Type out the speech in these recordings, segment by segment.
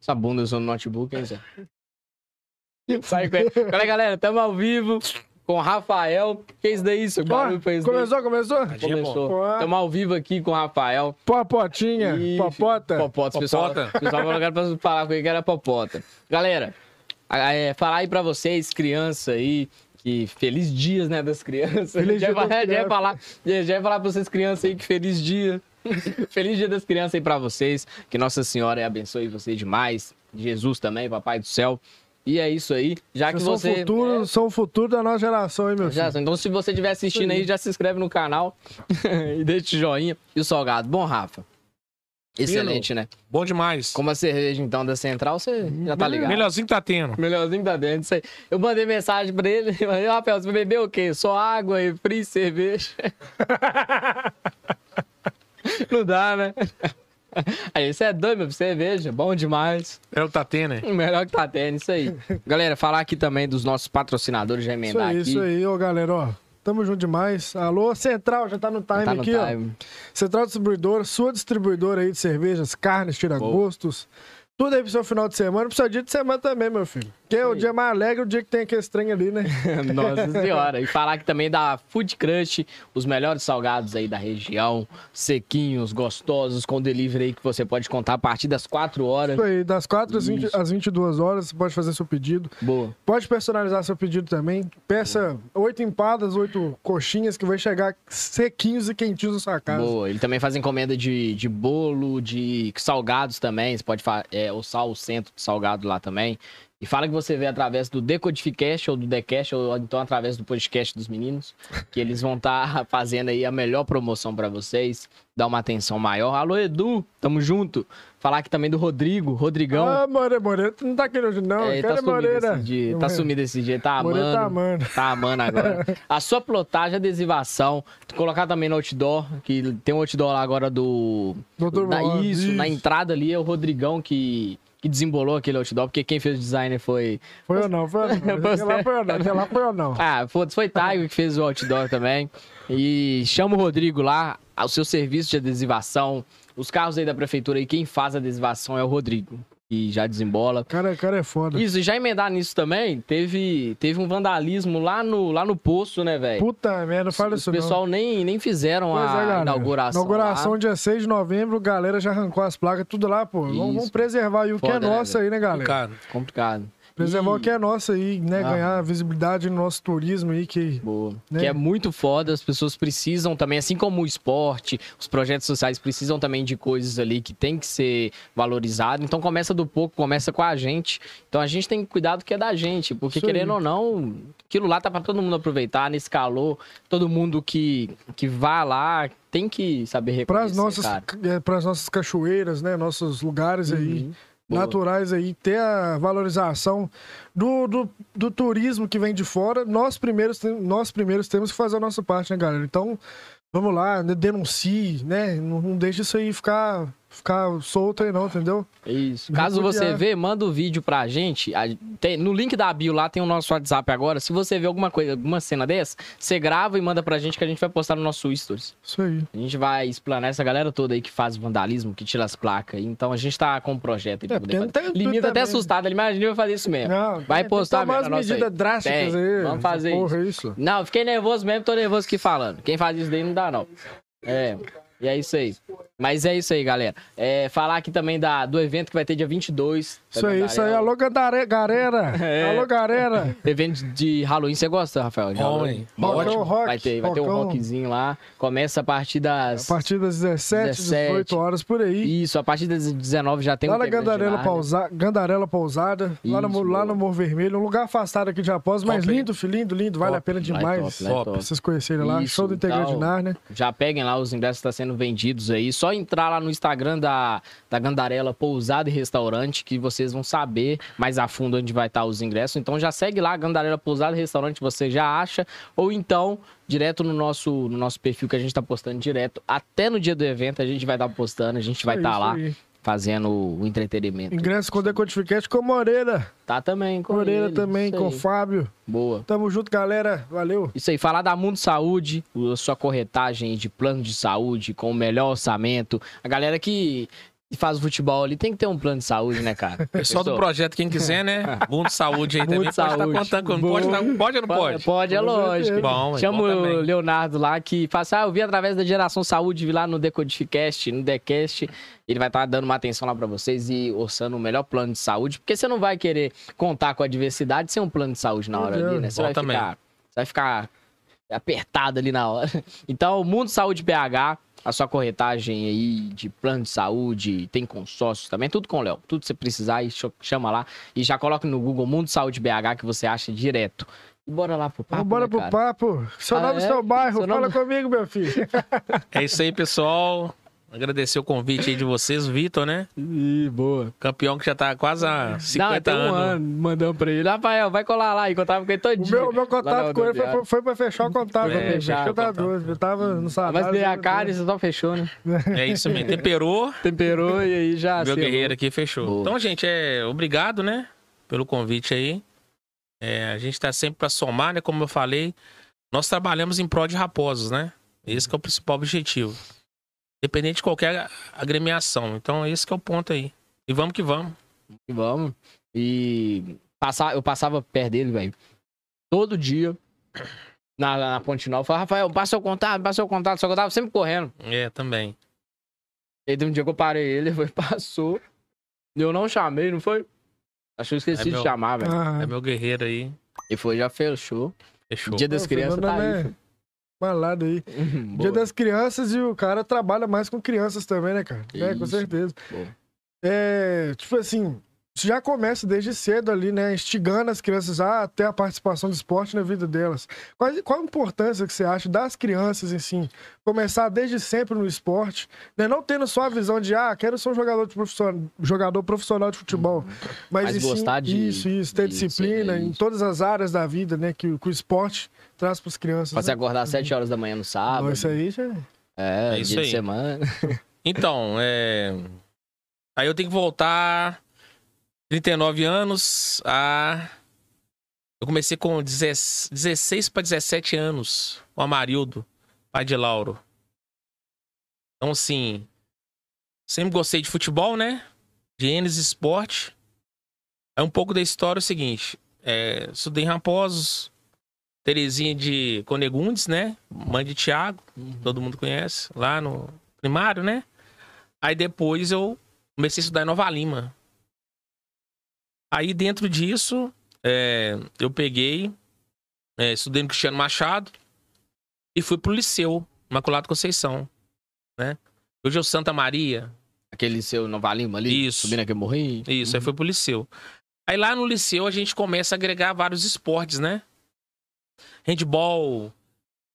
Essa bunda usando notebook, hein, Zé? Sai com ele. Olha, galera, tamo ao vivo com o Rafael. Que é isso daí, seu barulho foi isso daí? começou, começou? Começou. Ó. Tamo ao vivo aqui com o Rafael. Popotinha, Ih, popota. Popota. Pessoal, pessoal colocaram pra falar com ele que era popota. Galera, é, falar aí pra vocês, criança aí, que feliz dias, né, das crianças. Feliz já, dia ia falar- das já ia crianças. falar, já, já ia falar pra vocês, crianças aí, que feliz dia. feliz dia das crianças aí pra vocês. Que Nossa Senhora abençoe vocês demais. Jesus também, Papai do Céu. E é isso aí. Já que Vocês são, você. o futuro, são o futuro da nossa geração, hein, meu Já, filho? então, se você estiver assistindo aí, já se inscreve no canal e deixa o joinha. E o salgado. Bom, Rafa. Excelente, né? Bom demais. Como a cerveja, então, da Central, você já tá ligado. Melhorzinho que tá tendo. Melhorzinho que tá dentro. Isso aí. Eu mandei mensagem pra ele. Falei, Rafael, você vai beber o quê? Só água, refri, cerveja? Não dá, né? Aí, você é doido, meu. Cerveja, bom demais. É o tá tendo, né? Melhor que tá tendo, isso aí. Galera, falar aqui também dos nossos patrocinadores, já Isso emendar aí, aqui. isso aí, ô galera, ó. Tamo junto demais. Alô, Central, já tá no time Tá no aqui, ó. time. Central Distribuidora, sua distribuidora aí de cervejas, carnes, tiragostos. Tudo aí pro seu final de semana, pro seu dia de semana também, meu filho. Que é o dia mais alegre, o dia que tem aquele trem ali, né? Nossa senhora. E falar aqui também da Food Crush, os melhores salgados aí da região, sequinhos, gostosos, com delivery aí que você pode contar a partir das 4 horas. Isso aí, das 4 às, 20, Isso. às 22 horas, você pode fazer seu pedido. Boa. Pode personalizar seu pedido também. Peça oito empadas, oito coxinhas que vai chegar sequinhos e quentinhos na sua casa. Boa. Ele também faz encomenda de, de bolo, de salgados também. Você pode fa- é, alçar o centro de salgado lá também. E fala que você vê através do Decodificast ou do Decast, ou então através do podcast dos meninos, que eles vão estar fazendo aí a melhor promoção pra vocês, dar uma atenção maior. Alô, Edu, tamo junto. Falar aqui também do Rodrigo, Rodrigão. Ah, Moreira, Moreira, tu não tá aqui hoje não. É, Quero tá sumido Moreira. esse dia. Tá é. sumido esse dia. Tá amando. Moreira tá amando. Tá amando agora. A sua plotagem, adesivação. Colocar também no outdoor, que tem um outdoor lá agora do. Doutor da- Moá, isso, na isso. entrada ali é o Rodrigão que, que desembolou aquele outdoor, porque quem fez o designer foi. Foi eu não, foi eu não. Aquele lá foi eu não, aquele lá foi não. Ah, foda-se, foi Taigo que fez o outdoor também. E chama o Rodrigo lá, o seu serviço de adesivação. Os carros aí da prefeitura aí, quem faz a adesivação é o Rodrigo. E já desembola. Cara, cara é foda. Isso, e já emendar nisso também, teve, teve um vandalismo lá no, lá no posto, né, velho? Puta merda, não fala Os isso pessoal nem, nem fizeram não. Pois é, a galera. inauguração. Inauguração lá. dia 6 de novembro, galera já arrancou as placas, tudo lá, pô. Vamos, preservar aí o que é Foda, né, nosso aí, né, galera? Cara, Complicado. Preservar E- o que é nosso aí, né? Ah. Ganhar visibilidade no nosso turismo aí, que... Boa. Né? Que é muito foda, as pessoas precisam também, assim como o esporte, os projetos sociais precisam também de coisas ali que tem que ser valorizado. Então começa do pouco, começa com a gente. Então a gente tem que cuidar do que é da gente, porque Isso aí. querendo ou não, aquilo lá tá pra todo mundo aproveitar nesse calor. Todo mundo que, que vá lá tem que saber reconhecer, Para as nossas, é, nossas cachoeiras, né? Nossos lugares aí Uhum. Naturais aí, ter a valorização do, do, do turismo que vem de fora. Nós primeiros, nós primeiros temos que fazer a nossa parte, né, galera? Então, vamos lá, denuncie, né? Não, não deixe isso aí ficar, ficar solto aí não, entendeu? Isso. Caso você vê, manda o vídeo pra gente. Tem- no link da bio lá tem o nosso WhatsApp agora. Se você vê alguma coisa, alguma cena dessa, você grava e manda pra gente que a gente vai postar no nosso stories. Isso aí. A gente vai explanar essa galera toda aí que faz vandalismo, que tira as placas. Então a gente tá com um projeto aí pra É, poder fazer. não tem tudo até assustado. Ele imagina eu fazer isso mesmo. Não, Vai tem- postar tem mesmo nossa medidas aí. drásticas Tem. aí. Vamos fazer Porra, isso. Não, eu fiquei nervoso mesmo, tô nervoso aqui falando. Quem faz isso daí não dá, não. É. E é isso aí. Mas é isso aí, galera. É, falar aqui também da, do evento que vai ter dia 22. da Isso aí, isso aí. Alô, Gandare- galera. É. Alô, galera. Evento de Halloween, você gosta, Rafael? De Bom, Halloween? Rockão, Ótimo. rock, Vai ter, vai ter um rockzinho lá. Começa a partir das. A partir das 17, 17. 18 horas por aí. Isso, a partir das 19 já tem lá um na evento de Gandarela. Pausa... Gandarela Pousada, lá, no, Isso, lá no Morro Vermelho, um lugar afastado aqui de Após, mas Top, lindo, filho, lindo, lindo, vale Top. a pena Lá demais. top, lá é Top. vocês conhecerem lá, Isso, show do Integrante então, Nar, né? Já peguem lá, os ingressos estão sendo vendidos aí. Só entrar lá no Instagram da, da Gandarela Pousada e Restaurante que vocês vão saber mais a fundo onde vai estar os ingressos. Então já segue lá, Gandarela Pousada e Restaurante, você já acha. Ou então, direto no nosso, no nosso perfil que a gente tá postando direto. Até no dia do evento a gente vai estar postando, a gente vai É estar isso lá aí. Fazendo o entretenimento. Ingresso com Decodificate com Moreira. Tá também com Moreira ele, também, com. Fábio. Boa. Tamo junto, galera. Valeu. Isso aí, falar da Mundo Saúde, a sua corretagem de plano de saúde com o melhor orçamento. A galera que e faz o futebol ali, tem que ter um plano de saúde, né, cara? Pessoal do projeto, quem quiser, né? Mundo Saúde aí Mundo também. Pode estar Saúde. contando com. Pode, tá- pode ou não pode? Pode, pode, é lógico. Bom, Chama bom o. Leonardo lá que fala assim, ah, eu vi através da Geração Saúde, vi lá no Decodificast, no Decast, ele vai estar dando uma atenção lá pra vocês e orçando o melhor plano de saúde, porque você não vai querer contar com a diversidade sem um plano de saúde na hora ali, né? Você Bom vai também. ficar, você vai ficar apertado ali na hora. Então, o Mundo Saúde BH, a sua corretagem aí de plano de saúde, tem consórcios também, tudo com o Léo. Tudo que você precisar, ch- chama lá e já coloca no Google Mundo Saúde BH que você acha direto. E bora lá pro papo, embora né, pro cara? papo. Seu Ah, nome é? seu bairro. Seu Fala nome- comigo, meu filho. É isso aí, pessoal. Agradecer o convite aí de vocês, o Vitor, né? Ih, boa. Campeão que já tá quase há 50 Não, tem um anos. ano, mandamos pra ele. Rafael, vai colar lá, encontrava com ele todo dia. meu, o meu Lá contato com ele foi, foi pra fechar o contato. É, fechar o tá doido. Eu tava no salário. Mas veio a cara e você só fechou, né? É isso mesmo. Temperou, Temperou e aí já. meu guerreiro aqui fechou. Boa. Então, gente, é obrigado, né? Pelo convite aí. É, a gente tá sempre pra somar, né? Como eu falei, nós trabalhamos em prol de raposos, né? Esse que é o principal objetivo. Independente de qualquer agremiação. Então, esse que é o ponto aí. E vamos que vamos. E vamos. E passar, eu passava perto dele, velho. Todo dia. Na, na Ponte Nova. Eu falava, Rafael, passa seu contato, passa seu contato. Só que eu tava sempre correndo. É, também. E aí, de um dia que eu parei ele, ele foi, passou. E eu não chamei, não foi? Acho que eu esqueci É de meu- chamar, velho. Ah, É meu guerreiro aí. E foi, já fechou. Fechou. Dia das Pô, crianças tá aí. Malado aí. Uhum, Dia das crianças e o cara trabalha mais com crianças também, né, cara? É, com Isso. certeza. Boa. É, tipo assim, isso já começa desde cedo ali, né? Instigando as crianças a ter a participação do esporte na vida delas. Qual, qual a importância que você acha das crianças, assim, começar desde sempre no esporte, né? Não tendo só a visão de, ah, quero ser um jogador, de profissional, jogador profissional de futebol. Mas, Mas sim, gostar de- Isso, isso, ter de- disciplina é em isso. todas as áreas da vida, né? Que, o- que o esporte traz para as crianças. Pra você né? acordar às 7 horas da manhã no sábado. Não, Isso aí já É, É isso dia de aí. semana. Então, é. Aí eu tenho que voltar 39 anos a. Eu comecei com 16 16 para 17 anos, o Amarildo, pai de Lauro. Então, assim, sempre gostei de futebol, né? Enes Esporte. Aí um pouco da história é o seguinte: é, estudei em Raposos, Terezinha de Conegundes, né? Mãe de Tiago todo mundo conhece, lá no primário, né? Aí depois eu comecei a estudar em Nova Lima. Aí dentro disso, é, eu peguei, é, estudei no Cristiano Machado e fui pro Liceu, Imaculado Conceição, né? Hoje é o Santa Maria, Aquele seu Nova Lima ali? Isso. Subindo aqui, morri. isso, aí fui pro Liceu. Aí lá no Liceu a gente começa a agregar vários esportes, né? Handball,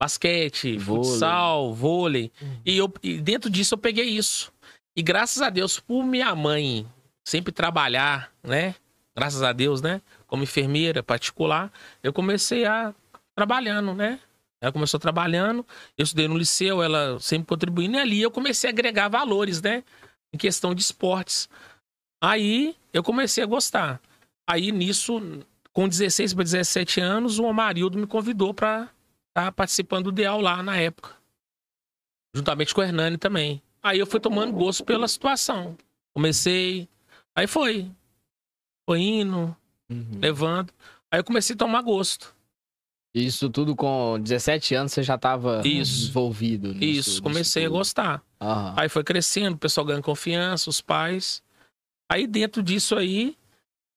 basquete, Vôlei. futsal, vôlei. E, eu, e dentro disso eu peguei isso. E graças a Deus, por minha mãe sempre trabalhar, né? Graças a Deus, né? Como enfermeira particular, eu comecei a trabalhando, né? Ela começou trabalhando, eu estudei no liceu, ela sempre contribuindo, e ali eu comecei a agregar valores, né? Em questão de esportes. Aí eu comecei a gostar. Aí nisso, com 16 para 17 anos, o Amarildo me convidou para estar participando do Ideal lá na época. Juntamente com o Hernani também. Aí eu fui tomando gosto pela situação. Comecei. Aí foi. Foi indo, Uhum. levando. Aí eu comecei a tomar gosto. Isso tudo com 17 anos você já tava Isso. envolvido nisso. Isso, comecei a nisso gostar. Aham. Aí foi crescendo, o pessoal ganhando confiança, os pais. Aí dentro disso aí,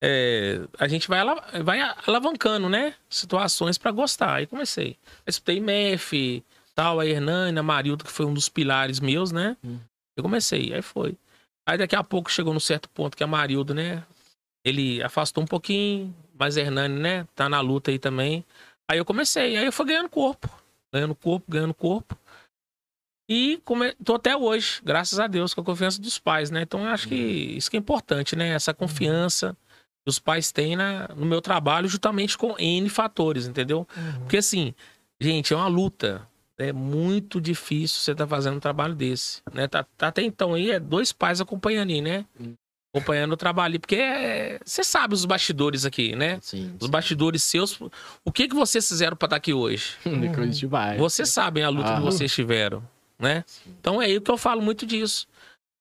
é, a gente vai, ala- vai alavancando, né? Situações pra gostar. Aí comecei. Aí Estudei MEF, tal, a Hernani, a Marildo, que foi um dos pilares meus, né? Hum. Eu comecei, aí foi. Aí daqui a pouco chegou num certo ponto que a Marildo, né? Ele afastou um pouquinho, mas Hernani, né? Tá na luta aí também. Aí eu comecei, aí eu fui ganhando corpo. Ganhando corpo, ganhando corpo. E come... tô até hoje, graças a Deus, com a confiança dos pais, né? Então eu acho que isso que é importante, né? Essa confiança que os pais têm na... no meu trabalho, justamente com N fatores, entendeu? Porque assim, gente, é uma luta. É muito difícil você estar fazendo um trabalho desse, né? Tá, tá até então aí, é dois pais acompanhando aí, né? Hum. Acompanhando o trabalho. Porque é... você sabe os bastidores aqui, né? Sim. Os bastidores seus. O que, que vocês fizeram pra estar aqui hoje? Vocês sabem a luta Ah. que vocês tiveram, né? Então é aí que eu falo muito disso.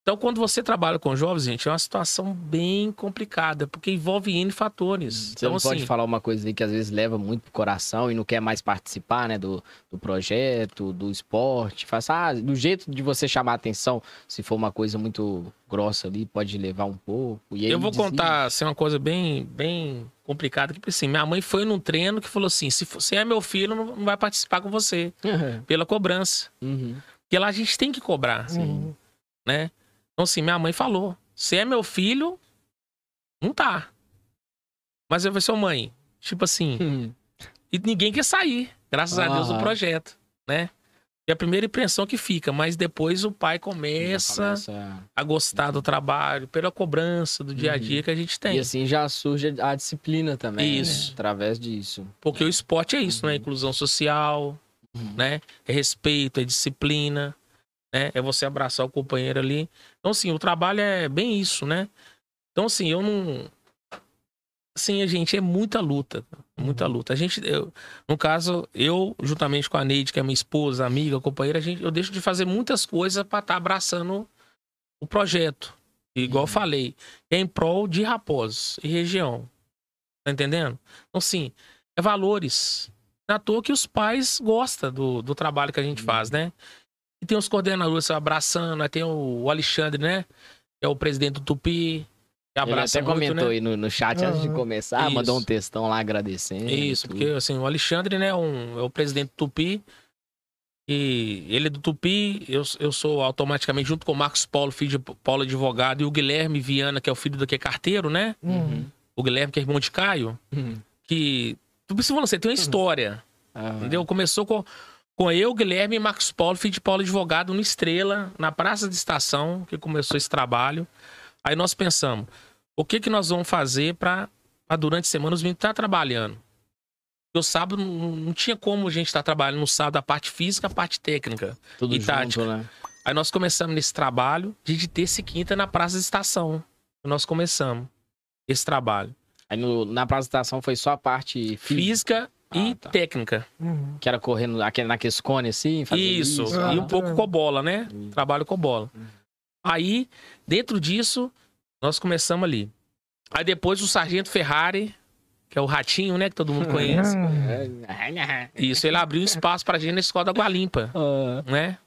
Então, quando você trabalha com jovens, gente, é uma situação bem complicada, porque envolve N fatores. Você então, não pode assim, falar uma coisa que às vezes leva muito pro coração e não quer mais participar, né, do, do projeto, do esporte. Faz, ah, do jeito de você chamar a atenção, se for uma coisa muito grossa ali, pode levar um pouco. Eu vou desiste. contar assim, uma coisa bem, bem complicada, que assim, minha mãe foi num treino que falou assim, se você é meu filho, não vai participar com você, pela cobrança. Uhum. Porque lá a gente tem que cobrar, Uhum. né? Então assim, minha mãe falou, se é meu filho, não tá. Mas eu falei, seu mãe, tipo assim, Uhum. E ninguém quer sair, graças a Deus, do Aham. projeto, né? É a primeira impressão que fica, mas depois o pai começa Começa- a gostar do trabalho, pela cobrança do dia a dia que a gente tem. E assim já surge a disciplina também. Isso. né? Através disso. Porque o esporte é isso, né? Inclusão social, Uhum. né? É respeito, é disciplina, né? É você abraçar o companheiro ali. Então, assim, o trabalho é bem isso, né? Então, assim, eu não. Assim, a gente é muita luta, muita luta. A gente, eu- no caso, eu, juntamente com a Neide, que é minha esposa, amiga, companheira, a gente, eu deixo de fazer muitas coisas para estar abraçando o projeto. Igual eu falei, é em prol de Raposos e região. Tá entendendo? Então, assim, é valores. Não é toa que os pais gostam do, do trabalho que a gente faz, né? E tem os coordenadores abraçando, aí tem o Alexandre, né? Que é o presidente do Tupi. Que Ele abraça até muito, comentou né? aí no, no chat antes de começar, Isso. mandou um textão lá agradecendo. Isso, tudo. porque assim, o Alexandre, né, um, é o presidente do Tupi. E ele é do Tupi, eu, eu sou automaticamente, junto com o Marcos Paulo, filho de Paulo advogado, e o Guilherme Viana, que é o filho do que é carteiro, né? Uhum. O Guilherme, que é irmão de Caio, Uhum. que. Tupi, se falando, você tem uma história. Aham. Entendeu? Começou com, com eu, Guilherme e Marcos Paulo, filho de Paulo Advogado, no Estrela, na Praça de Estação, que começou esse trabalho. Aí nós pensamos, o que que nós vamos fazer para durante a semana os meninos estar trabalhando? Porque o sábado não, não tinha como a gente estar trabalhando no sábado a parte física, a parte técnica. Tudo e junto, tática. né? Aí nós começamos nesse trabalho de de terça e quinta na Praça de Estação. Nós começamos esse trabalho. Aí no- na apresentação foi só a parte física, Física e Ah, tá. técnica. Uhum. que era correndo aquele, naqueles cones assim, fazer Isso, isso. Ah, e um pouco tá. com bola, né? Hum. Trabalho com bola. Aí, dentro disso, nós começamos ali. Aí depois o Sargento Ferrari, que é o ratinho, né? Que todo mundo conhece. É. Isso, ele abriu espaço pra gente na Escola da Água Limpa, Ah, né?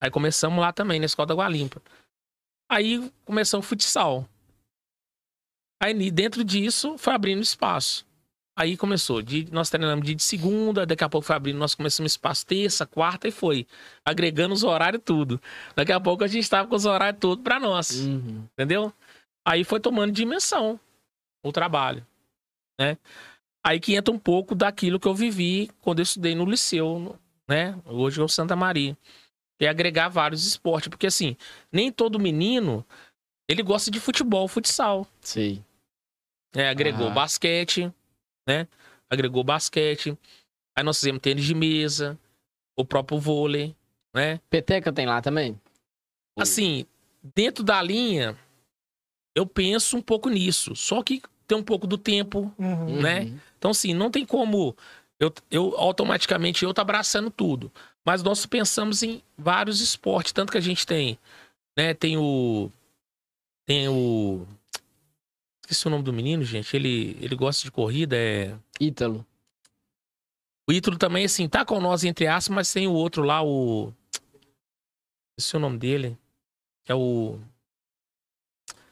Aí começamos lá também, na Escola da Água Limpa. Aí começamos o futsal. Aí dentro disso foi abrindo espaço. Aí começou, de, nós treinamos dia de segunda, daqui a pouco foi abrindo, nós começamos espaço terça, quarta e foi. Agregando os horários tudo. Daqui a pouco a gente tava com os horários tudo pra nós. uhum. Entendeu? Aí foi tomando dimensão o trabalho, né? Aí que entra um pouco daquilo que eu vivi quando eu estudei no liceu, né? Hoje é o Santa Maria. Que é agregar vários esportes, porque assim, nem todo menino ele gosta de futebol, futsal. Sei. É, agregou Ah. basquete, né? Agregou basquete. Aí nós fizemos tênis de mesa, o próprio vôlei, né? Peteca tem lá também? Assim, dentro da linha, eu penso um pouco nisso. Só que tem um pouco do tempo, Uhum. né? Então, assim, não tem como eu, eu automaticamente eu tá abraçando tudo. Mas nós pensamos em vários esportes, tanto que a gente tem, né? Tem o. Tem o. Esqueci o nome do menino, gente. Ele, ele gosta de corrida, é. Ítalo. O Ítalo também, assim, tá com nós entre aspas, mas tem o outro lá, o. Esqueci o nome dele. É o.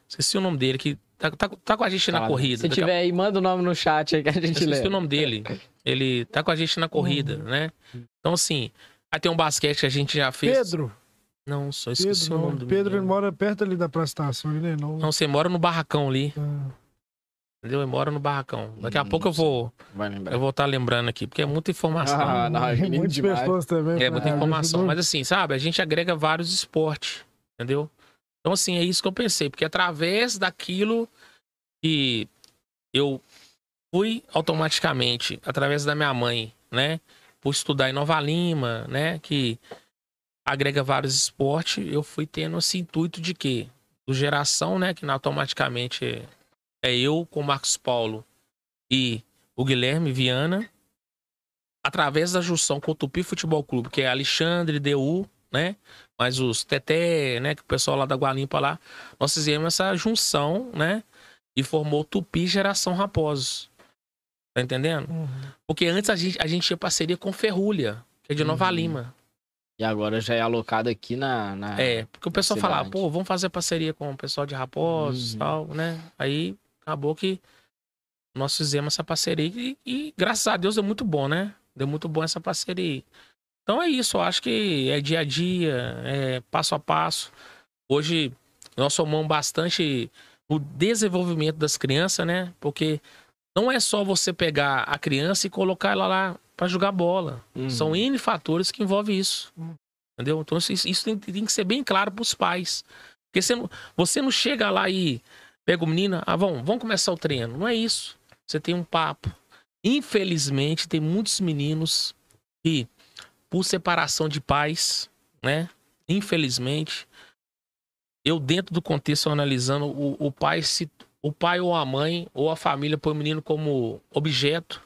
Esqueci o nome dele, que tá, tá, tá com a gente na Tá, corrida. Se Daqui a- tiver aí, manda o nome no chat aí que a gente Esqueci lê. o nome dele. Ele tá com a gente na corrida, né? Então, assim. Aí tem um basquete que a gente já fez. Pedro. Não, só esqueci Pedro, o não. nome do Pedro ele menino. mora perto ali da praça estação, né? Não. Não, você mora no barracão ali, Ah, entendeu? Ele mora no barracão. Daqui a Hum, pouco eu vou Vai lembrar. eu vou estar lembrando aqui, porque é muita informação. Ah, não, é Muitas demais. pessoas também. É, muita Ah, informação. Mas assim, sabe? A gente agrega vários esportes, entendeu? Então, assim, é isso que eu pensei. Porque através daquilo que eu fui automaticamente, através da minha mãe, né? Por estudar em Nova Lima, né? Que agrega vários esportes, eu fui tendo esse intuito de quê? Do geração, né? Que automaticamente é eu com o Marcos Paulo e o Guilherme Viana, através da junção com o Tupi Futebol Clube, que é Alexandre, DU, né? Mas os Teté, né? Que o pessoal lá da Gualimpa lá, nós fizemos essa junção, né? E formou Tupi Geração Raposos. Tá entendendo? Uhum. Porque antes a gente, a gente tinha parceria com Ferrulha, que é de Nova Uhum. Lima. E agora já é alocado aqui na. na- É, porque o pessoal falava, pô, vamos fazer parceria com o pessoal de Raposos e Uhum. tal, né? Aí acabou que nós fizemos essa parceria e, e, graças a Deus deu muito bom, né? Deu muito bom essa parceria. Então é isso, eu acho que é dia a dia, é passo a passo. Hoje nós somamos bastante no desenvolvimento das crianças, né? Porque não é só você pegar a criança e colocar ela lá para jogar bola. Uhum. São N fatores que envolvem isso. Hum. Entendeu? Então isso, isso tem, tem que ser bem claro para os pais. Porque você não, você não chega lá e pega o menino, ah, vamos, vamos começar o treino. Não é isso. Você tem um papo. Infelizmente, tem muitos meninos que, por separação de pais, né? Infelizmente, eu dentro do contexto analisando, o, o pai se o pai ou a mãe ou a família põe o menino como objeto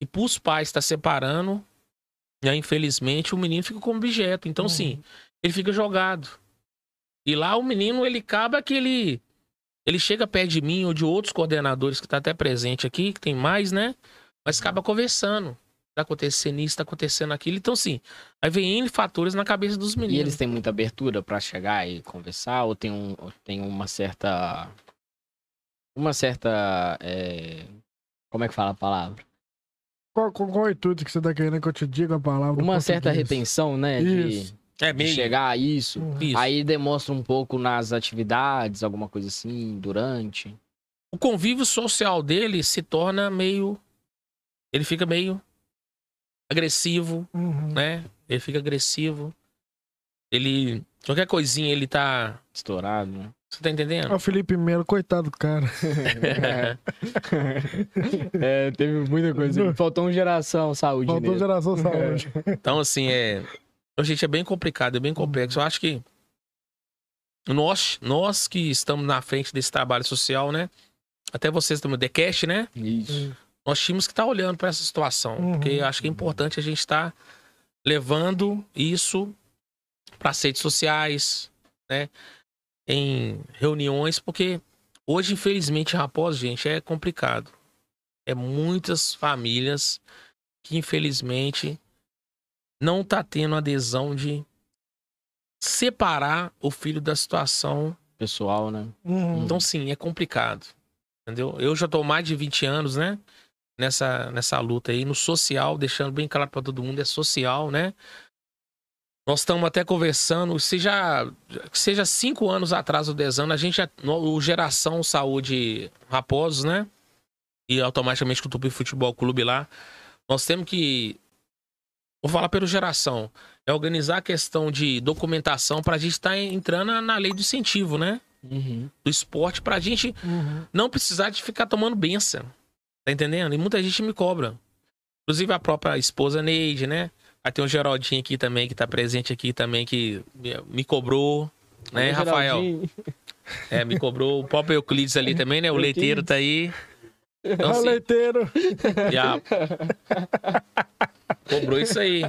e para os pais estar separando, né, infelizmente o menino fica como objeto. Então, Uhum. sim, ele fica jogado. E lá o menino ele acaba que ele ele chega perto de mim ou de outros coordenadores que tá até presente aqui, que tem mais, né? Mas acaba conversando. Tá acontecendo isso, tá acontecendo aquilo. Então, sim, aí vem N fatores na cabeça dos E meninos. eles têm muita abertura pra chegar e conversar? Ou tem, um, ou tem uma certa. Uma certa. é, Como é que fala a palavra? Qual, qual, qual o intuito que você tá querendo que eu te diga a palavra? Uma certa retenção, né? De, Isso. É de chegar a isso. Uhum. Isso. Aí demonstra um pouco nas atividades, alguma coisa assim, durante. o convívio social dele se torna meio. Ele fica meio agressivo, Uhum. né? Ele fica agressivo. Ele. Qualquer coisinha ele tá. Estourado, né? Você tá entendendo? Ó, o Felipe Melo, coitado do cara. é, teve muita coisa. Faltou um geração saúde Faltou nele. geração saúde. Então, assim, é. Gente, é bem complicado, é bem complexo. Eu acho que nós, nós que estamos na frente desse trabalho social, né? Até vocês também, o TheCast, né? Isso. Nós tínhamos que estar olhando para essa situação. Uhum. Porque eu acho que é importante a gente estar levando isso para as redes sociais, né? Em reuniões, porque hoje, infelizmente, Raposo, gente, é complicado. É muitas famílias que, infelizmente, não tá tendo adesão de separar o filho da situação Pessoal, né? Uhum. então, sim, é complicado. Entendeu? Eu já tô mais de 20 anos, né? Nessa, nessa luta aí, no social, deixando bem claro para todo mundo, é social, né? Nós estamos até conversando, seja, seja cinco anos atrás do 10 anos, a gente, o Geração Saúde Raposos, né? E automaticamente com o Tupi Futebol Clube lá, nós temos que, vou falar pelo Geração, é organizar a questão de documentação para a gente estar entrando na- lei do incentivo, né? Uhum. do esporte pra gente Uhum. não precisar de ficar tomando benção. Tá entendendo? E muita gente me cobra. Inclusive a própria esposa Neide, né? Aí tem o Geraldinho aqui também, que tá presente aqui também, que me, cobrou. Né, Ô, Rafael? Geraldinho. É, me cobrou. O próprio Euclides ali também, né? O Euclides. leiteiro tá aí. Então, Ó, o assim, leiteiro. e a... Cobrou isso aí.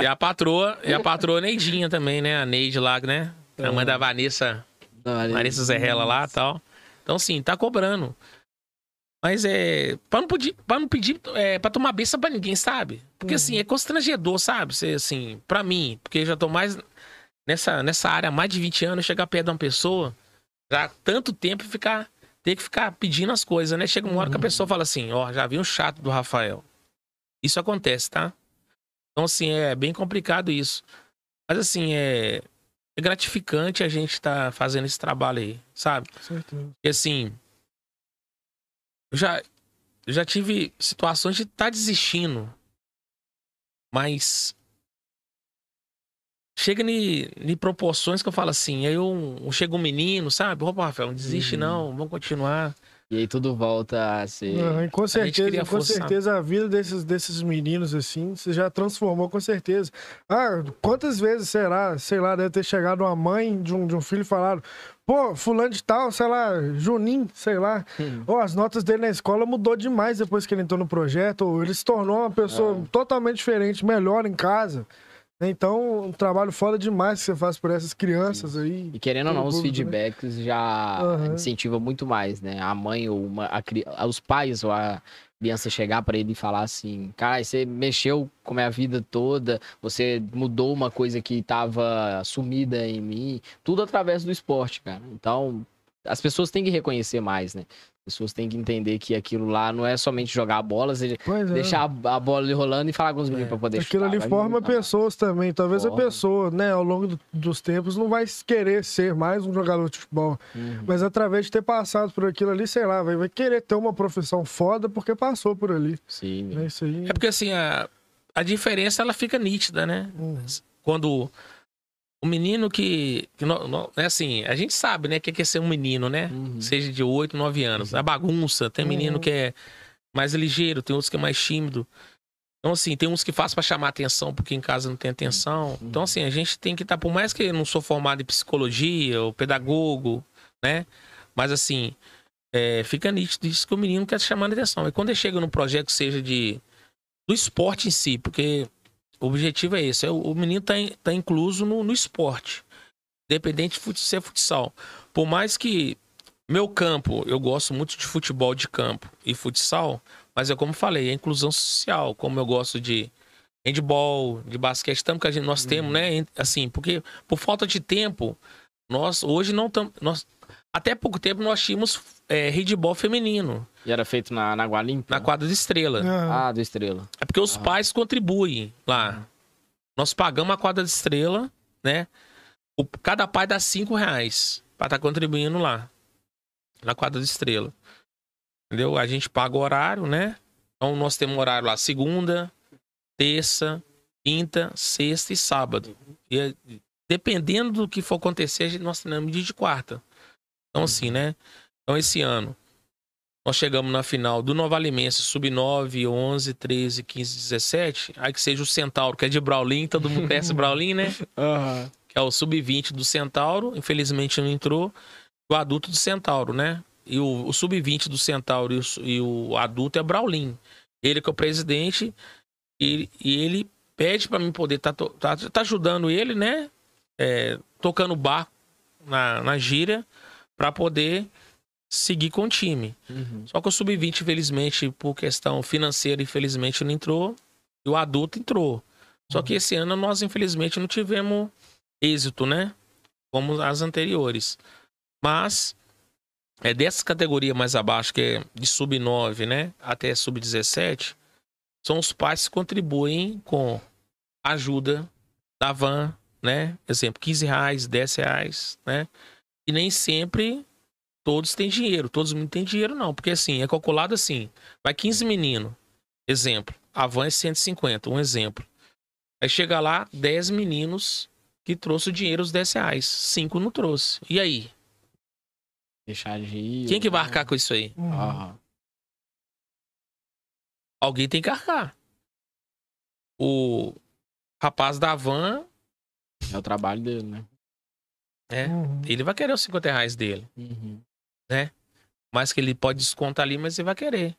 E a patroa, e a patroa Neidinha também, né? A Neide lá, né? A mãe da Vanessa Marisa Zerrela lá e tal. Então, sim, tá cobrando. Mas é. Pra não, pedir, pra não pedir é, pra tomar benção pra ninguém, sabe? Porque assim, é constrangedor, sabe? Você, assim, pra mim, porque eu já tô mais nessa, nessa área há mais de 20 anos, chegar perto de uma pessoa, já há tanto tempo e ficar. Ter que ficar pedindo as coisas, né? Chega uma hora que a pessoa fala assim, ó, já vi um chato do Rafael. Isso acontece, tá? Então, assim, é bem complicado isso. Mas assim, é, é gratificante a gente estar fazendo esse trabalho aí, sabe? Certeza. Porque assim. Eu já, eu já tive situações de estar desistindo. Mas. Chega em, proporções que eu falo assim. Aí eu, chega um menino, sabe? Opa, Rafael, não desiste Uhum. não, vamos continuar. E aí tudo volta a ser. Com certeza, com forçar. certeza a vida desses, desses meninos, assim, você já transformou, com certeza. Ah, quantas vezes, será, sei lá, deve ter chegado uma mãe de um, de um filho e falado, pô, fulano de tal, sei lá, Juninho, sei lá, Hum. Ó, as notas dele na escola mudou demais depois que ele entrou no projeto, ou ele se tornou uma pessoa É. totalmente diferente, melhor em casa. Então, um trabalho foda demais que você faz por essas crianças aí. E querendo ou não, os né? feedbacks já Aham. incentiva muito mais, né? A mãe ou uma, a os pais ou a criança chegar pra ele e falar assim: cara, você mexeu com a minha vida toda, você mudou uma coisa que tava sumida em mim, tudo através do esporte, cara. Então, as pessoas têm que reconhecer mais, né? As pessoas têm que entender que aquilo lá não é somente jogar a bola, é. deixar a a bola ali rolando e falar com os meninos pra poder Aquilo chutar. ali forma pessoas também. Talvez a Forma. pessoa, né, ao longo do- dos tempos, não vai querer ser mais um jogador de futebol. Uhum. Mas através de ter passado por aquilo ali, sei lá, vai, vai querer ter uma profissão foda porque passou por ali. Sim, É isso aí. É porque assim, a, a diferença ela fica nítida, né? Uhum. Quando o menino que. que não, não- é assim, a gente sabe, né, que é que é ser um menino, né? Uhum. Seja de 8, 9 anos. A bagunça, tem menino Uhum. que é mais ligeiro, tem outros que é mais tímido. Então, assim, tem uns que faz pra chamar atenção porque em casa não tem atenção. Então, assim, a gente tem que estar, por mais que eu não sou formado em psicologia ou pedagogo, né? Mas, assim, é, fica nítido isso que o menino quer chamar atenção. E quando ele chega num projeto que seja de do esporte em si, porque o objetivo é esse, é o, menino tá, in- tá incluso no, no esporte, independente de ser futsal. Por mais que meu campo, eu gosto muito de futebol de campo e futsal, mas é como falei, é inclusão social, como eu gosto de handball, de basquete, tanto que a gente, nós temos, né, en- assim, porque por falta de tempo, nós hoje não estamos, nós até pouco tempo nós tínhamos é, handball feminino E era feito na, na Água Limpa? na quadra de estrela. Ah, Ah, do Estrela. É porque os Ah. pais contribuem lá. Nós pagamos a quadra de estrela, né? O- cada pai dá cinco reais pra estar contribuindo lá. Na quadra de estrela. Entendeu? A gente paga o horário, né? Então nós temos horário lá segunda, terça, quinta, sexta e sábado. E é- dependendo do que for acontecer, nós treinamos dia de quarta. Então assim, né? Então esse ano nós chegamos na final do Nova Alimense, sub-9, 11, 13, 15, 17. Aí que seja o Centauro, que é de Braulim, todo mundo conhece Braulim, né? Aham. Que é o sub-20 do Centauro, infelizmente não entrou. O adulto do Centauro, né? E o, o sub-20 do Centauro e o, e o adulto é Braulim. Ele que é o presidente e, e ele pede para mim poder estar tá, tá ajudando ele, né? É, tocando o barco na, na gíria para poder seguir com o time. Uhum. Só que o sub-20, infelizmente, por questão financeira, infelizmente, não entrou. E o adulto entrou. Só que esse ano nós, infelizmente, não tivemos êxito, né? Como as anteriores. Mas é dessa categoria mais abaixo, que é de sub-9, né? Até sub-17, são os pais que contribuem com ajuda da van, né? Exemplo, 15 reais, 10 reais, né? E nem sempre todos têm dinheiro. Todos não têm dinheiro, não. Porque assim, é calculado assim. Vai 15 meninos. Exemplo. A van é 150, um exemplo. Aí chega lá, 10 meninos que trouxe o dinheiro, os 10 reais. 5 não trouxe. E aí? Deixar de ir. Quem que vai ou- arcar com isso aí? uhum. Aham. Alguém tem que arcar. O rapaz da van, É o trabalho dele, né? É, Uhum. ele vai querer os 50 reais dele. Uhum. Mais que ele pode descontar ali, mas ele vai querer.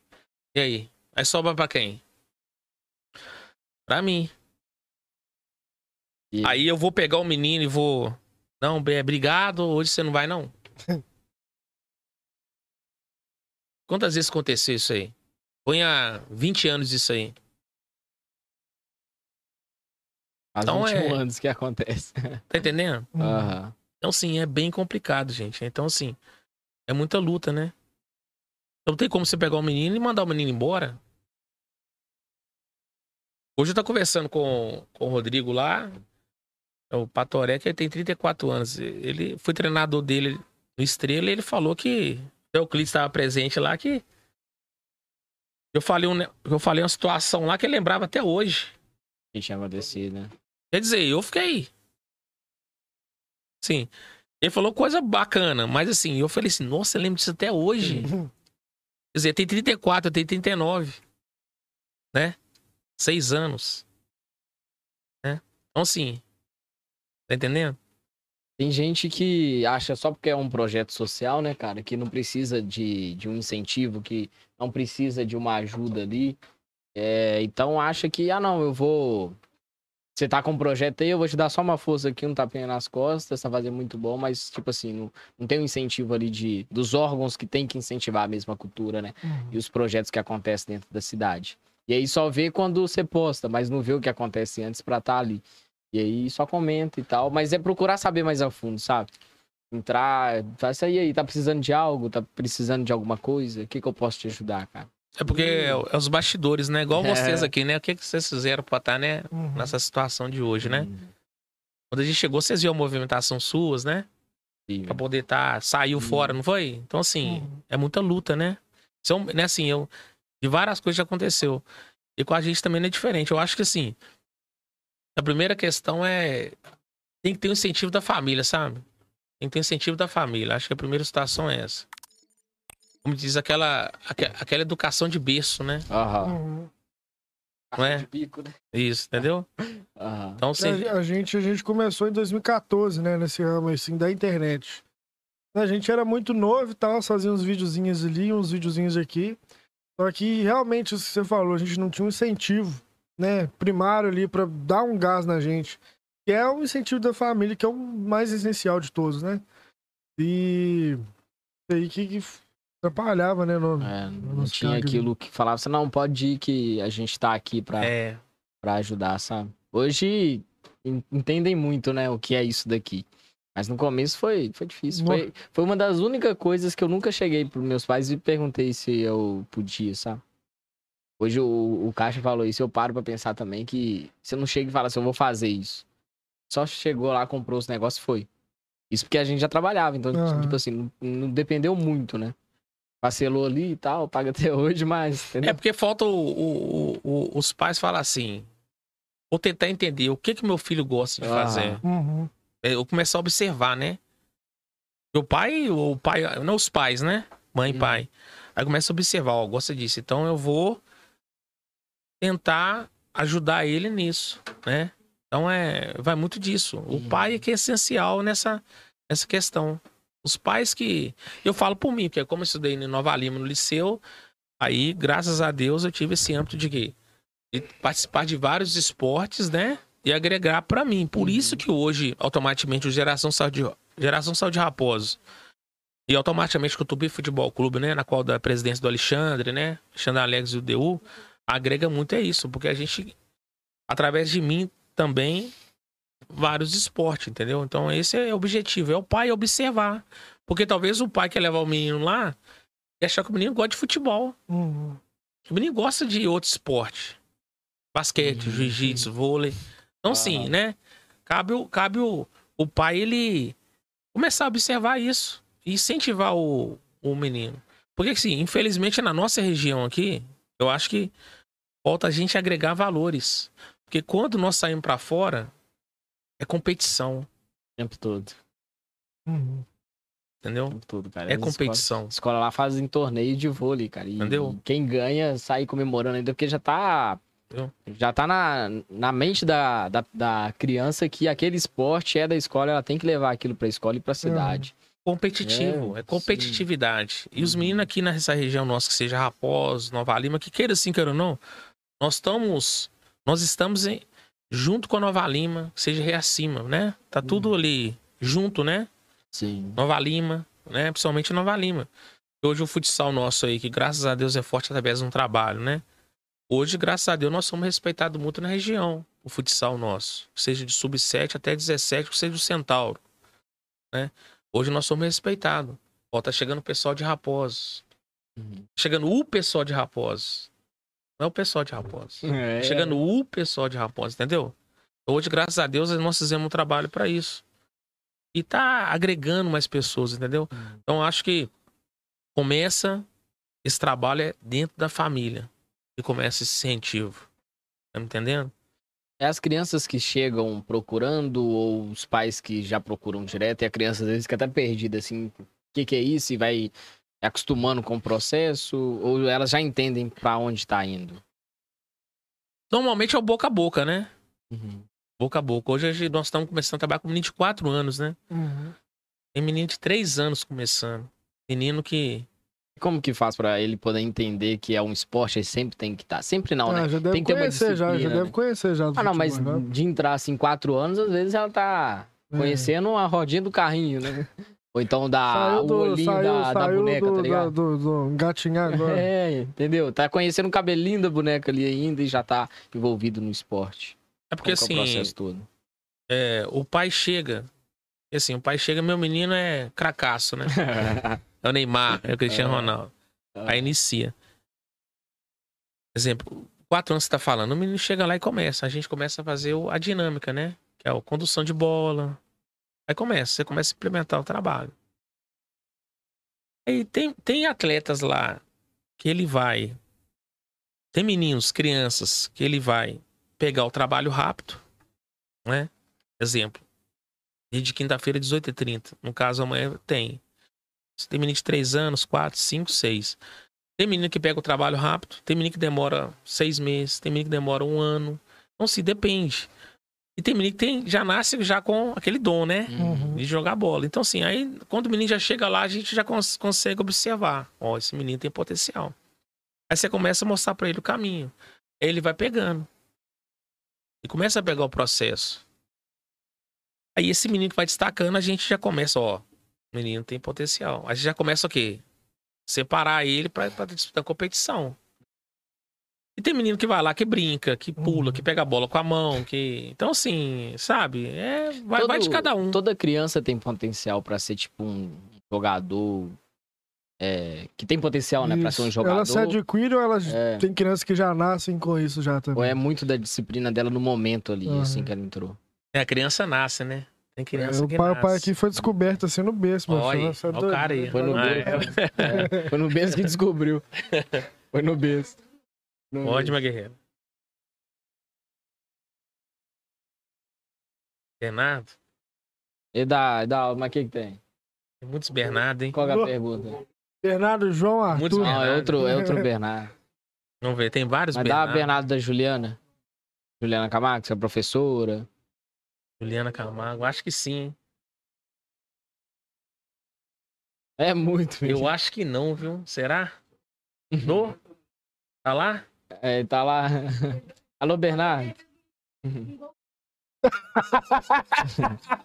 E aí? Aí sobra pra quem? Pra mim. E- Aí eu vou pegar o menino e vou. Não, Bé, obrigado, hoje você não vai, não. Quantas vezes aconteceu isso aí? Põe há 20 anos isso aí. Faz então 21 é- anos que acontece. Tá entendendo? Uhum. Então, sim, é bem complicado, gente. Então, assim, é muita luta, né? Não tem como você pegar o menino e mandar o menino embora. Hoje eu tô conversando com, com o Rodrigo lá, é o Patoré, que ele tem 34 anos. Ele foi treinador dele no Estrela e ele falou que o Clis estava presente lá que eu falei, um, eu falei uma situação lá que ele lembrava até hoje. que tinha acontecido, né? Quer dizer, eu fiquei. Sim. Ele falou coisa bacana, mas assim, eu falei assim, nossa, eu lembro disso até hoje. Quer dizer, tem 34, eu tenho 39. Né? Seis anos. Né? Então, assim. Tá entendendo? Tem gente que acha só porque é um projeto social, né, cara, que não precisa de, de um incentivo, que não precisa de uma ajuda ali. É, então acha que, ah, não, eu vou você tá com um projeto aí, eu vou te dar só uma força aqui, um tapinha nas costas, tá fazendo muito bom, mas, tipo assim, não, não tem um incentivo ali de, dos órgãos que tem que incentivar a mesma cultura, né? E os projetos que acontecem dentro da cidade. E aí só vê quando você posta, mas não vê o que acontece antes pra estar ali. E aí só comenta e tal, mas é procurar saber mais a fundo, sabe? Entrar, faz isso aí, aí, tá precisando de algo, tá precisando de alguma coisa, o que que eu posso te ajudar, cara? É porque é, é os bastidores, né? Igual É. vocês aqui, né? O que, que vocês fizeram pra estar, né? Uhum. Nessa situação de hoje, né? Hum, Quando a gente chegou, vocês viram a movimentação suas, né? sim, Pra poder estar. saiu Hum. fora, não foi? Então, assim, Uhum. é muita luta, né? São, né, assim, eu. De várias coisas já aconteceu. E com a gente também não é diferente. Eu acho que, assim. A primeira questão é. Tem que ter o incentivo da família, sabe? Tem que ter o incentivo da família. Acho que a primeira situação é essa. Como diz aquela, aque- aquela educação de berço, né? Aham. Uhum. Não é? De bico, né? Isso, entendeu? Aham. Então, você. A, a gente, a gente começou em 2014, né? Nesse ramo assim, da internet. A gente era muito novo e tal, fazia uns videozinhos ali, uns videozinhos aqui. Só que realmente, isso que você falou, a gente não tinha um incentivo, né? Primário ali pra dar um gás na gente. Que é o incentivo da família, que é o mais essencial de todos, né? E aí que, que atrapalhava, né? No, É, não Nos tinha aquilo que falava, você não pode ir que a gente tá aqui pra, É. pra ajudar, sabe? Hoje en- entendem muito, né, o que é isso daqui. Mas no começo foi, foi difícil. No- Foi, foi uma das únicas coisas que eu nunca cheguei pros meus pais e perguntei se eu podia, sabe? Hoje o, o Caixa falou isso, eu paro pra pensar também que você não chega e fala assim, eu vou fazer isso. Só chegou lá, comprou os negócios e foi. Isso porque a gente já trabalhava, então, tipo assim, não, não dependeu muito, né? Parcelou ali e tal, paga até hoje, mas. Entendeu? É porque falta o- o- o- os pais falar assim. Vou tentar entender o que que meu filho gosta de Ah. fazer. Uhum. É, Eu começar a observar, né? O pai, o pai, não os pais, né? Mãe e Uhum. pai. Aí começa a observar, ó, gosta disso. Então eu vou tentar ajudar ele nisso, né? Então é, vai muito disso. O Uhum. pai é que é essencial nessa, nessa questão. Os pais que. Eu falo por mim, porque como eu estudei em Nova Lima, no liceu, aí, graças a Deus, eu tive esse âmbito de? De participar de vários esportes, né? E agregar pra mim. Por isso que hoje, automaticamente, o Geração Saúde, Geração Saúde Raposo e automaticamente o Tupi Futebol Clube, né? Na qual da presidência do Alexandre, né? Alexandre Alex e o DU, agrega muito é isso, porque a gente, através de mim também, vários esportes, entendeu? Então esse é o objetivo, é o pai observar. Porque talvez o pai quer levar o menino lá e achar que o menino gosta de futebol. Uhum. O menino gosta de outro esporte. Basquete, Uhum. jiu-jitsu, vôlei. Então, sim, Aham. né? Cabe, o, cabe o, o pai, ele começar a observar isso e incentivar o, o menino. Porque, assim, infelizmente, na nossa região aqui, eu acho que falta a gente agregar valores. Porque quando nós saímos pra fora, é competição, O tempo todo. Uhum. O entendeu? tempo todo, cara. É As competição. escolas- escola lá fazem torneio de vôlei, cara. E Entendeu? quem ganha sai comemorando ainda, porque já tá. Entendeu? Já tá na, na mente da, da, da criança que aquele esporte é da escola, ela tem que levar aquilo pra escola e pra cidade. competitivo, É, é, competitividade. E os meninos aqui nessa região nossa, que seja Raposo, Nova Lima, que queira assim, queira ou não, nós estamos, nós estamos em- junto com a Nova Lima, seja Reacima, né? Tá tudo ali junto, né? Sim. Nova Lima, né? Principalmente Nova Lima. Hoje o futsal nosso aí, que graças a Deus é forte através de um trabalho, né? Hoje, graças a Deus, nós somos respeitados muito na região, o futsal nosso. Seja de sub-7 até 17, que seja o Centauro, né? Hoje nós somos respeitados. Ó, tá chegando o pessoal de Raposos. Uhum. Chegando o pessoal de Raposos. Não é o pessoal de Raposos. É. Chegando o pessoal de Raposos, entendeu? Hoje, graças a Deus, nós fizemos um trabalho para isso. E tá agregando mais pessoas, entendeu? Uhum. Então, acho que começa esse trabalho é dentro da família. E começa esse incentivo. Tá me entendendo? É as crianças que chegam procurando ou os pais que já procuram direto e a criança às vezes fica até perdida assim, o que, que é isso e vai acostumando com o processo ou elas já entendem pra onde tá indo. Normalmente é o boca a boca, né? Uhum. Boca a boca. Hoje nós estamos começando a trabalhar com menino de 4 anos, né? Uhum. Tem menino de 3 anos começando. Menino que Como que faz pra ele poder entender que é um esporte, ele sempre tem que estar? Sempre não, Ah, né? já deve tem que ter uma conhecer, já, já disciplina, deve né? conhecer já. Ah, não, mas né? de entrar assim quatro anos, às vezes ela tá É. conhecendo a rodinha do carrinho, né? Ou então da, o olhinho saiu, da, da boneca, do, tá ligado? do, do, do gatinhar agora. É, entendeu? Tá conhecendo o cabelinho da boneca ali ainda e já tá envolvido no esporte. É porque que é o assim, processo todo. é, o pai chega. E assim, o pai chega, meu menino é cracaço, né? É o Neymar, é o Cristiano É. Ronaldo. Aí inicia. Exemplo, quatro anos que você tá falando, o menino chega lá e começa. A gente começa a fazer o- a dinâmica, né? Que é a condução de bola. Aí começa, você começa a implementar o trabalho. Aí tem, tem atletas lá que ele vai. Tem meninos, crianças, que ele vai pegar o trabalho rápido, né? Exemplo. Dia de quinta-feira, 18h30. No caso, amanhã tem. Você tem menino de 3 anos, 4, 5, 6. Tem menino que pega o trabalho rápido, tem menino que demora seis meses, tem menino que demora um ano. Então, se depende. E tem menino que tem, já nasce já com aquele dom, né? Uhum. De jogar bola. Então, assim, aí quando o menino já chega lá, a gente já cons- consegue observar. Ó, esse menino tem potencial. Aí você começa a mostrar pra ele o caminho. Aí ele vai pegando. E começa a pegar o processo. Aí esse menino que vai destacando, a gente já começa, ó. O menino tem potencial. Aí já começa o quê? Separar ele pra, pra disputar competição. E tem menino que vai lá, que brinca, que pula, Uhum. que pega a bola com a mão, que. Então, assim, sabe? É, vai, Todo- vai de cada um. Toda criança tem potencial pra ser tipo um jogador é, que tem potencial, né, pra ser um Isso. jogador. Ela se adquire ou ela É. tem crianças que já nascem com isso já também? Ou é muito da disciplina dela no momento ali, Uhum. assim que ela entrou. É, a criança nasce, né? Tem criança É, o que pai, o nasce. pai aqui foi descoberto assim no berço, mano. Olha, é olha o cara aí. Foi no Ah, berço. É, foi no berço que descobriu. Foi no berço. Pode, berço. meu guerreiro. Bernardo? E da, da, mas o que que tem? Tem muitos Bernardo, hein? Qual é a pergunta? Bernardo João Muitos Arthur. Não, é Bernardo. outro, é outro Bernardo. Vamos ver, tem vários Mas dá a Bernardo. Bernardo da Juliana. Juliana Camargo, que é professora. Juliana Camargo, acho que sim. É muito, Eu acho que não, viu? Será? No? Tá lá? É, tá lá. Alô, Bernardo.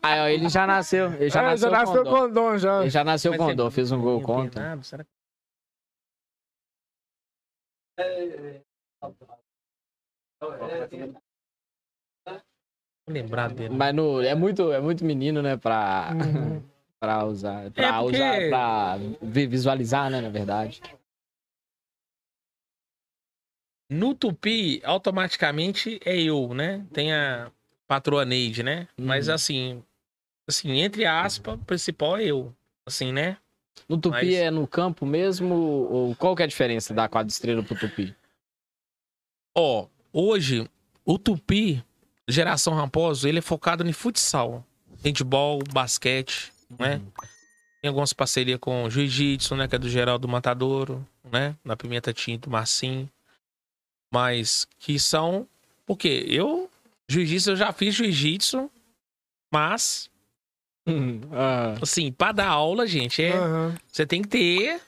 Aí, ó, ele já nasceu. Ele já É, nasceu, já nasceu com dom. com dom já. Ele já nasceu com ser dom, fez um gol Bernardo, contra. Será que... Vou lembrar dele. Mas no, é, muito, é muito menino, né, pra, Uhum. pra usar. Pra É, porque- usar, pra vi- visualizar, né, na verdade. No Tupi, automaticamente é eu, né? Tem a patroa Neide, né? Mas Uhum. assim, assim, entre aspas, o principal é eu. Assim, né? No Tupi Mas- é no campo mesmo? Ou qual que é a diferença da quadra estrela pro Tupi? Ó, hoje, o Tupi, geração Ramposo, ele é focado em futsal. Handball, basquete, né? Uhum. Tem algumas parcerias com o Jiu-Jitsu, né? Que é do Geraldo Matadouro, né? Na Pimenta Tinto, Marcinho. Mas que são... Porque eu... Jiu-Jitsu, eu já fiz Jiu-Jitsu, mas... Ah, Assim, pra dar aula, gente, é... Aham. Você tem que ter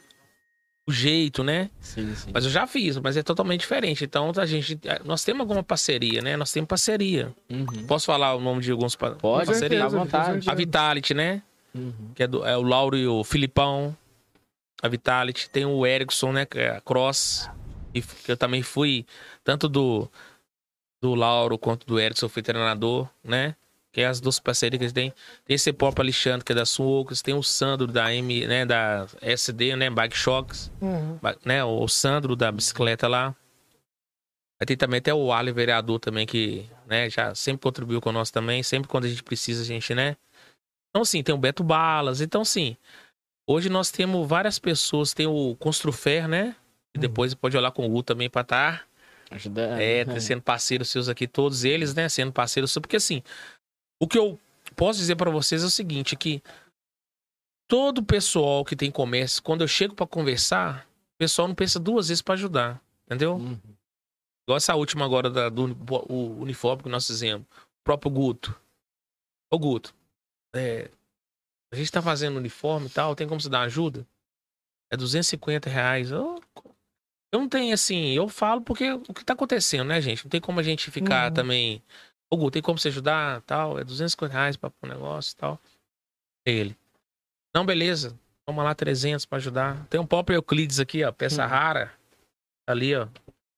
o jeito, né? sim, sim. Mas eu já fiz, mas é totalmente diferente. Então, a gente... Nós temos alguma parceria, né? Nós temos parceria. Uhum. Posso falar o nome de alguns pa- Pode, parceria? à certeza, vontade. A. Vitality, né? Uhum. que é, do, é o Lauro e o Filipão, a Vitality. Tem o Erickson, né? Que é a Cross. E que eu também fui, tanto do, do Lauro quanto do eu fui treinador, né? Que é as duas parcerias que eles têm. Tem esse próprio Alexandre, que é da Suocas. Tem o Sandro da M, né? Da SD, né? Bike Shocks. Uhum. Né? O Sandro da bicicleta lá. Aí tem também até o Ali vereador também, que né, já sempre contribuiu com nós também. Sempre quando a gente precisa, a gente, né? Então, assim, tem o Beto Balas. Então, assim, hoje nós temos várias pessoas. Tem o Construfer, né? E depois pode olhar com o U também pra estar Ajuda. é, sendo parceiros seus aqui, todos eles, né? Sendo parceiros seus. Porque, assim, o que eu posso dizer pra vocês é o seguinte: que todo pessoal que tem comércio, quando eu chego pra conversar, o pessoal não pensa duas vezes pra ajudar. Entendeu? Uhum. Igual essa última agora da- do o uniforme que nós fizemos. O próprio Guto. Ô Guto, é, a gente tá fazendo uniforme e tal, tem como você dar ajuda? É 250 reais. Eu, eu não tenho assim, eu falo porque o que tá acontecendo, né, gente? Não tem como a gente ficar Uhum. também. Ô, Gu, tem como você ajudar? Tal, é 250 reais pra um negócio e tal. Ele. Não, beleza. Toma lá 300 pra ajudar. Tem um próprio Euclides aqui, ó, peça Hum. rara. Ali, ó.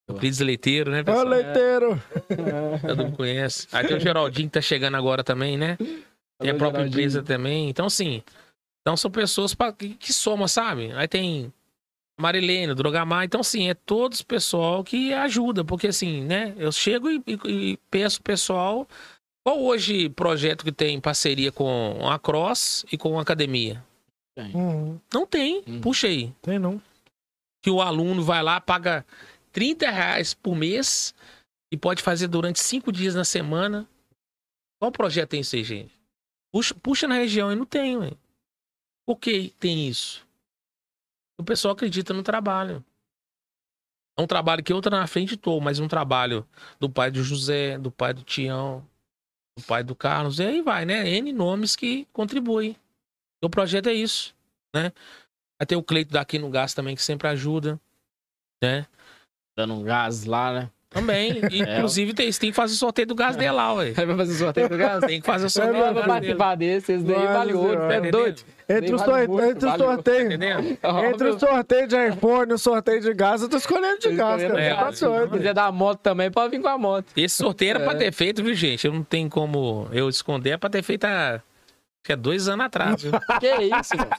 Euclides Leiteiro, né, Ô, pessoal? leiteiro! Todo mundo conhece. Aí tem o Geraldinho que tá chegando agora também, né? Tem a própria Geraldinho. empresa também. Então, assim, então são pessoas pra, que, que somam, sabe? Aí tem Marilene, Drogamar. Então, assim, é todos pessoal que ajuda. Porque, assim, né? Eu chego e, e, e peço pessoal. Qual hoje projeto que tem parceria com a Cross e com a academia? Uhum. Não tem. Hum. Puxa aí. Tem não. Que o aluno vai lá, paga 30 reais por mês e pode fazer durante cinco dias na semana. Qual projeto tem isso aí, gente? Puxa, puxa na região e não tem, ué. Por que tem isso? O pessoal acredita no trabalho. É um trabalho que tô na frente tô, mas um trabalho do pai do José, do pai do Tião, do pai do Carlos, e aí vai, né? N nomes que contribuem. O projeto é isso, né? Tem o Cleito daqui no gás também, que sempre ajuda, né? Dando um gás lá, né? Também. É. Inclusive, tem, tem que fazer sorteio do gás dele lá, ué. Aí vai fazer sorteio do gás? Tem que fazer o É, sorteio do gás participar desse, esse daí Nossa vale ouro, Senhora. tá Tá doido? Entre os, Vale sorte... muito, entre muito. sorteios. Entendendo? Entre o sorteio de iPhone e o sorteio de gás, eu tô escolhendo de gás, cara. É, Tá Se quiser dar moto também, pode vir com a moto. Esse sorteio era pra É. ter feito, viu, gente? Eu não tenho como eu esconder. É pra ter feito há... Acho que é dois anos atrás, viu? Que isso, velho?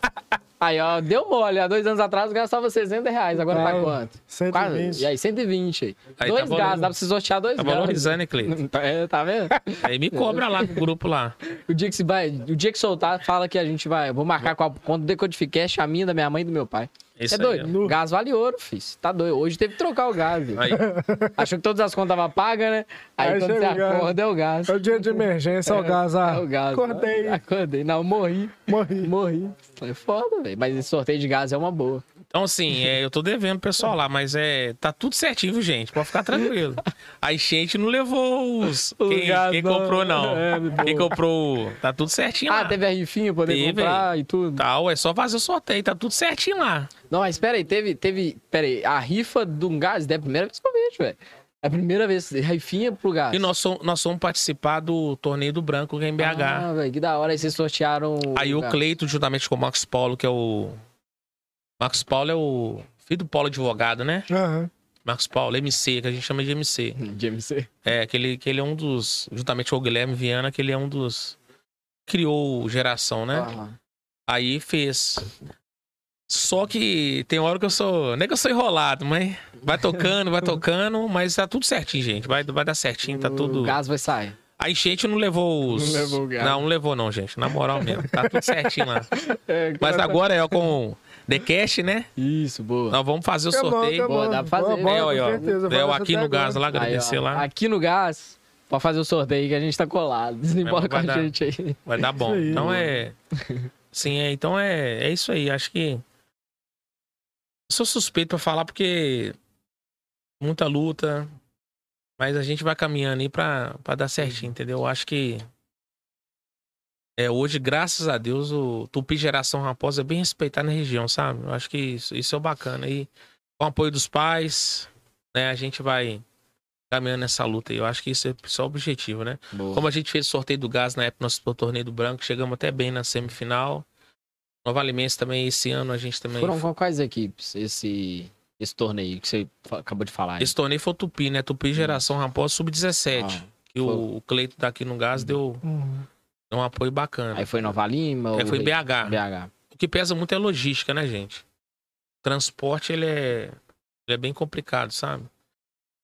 Aí, ó, deu mole. Há dois anos atrás eu gastava 60 reais. Agora tá Tá. quanto? Quase. 120. E aí, 120 aí. Aí dois tá gás, dá pra você sortear dois Tá gás. valorizando, hein, Cleiton? Tá, é, tá vendo? Aí me cobra lá no grupo lá. O dia que se vai, o dia que soltar, fala que a gente vai. eu Vou marcar com a conta do Decodificast, a minha, da minha mãe e do meu pai. Isso é aí, doido. ó. Gás vale ouro, filho. Tá doido. Hoje teve que trocar o gás. Aí, Achou que todas as contas estavam pagas, né? Aí, Aí quando você chega o gás. acorda, é o gás. É o dia de emergência, é o gás. Ah, É o gás. Acordei, Acordei. Não, morri. morri. Morri. É foda, velho. Mas esse sorteio de gás é uma boa. Então, assim, é, eu tô devendo o pessoal lá, mas é, tá tudo certinho, viu, gente? Pode ficar tranquilo. A enchente não levou os. Quem, quem comprou, não. É, quem comprou. Tá tudo certinho Ah, lá. teve a rifinha, poder Teve. comprar e tudo. Tal, é só fazer o sorteio, tá tudo certinho lá. Não, mas pera aí, teve, teve, pera aí, a rifa do gás, é a primeira vez que eu vejo, velho. É a primeira vez, rifinha pro gás. E nós somos, nós somos participar do torneio do Branco que é em BH. Ah, velho, que da hora, aí vocês sortearam Aí o gás. Cleito, juntamente com o Marcos Paulo, que é o. Marcos Paulo é o filho do Paulo advogado, né? Aham. Marcos Paulo, MC, que a gente chama de MC. De MC. É, que ele, que ele é um dos. Juntamente com o Guilherme Viana, que ele é um dos. Criou geração, né? Ah, Aí fez. Só que tem hora que eu sou. Nem que eu sou enrolado, mas vai tocando, vai tocando, mas tá tudo certinho, gente. Vai, vai dar certinho, tá tudo. O gás vai sair. A enchente não levou os. Não levou o gás. Não, não levou, não, gente. Na moral mesmo. Tá tudo certinho lá. É, Mas agora é com The Cash, né? Isso, boa. Nós vamos fazer o Que bom, sorteio. Boa, dá pra fazer. Boa, É, com ó, certeza, É, aqui no gás lá, agradecer Aí, ó, lá. Aqui no gás, pra fazer o sorteio que a gente tá colado. Desembola com a dar. gente aí. Vai dar bom. Aí, então mano. é. Sim, é, então é, é isso aí. Acho que. Eu sou suspeito pra falar porque. Muita luta. Mas a gente vai caminhando aí pra, pra dar certinho, entendeu? Eu acho que. É, hoje, graças a Deus, o Tupi Geração Raposa é bem respeitado na região, sabe? Eu acho que isso, isso é bacana. E com o apoio dos pais, né, a gente vai caminhando nessa luta aí. Eu acho que isso é só o objetivo, né? Boa. Como a gente fez o sorteio do gás na época do torneio do branco, chegamos até bem na semifinal. Nova Alimentos também, esse ano a gente também. Foram com quais equipes esse, esse torneio que você acabou de falar? aí? Esse torneio foi o Tupi, né? Tupi Geração Raposa Sub-17. Ah, que o, o Cleito daqui no gás deu, Uhum. Deu um apoio bacana. aí foi Nova Lima? É, ou foi BH. BH. O que pesa muito é a logística, né, gente? Transporte, ele é, ele é bem complicado, sabe?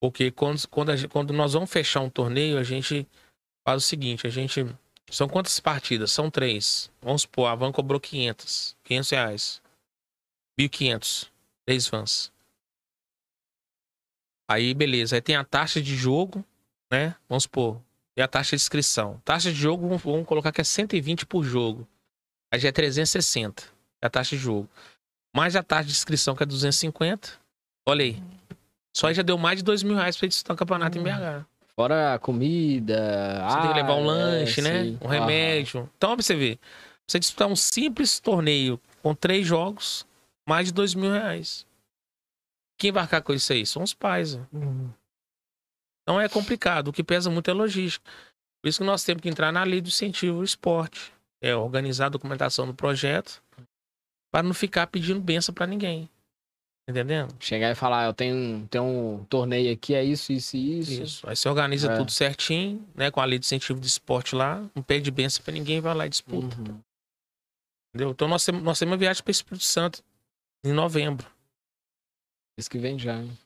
Porque quando, quando, gente- quando nós vamos fechar um torneio, a gente faz o seguinte, a gente... São quantas partidas? São três. Vamos supor, a van cobrou 500. 500 reais. 1.500. Três vans. Aí, beleza. Aí tem a taxa de jogo, né? Vamos supor. E a taxa de inscrição. Taxa de jogo, vamos, vamos colocar que é 120 por jogo. Aí já é 360. É a taxa de jogo. Mais a taxa de inscrição, que é 250. Olha aí. Só aí já deu mais de 2 mil reais pra gente disputar o campeonato em BH. Fora a comida. Você tem que levar um ah, lanche, é, né? sim. Um remédio. Então, ó, pra você ver. Você disputar um simples torneio com três jogos, mais de dois mil reais. Quem vai arcar com isso aí? São os pais. ó. Uhum. Então é complicado. O que pesa muito é logística. Por isso que nós temos que entrar na lei do incentivo ao esporte. É organizar a documentação do projeto para não ficar pedindo benção para ninguém. Entendendo? Chegar e falar, eu tenho, tenho um torneio aqui, é isso, isso e isso. Isso. Aí você organiza É. tudo certinho, né? Com a lei de incentivo de esporte lá. Não pede benção para ninguém, vai lá e disputa. Uhum. Entendeu? Então nós temos, nós temos uma viagem para Espírito Santo em novembro. Isso que vem já. hein?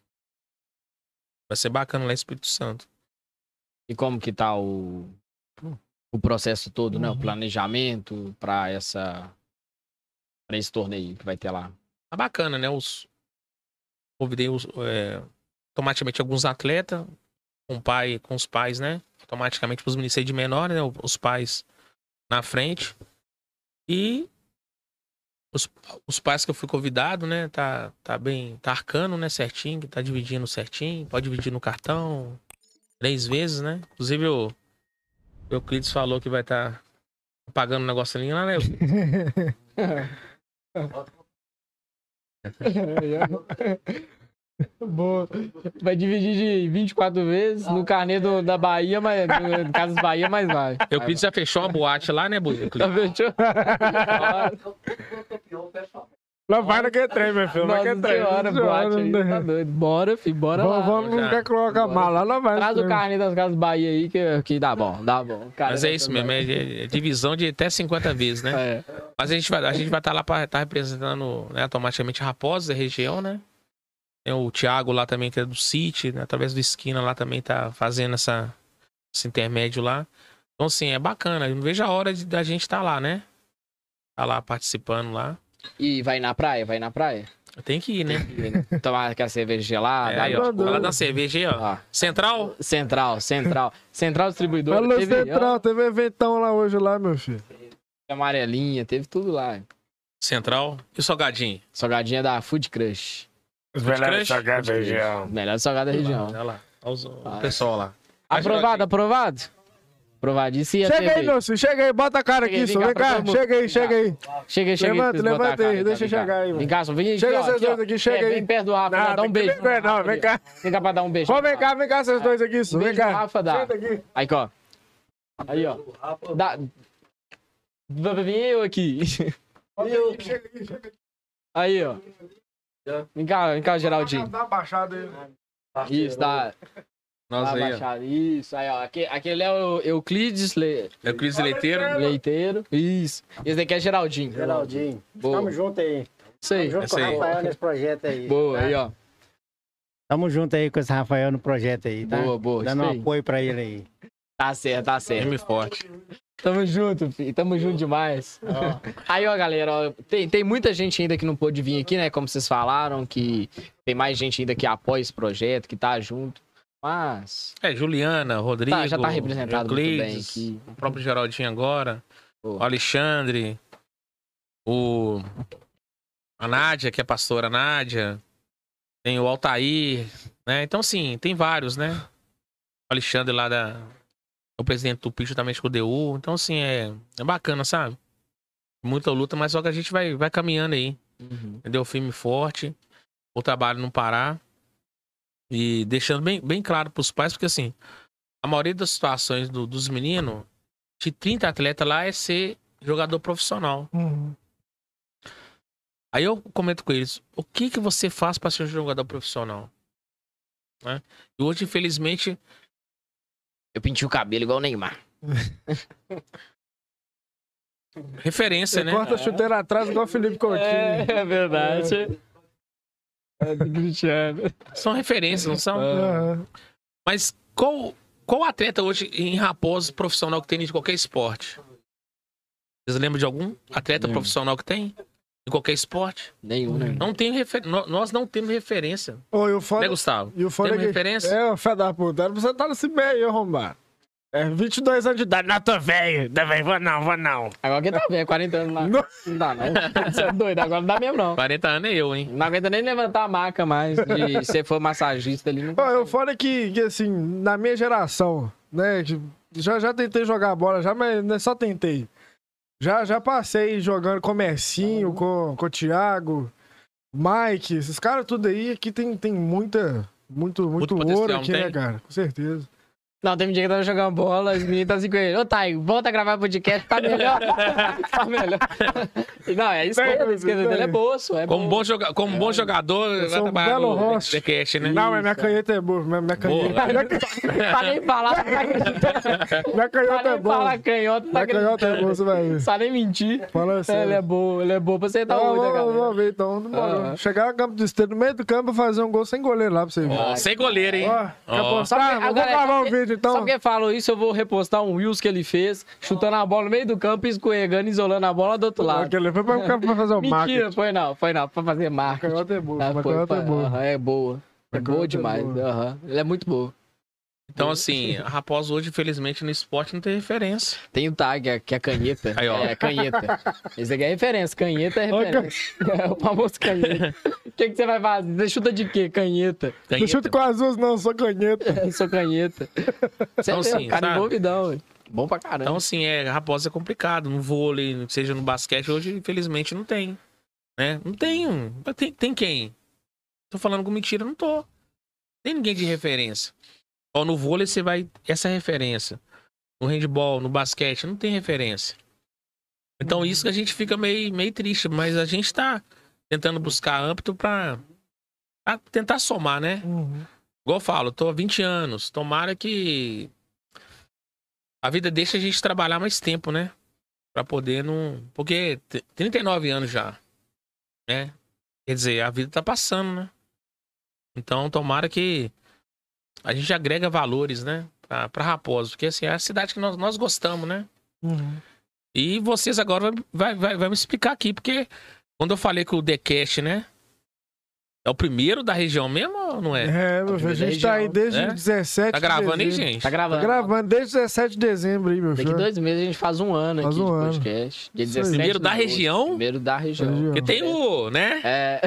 Vai ser bacana lá em Espírito Santo. E como que tá o, o processo todo, né? O Uhum. planejamento para essa para esse torneio que vai ter lá. Tá bacana, né? Os... Convidei os, é, automaticamente alguns atletas com o pai, com os pais, né? Automaticamente para os meninos de menor, né? Os pais na frente. E os, os pais que eu fui convidado, né? Tá, tá bem, tá arcando, né? Certinho, tá dividindo certinho. Pode dividir no cartão três vezes, né? Inclusive o o Euclides falou que vai estar pagando um negócio ali lá, né? Boa. Vai dividir de 24 vezes no carnê do- da Bahia, mas no Casas Bahia, mas vai. Euclides já fechou uma boate lá, né, Bu- Tá Euclides? vendo? Lá vai naquele trem, meu filho. Nossa Naquele trem. senhora, boate aí, tá doido. Bora, filho, bora lá. Vamos, vamos, não Já. quer colocar mal lá, lá vai. Traz o carnê das Casas Bahia aí que, que dá bom, dá bom. Cara, Mas é isso mesmo, é, é divisão de até 50 vezes, né? É. Mas a gente vai, a gente vai estar lá para estar representando né, automaticamente Raposa, da região, né? Tem o Thiago lá também, que é do City, né? através do Esquina lá também tá fazendo essa, esse intermédio lá. Então, assim, é bacana. Eu não vejo a hora de, da gente estar lá, né? Tá lá participando lá. E vai na praia? Vai na praia? Tem que ir, né? Tomar aquela cerveja gelada. É, aí, ó, ó. fala da cerveja aí, ó. Ó, Central? Central, Central. Central Distribuidora. Alô, teve, ó, Central, teve eventão lá hoje, lá, meu filho. amarelinha, teve tudo lá. Central. E o Salgadinho? Salgadinha da Food Crush. Os melhores salgados da região. Melhor salgado da região. Olha lá. Olha os- o Ah, é. pessoal lá. Aprovado, aprovado? Aprovadíssimo. E a Chega aí, meu filho, chega aí, bota a cara aqui, vem só. cá Vem cá, todo mundo. chega aí, Vem chega aí. Chega aí, chega aí. Levanta, levanta cara, aí, deixa Vem cá. chegar aí, mano. Vem cá, só vem aqui, Chega ó, vocês aqui, ó. dois aqui, chega É, aí. Vem perto do Rafa, Não, dá um tem que beijo. ele, não, vem cá. Vem cá pra dar um beijo. Ó, vem cá, vem cá, vocês dois aqui, só. Vem beijo cá. Rafa, dá. Senta aqui. Aí, ó. Aí, ó. Dá... Vai vir eu aqui. Chega chega aí. Aí, ó. Vem cá, vem cá, Geraldinho. Dá uma baixada aí. Isso, dá. Nossa, dá aí, ó. Isso, aí, ó. Aque- Aquele é o Euclides Le- Cris Leiteiro. Leiteiro. Isso. Esse daqui é Geraldinho. Geraldinho. Boa. Tamo junto aí. Isso aí. Tamo junto com o. Rafael nesse projeto aí. Boa, tá? aí, ó. Tamo junto aí com esse Rafael no projeto aí, tá? Boa, boa. Dando um apoio pra ele aí. Tá certo, tá certo. Firme forte. Tamo junto, filho. Tamo junto demais. Aí, ó, galera, ó, tem, tem muita gente ainda que não pôde vir aqui, né? Como vocês falaram, que tem mais gente ainda que apoia esse projeto, que tá junto. Mas É, Juliana, Rodrigo. tá, já tá representado muito bem Euclides, aqui. O próprio Geraldinho agora. Pô. O Alexandre. O. A Nádia, que é a pastora Nádia. Tem o Altair, né? Então, sim, tem vários, né? O Alexandre lá da. O presidente do PIT também DU. Então, assim, é, é bacana, sabe? Muita luta, mas só que a gente vai, vai caminhando aí. Uhum. entendeu? Firme e forte, o trabalho não parar. E deixando bem, bem claro pros pais, porque assim, a maioria das situações do- dos meninos, de 30 atletas lá, é ser jogador profissional. Uhum. Aí eu comento com eles, o que que você faz para ser um jogador profissional? Né? E hoje, infelizmente, Eu pintei o cabelo igual o Neymar. referência, Você né? corta a chuteira atrás igual o Felipe Coutinho. é verdade. É Cristiano. São referências, não são? Mas qual, qual atleta hoje em Raposo profissional que tem de qualquer esporte? Vocês lembram de algum atleta profissional que tem? Em qualquer esporte? Nenhum, né? Não tem refer... nó- Nós não temos referência. Ô, e o Né, Gustavo? e o Temos é que... referência? É, o fé da puta. Era pra você tá nesse meio, arrombado. É, 22 anos de idade. Não, tô velho. Não, velho, vou não, vou não. Agora quem tá vendo, 40 anos lá. Não. Não dá, não. Você é doido, agora não dá mesmo, não. 40 anos é eu, hein? Não aguenta nem levantar a maca mais. De se for massagista ali, não Ô, o foda é que, que, assim, na minha geração, né, que já, já tentei jogar bola, já, mas não é só tentei. Já, já passei jogando comercinho com, com o Thiago, Mike, esses caras tudo aí, aqui tem, tem muita, muito, muito, potencial, ouro aqui, né, tem? cara? Com certeza. Não, teve um dia que eu tava jogando bola, meninos estavam assim com ele. Ô, Thay, volta a gravar podcast, tá melhor. tá melhor. Não, é isso a esquerda dele é boa, só. É Como boa. bom, joga... Como bom jogador, vai sou um trabalhar belo. TheCast, né? Não, mas minha canheta é boa. Minha, minha Boa. canheta, Tá nem falar, minha canhota é boa. falar canhoto, tá Minha canhota é boa, você vai ver. Sabe nem mentir. Fala Ele sério. é boa, ele é boa pra você hoje, né, vamos, galera? vamos ver então. Demorou. Ah. Chegar no campo do esteiro, no meio do campo, fazer um gol sem goleiro lá pra você ver. Sem goleiro, hein? Ó, Vou gravar o sabe- vídeo então. Sabe quem falou isso? Eu vou repostar um Reels que ele fez, chutando a bola no meio do campo, escorregando, isolando a bola do outro lado. Aquele foi pra, pra fazer o Mentira, marketing. foi não, foi não, pra fazer A marketing. canhota é boa. Ah, a foi, canhota é foi, boa. é boa. É boa canhota é demais. boa. Ele é muito boa. Então, assim, a Raposa hoje, infelizmente, no esporte não tem referência. Tem o tag, é- que é canheta. Aí, ó. É, canheta. Esse aqui é referência. Canheta é referência. É o famoso canheta. O que, que você vai fazer? Você chuta de quê? Canheta. Não Canheta. chuta com as duas, não, só canheta. Eu sou canheta. Você Então, é assim, cara sabe? envolvidão. ué. Bom pra caramba. Então, assim, é, a Raposa é complicado. No vôlei, seja no basquete, hoje, infelizmente, não tem. Né? Não tem um. Tem, tem quem? Tô falando com mentira, não tô. Tem ninguém de referência. Ó, no vôlei você vai. Essa é referência. No handball, no basquete, não tem referência. Então, isso que a gente fica meio, meio triste, mas a gente tá tentando buscar âmbito pra, pra tentar somar, né? Uhum. Igual eu falo, tô há 20 anos. Tomara que a vida deixe a gente trabalhar mais tempo, né? Pra poder não. Porque t- 39 anos já. Né? Quer dizer, a vida tá passando, né? Então, tomara que a gente agrega valores, né? Pra, pra Raposo. Porque assim, é a cidade que nós, nós gostamos, né? Uhum. E vocês agora vai, vai, vai, me explicar aqui, porque quando eu falei que o TheCast, né? É o primeiro da região mesmo ou não é? É, meu filho, a gente tá aí desde É? 17 Tá de gravando aí, dezembro. gente? Tá Tá gravando. gravando desde 17 de dezembro aí, meu Daqui filho. dois meses a gente faz um ano Faz aqui um de ano. podcast. Dia Isso aí. 17 Primeiro da região? Primeiro da região. Região. Porque tem o, né? É.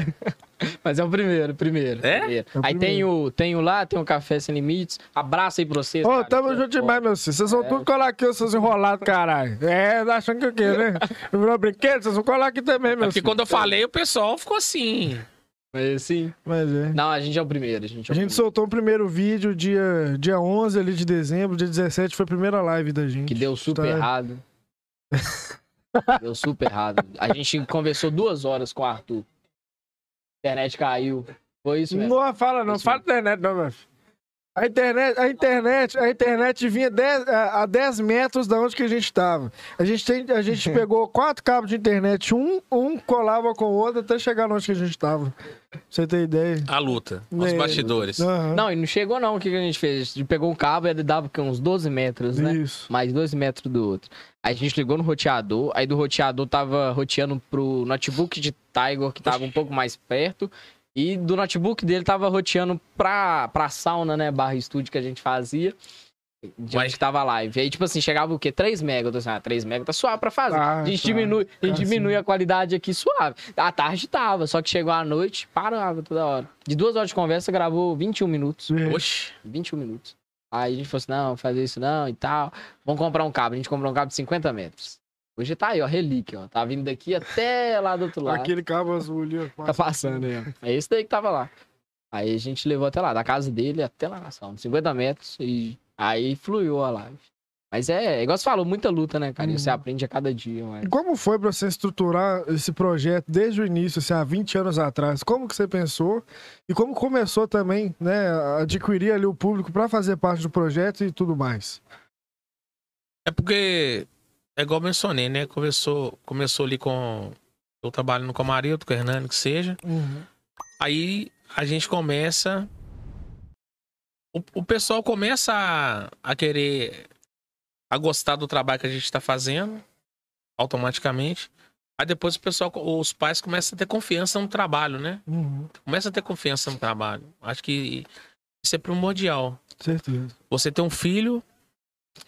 Mas é o primeiro, primeiro. É? primeiro. É o aí tem primeiro. o, tem o lá, tem o Café Sem Limites. Abraço aí pra vocês. Ô, cara. tamo é junto demais, meu filho. Vocês vão tudo colar aqui, os seus enrolados, caralho. É, tá achando que o quê, né? Virou brinquedo? Vocês vão colar aqui também, É meu porque filho. quando eu falei, o pessoal ficou assim. Mas sim. Mas é. Não, a gente é o primeiro. A gente, é A gente primeiro. soltou o primeiro vídeo dia, dia 11 ali de dezembro, dia 17 foi a primeira live da gente. Que deu super Tá? errado. deu super errado. A gente conversou duas horas com o Arthur. A internet caiu. Foi isso mesmo. Não fala não, fala internet não, meu filho. A internet, a internet, a internet vinha 10, a a 10 metros da onde que a gente tava. A gente, tem, a gente pegou quatro cabos de internet, um, um colava com o outro até chegar onde que a gente tava. Pra você ter ideia. A luta, os É. bastidores. Aham. Não, e não chegou não. O que que a gente fez? A gente pegou um cabo e ele dava uns 12 metros, né? Isso. mais dois metros do outro. Aí a gente ligou no roteador, aí do roteador tava roteando pro notebook de Tiger, que tava um pouco mais perto, e do notebook dele tava roteando pra, pra sauna, né, barra estúdio que a gente fazia, de Uai. onde que tava live. Aí, tipo assim, chegava o quê? 3 mega. Eu tô assim, ah, 3 mega tá suave pra fazer. Tá, a gente tá. diminui, a gente Tá, diminui sim. a qualidade aqui suave. À tarde tava, só que chegou à noite, parava toda hora. De duas horas de conversa, gravou 21 minutos. É. Oxi. 21 minutos. Aí a gente falou assim, não, fazer isso não e tal. Vamos comprar um cabo. A gente comprou um cabo de 50 metros. Hoje tá aí, ó, relíquia, ó. Tá vindo daqui até lá do outro lado. Aquele cabo azul ali. ó, Tá passando aí, ó. É esse daí que tava lá. Aí a gente levou até lá, da casa dele até lá na sauna. 50 metros e aí fluiu a live. Mas é, igual você falou, muita luta, né, cara? E você aprende a cada dia, E mas... como foi pra você estruturar esse projeto desde o início, assim, há 20 anos atrás? Como que você pensou? E como começou também, né, adquirir ali o público pra fazer parte do projeto e tudo mais? É porque, é igual mencionei, né? Começou, começou ali com. Eu trabalhando com a Marildo, com o Hernani, que seja. Aí a gente começa. O, o pessoal começa a, a querer. a gostar do trabalho que a gente está fazendo, automaticamente. Aí depois o pessoal, os pais começam a ter confiança no trabalho, né? Uhum. Começa a ter confiança no trabalho. Acho que isso é primordial. Certeza. Você tem um filho,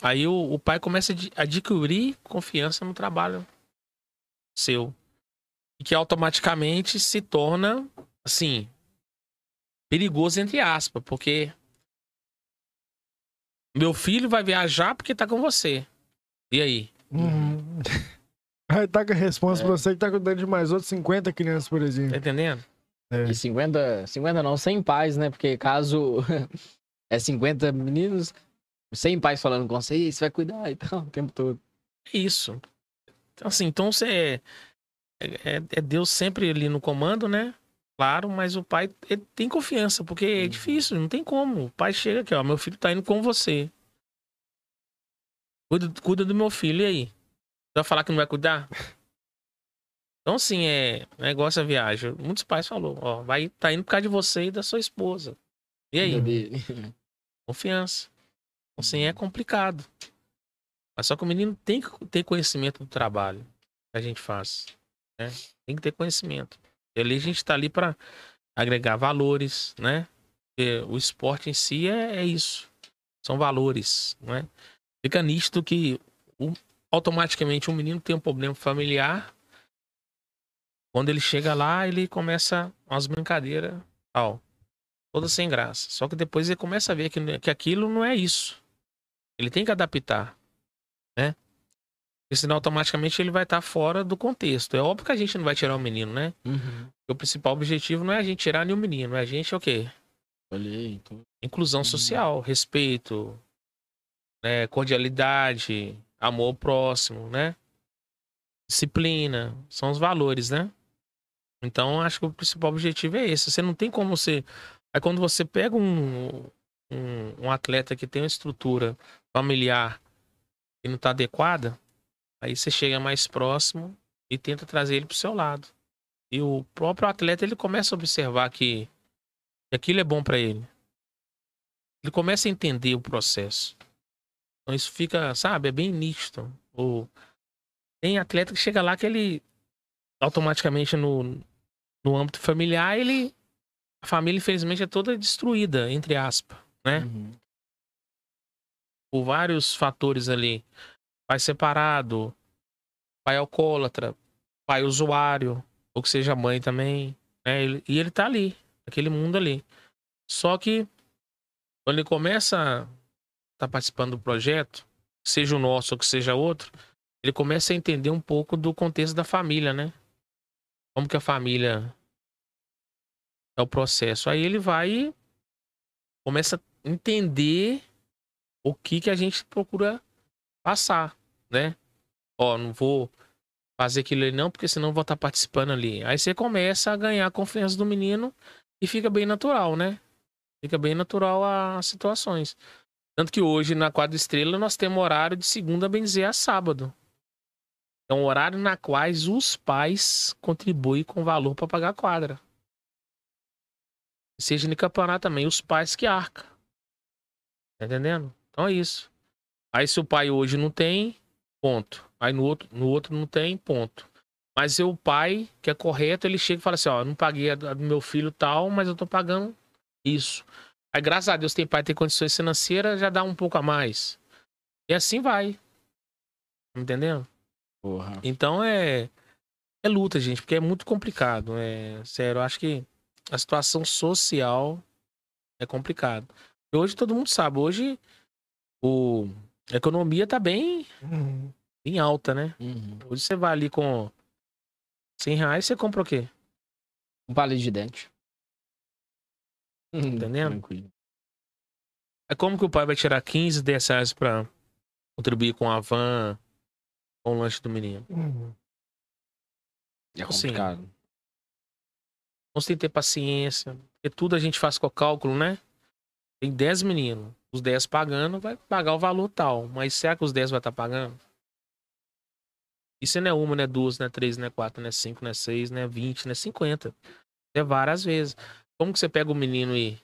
aí o, o pai começa a ad- adquirir confiança no trabalho seu. E que automaticamente se torna, assim, perigoso, entre aspas, porque meu filho vai viajar porque tá com você. E aí? Uhum. Aí tá com a resposta É. pra você que tá cuidando de mais outros 50 crianças, por exemplo. Tá entendendo? É. E 50, 50 não, 100 pais, né? Porque caso é 50 meninos, 100 pais falando com você, "Ih, você vai cuidar e tal, o tempo todo. É isso. Então, assim, então você é, é, é Deus sempre ali no comando, né? Claro, mas o pai tem confiança, porque é Uhum. difícil, não tem como. O pai chega aqui, ó, meu filho tá indo com você. Cuida, cuida do meu filho, e aí? Você vai falar que não vai cuidar? Então, assim, é negócio a viagem. Muitos pais falaram, ó, vai, tá indo por causa de você e da sua esposa. E aí? Dele. Confiança. Então, assim, é complicado. Mas só que o menino tem que ter conhecimento do trabalho que a gente faz. Né? Tem que ter conhecimento. E ali a gente tá ali para agregar valores, né? Porque o esporte em si é, é isso. São valores, né? Fica nítido que o- automaticamente um menino tem um problema familiar. Quando ele chega lá, ele começa umas brincadeiras, tal toda sem graça. Só que depois ele começa a ver que, que aquilo não é isso. Ele tem que adaptar, né? Porque senão automaticamente ele vai estar fora do contexto. É óbvio que a gente não vai tirar o menino, né? Uhum. O principal objetivo não é a gente tirar nenhum menino, é a gente é o quê? Olhei, tudo. Inclusão Uhum. social, respeito, né? cordialidade, amor ao próximo, né? Disciplina, são os valores, né? Então, acho que o principal objetivo é esse. Você não tem como você. Aí, quando você pega um, um, um atleta que tem uma estrutura familiar que não está adequada, aí você chega mais próximo e tenta trazer ele para o seu lado. E o próprio atleta ele começa a observar que, aquilo é bom para ele. Ele começa a entender o processo. Então isso fica, sabe, é bem nítido. O... Tem atleta que chega lá que ele automaticamente no, no âmbito familiar, ele. A família, infelizmente, é toda destruída, entre aspas, né? Uhum. Por vários fatores ali. Pai separado, pai alcoólatra, pai usuário, ou que seja mãe também. Né? E ele tá ali, naquele mundo ali. Só que quando ele começa a estar participando do projeto, seja o nosso ou que seja outro, ele começa a entender um pouco do contexto da família, né? Como que a família é o processo. Aí ele vai e começa a entender o que que a gente procura passar, né? Ó, não vou fazer aquilo ali não, porque senão vou estar participando ali. Aí você começa a ganhar a confiança do menino e fica bem natural, né? Fica bem natural as situações. Tanto que hoje na quadra estrela nós temos horário de segunda, bem dizer, a sábado. É um horário na quais os pais contribuem com valor para pagar a quadra. Seja no campeonato também, os pais que arcam. Tá entendendo? Então é isso. Aí se o pai hoje não tem, ponto. Aí no outro, no outro não tem, ponto. Mas se o pai, que é correto, ele chega e fala assim, ó, não paguei a do meu filho tal, mas eu tô pagando isso. Aí graças a Deus tem pai que tem condições financeiras, já dá um pouco a mais. E assim vai. Tá Entendendo? Porra. Então é é luta, gente, porque é muito complicado. É sério, eu acho que a situação social é complicado. Hoje todo mundo sabe, hoje o a economia tá bem Uhum. em alta, né? Uhum. Hoje você vai ali com 100 reais, você compra o quê? Um palito de dente. Uhum, Entendendo? Tranquilo. É como que o pai vai tirar 15, 10 reais pra contribuir com a van, com o lanche do menino? Uhum. É Assim, complicado. Então você tem que ter paciência. Porque tudo a gente faz com o cálculo, né? Tem 10 meninos. Os 10 pagando, vai pagar o valor tal. Mas será que os 10 vai estar pagando? Isso não é uma, não é duas, não é três, não é quatro, não é cinco, não é seis, não é vinte, não é cinquenta. É várias vezes. Como que você pega o menino e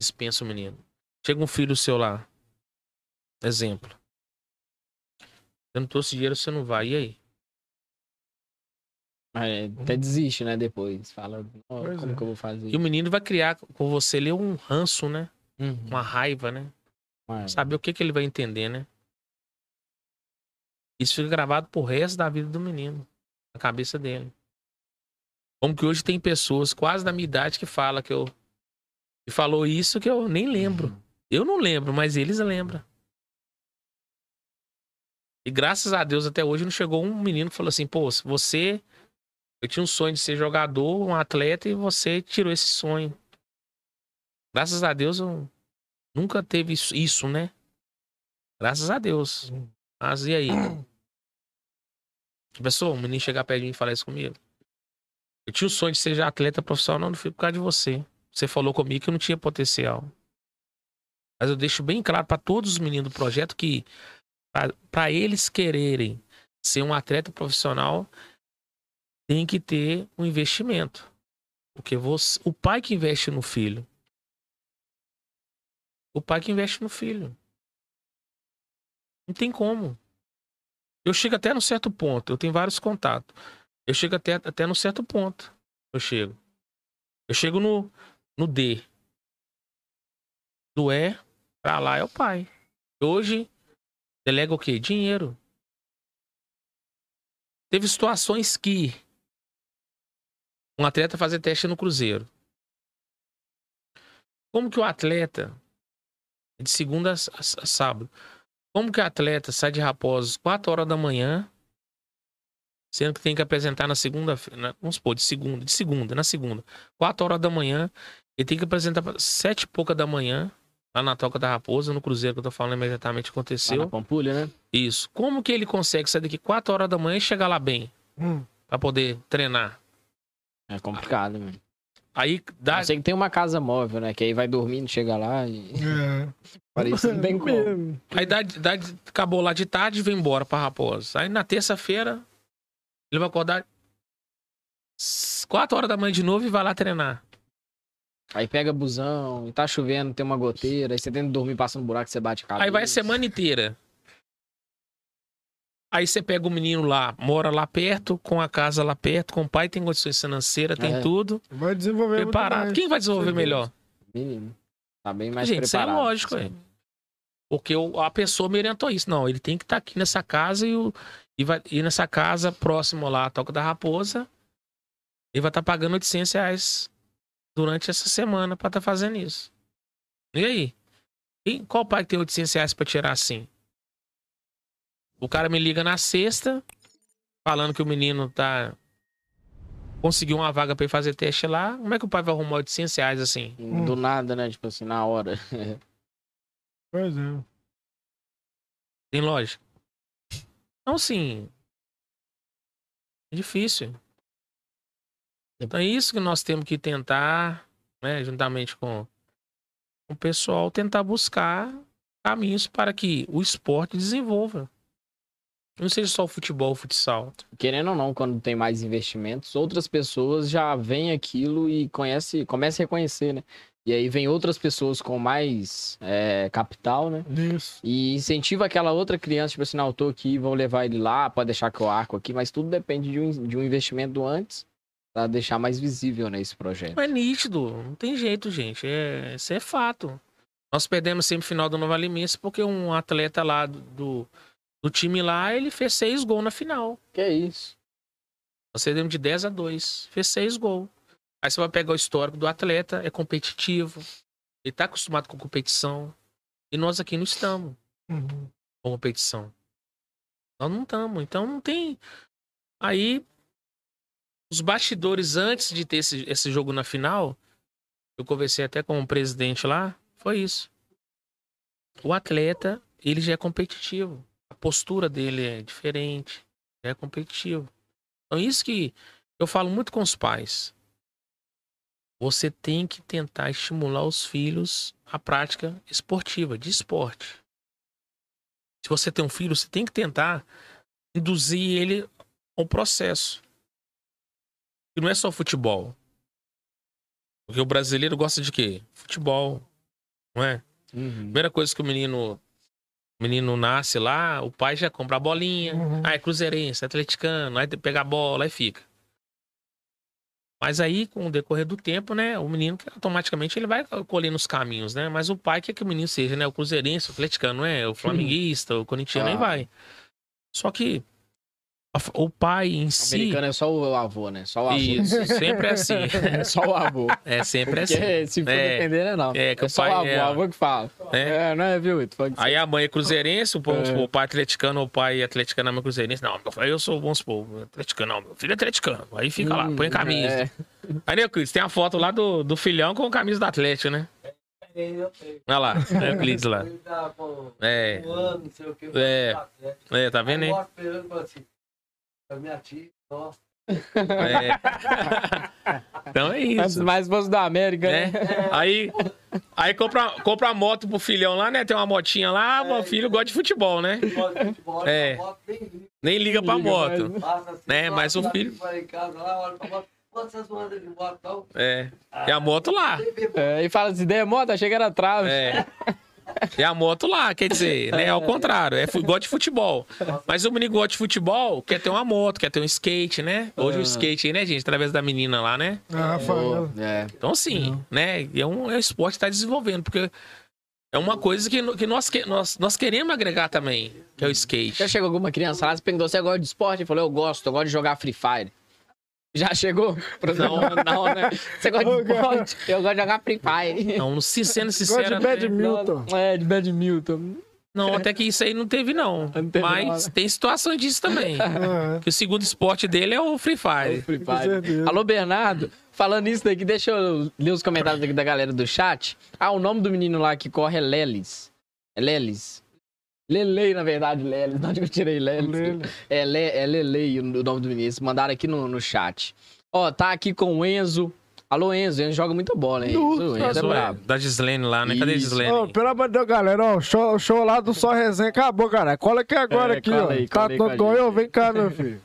dispensa o menino? Chega um filho seu lá. Exemplo. Eu não trouxe dinheiro, você não vai. E aí? Até desiste, né? Depois. Fala, Pois como é. que eu vou fazer? E o menino vai criar com você ali um ranço, né? Uhum. Uma raiva, né? Mas- saber o que, que ele vai entender, né? Isso fica gravado pro resto da vida do menino, na cabeça dele. Como que hoje tem pessoas quase da minha idade que fala que eu que falou isso que eu nem lembro. Uhum. Eu não lembro, mas eles lembram. E graças a Deus até hoje não chegou um menino que falou assim: "Pô, se você Eu tinha um sonho de ser jogador, um atleta, e você tirou esse sonho. Graças a Deus eu nunca teve isso, né? Graças a Deus. Mas e aí? Pessoal, um menino chegar perto de mim e falar isso comigo. Eu tinha o sonho de ser atleta profissional, não foi por causa de você. Você falou comigo que eu não tinha potencial. Mas eu deixo bem claro para todos os meninos do projeto que para eles quererem ser um atleta profissional, tem que ter um investimento. Porque você, o pai que investe no filho. O pai que investe no filho. Não tem como. Eu chego até no certo ponto. Eu tenho vários contatos. Eu chego até, até no certo ponto. Eu chego. Eu chego no, no D. Do E pra lá é o pai. Hoje, delega o quê? Dinheiro. Teve situações que um atleta fazer teste no Cruzeiro. Como que o atleta, de segunda a sábado, como que o atleta sai de Raposos 4 horas da manhã, sendo que tem que apresentar na segunda, vamos supor, de segunda, de segunda, na segunda, 4 horas da manhã, ele tem que apresentar sete e pouca da manhã, lá na Toca da Raposa, no Cruzeiro que eu tô falando imediatamente aconteceu. Lá na Pampulha, né? Isso. Como que ele consegue sair daqui 4 horas da manhã e chegar lá bem? Hum. Pra poder treinar? É complicado, mano. Aí dá. Eu sei que tem uma casa móvel, né? Que aí vai dormindo, chega lá e. É. Isso não tem como. Aí dá, dá, acabou lá de tarde e vem embora pra Raposa. Aí na terça-feira, ele vai acordar 4 horas da manhã de novo e vai lá treinar. Aí pega busão, e tá chovendo, tem uma goteira, aí você tenta dormir passando buraco, você bate a cabeça. Aí vai a semana inteira. Aí você pega o menino lá, mora lá perto, com a casa lá perto, com o pai, tem condições financeiras, tem É. tudo. Vai desenvolver muito Preparado. mais. Quem vai desenvolver Certeza. melhor? Menino. Tá bem mais Gente, isso é preparado. lógico, assim. é. Porque o- a pessoa me orientou isso. Não, ele tem que estar aqui nessa casa e, o, e vai ir nessa casa próximo lá, a Toca da Raposa. Ele vai estar pagando 800 reais durante essa semana pra estar fazendo isso. E aí? E qual pai que tem 800 reais pra tirar assim? O cara me liga na sexta, falando que o menino tá. Conseguiu uma vaga pra ir fazer teste lá. Como é que o pai vai arrumar 800 reais assim? Do nada, né? Tipo assim, na hora. Pois é. Tem lógica. Então, assim. É difícil. Então, é isso que nós temos que tentar, né, juntamente com o pessoal, tentar buscar caminhos para que o esporte desenvolva. Não seja só o futebol, o futsal. Querendo ou não, quando tem mais investimentos, outras pessoas já veem aquilo e conhece, começam a reconhecer, né? E aí vem outras pessoas com mais é, capital, né? Isso. E incentiva aquela outra criança, tipo assim, não, eu tô aqui, vou levar ele lá, pode deixar que eu arco aqui, mas tudo depende de um, de um investimento antes pra deixar mais visível, né, esse projeto. É nítido, não tem jeito, gente. É, isso é fato. Nós perdemos semifinal do Nova Limense porque um atleta lá do, do, do time lá, ele fez seis gols na final. Que é isso? Nós perdemos de 10 a 2. Fez seis gols. Aí você vai pegar o histórico do atleta, é competitivo. Ele tá acostumado com competição. E nós aqui não estamos Uhum. com competição. Nós não estamos. Então não tem. Aí, os bastidores antes de ter esse, esse jogo na final, eu conversei até com o presidente lá, foi isso. O atleta, ele já é competitivo. Postura dele é diferente. É competitivo. Então, isso que eu falo muito com os pais. Você tem que tentar estimular os filhos à prática esportiva, de esporte. Se você tem um filho, você tem que tentar induzir ele ao processo. E não é só futebol. Porque o brasileiro gosta de quê? Futebol. Não é? Uhum. Primeira coisa que o menino o menino nasce lá, o pai já compra a bolinha. Uhum. Ah, é cruzeirense, é atleticano, aí pega a bola, aí fica. Mas aí, com o decorrer do tempo, né, o menino automaticamente ele vai colhendo os caminhos, né? Mas o pai quer que o menino seja, né, o cruzeirense, o atleticano, não é? O flamenguista, o corintiano, aí Claro. vai. Só que O pai em si. Americano é só o avô, né? Só o avô. Isso, sempre é assim. É só o avô. É sempre assim. Porque se for É. depender, né, não. É, que o só pai o avô, é- o avô que fala. É. É, não é, viu? Aí a mãe é cruzeirense, o, pai- É. o pai atleticano, o pai atleticano, a mãe cruzeirense. Não, meu filho, eu sou, vamos supor, atleticano, não, meu filho é atleticano. Aí fica lá, põe camisa. É. Aí, né, Cris, tem a foto lá do, do filhão com a camisa do Atlético, né? Olha lá, é o Clis lá. É, Um ano, não sei o que. É. é, tá vendo, Aí a minha tia, ó. É. Então é isso. mais fosse da América, né? né? Aí, aí compra, compra a moto pro filhão lá, né? Tem uma motinha lá, meu filho gosta de futebol, né? Gosta de futebol, É. moto nem liga, Nem liga pra Liga, moto. mas- assim, Né, mas o filho- Vai em casa lá, olha pra moto. Vocês andam de moto, então? É. E a moto lá. É, e fala assim, moto, achei que era trave. É. E a moto lá, quer dizer, né? Ao contrário, é gosta de futebol. Mas o menino gosta de futebol, quer ter uma moto, quer ter um skate, né? Hoje o skate aí, né, gente? Através da menina lá, né? Ah, Rafael. É. Então, sim, né? E é um, é um esporte que tá desenvolvendo, porque é uma coisa que, que nós, que- nós, nós queremos agregar também, que é o skate. Já chegou alguma criança lá, você perguntou, você gosta de esporte? Ele falou, eu gosto, eu gosto de jogar Free Fire. Já chegou? Não, não, né? Você gosta de esporte? Eu gosto de jogar Free Fire. Não, se sendo sincero. de até- badminton. É, de badminton. Não, até que isso aí não teve, não. Não teve, Mas não. tem situações disso também. Ah, Que o segundo esporte dele é o Free Fire. Free com certeza. Alô, Bernardo. Falando isso daqui, deixa eu ler os comentários aqui da galera do chat. Ah, o nome do menino lá que corre é Lelis. É Lelis. Lelei, na verdade, Lelis. Não eu tirei Lelis? Lele. É, Le, é Lelei o nome do. Eles mandaram aqui no, no chat. Ó, tá aqui com o Enzo. Alô, Enzo. Enzo joga muita bola, hein? Nossa, Enzo, Enzo é é, brabo. da Gislene lá, né? Cadê a. Gislene? Ô, pelo amor de Deus, galera, ó, o show, show lá do Só Resenha acabou, cara. Cola aqui agora, É, aqui, ó. aí, tá todo eu, vem cá, meu filho.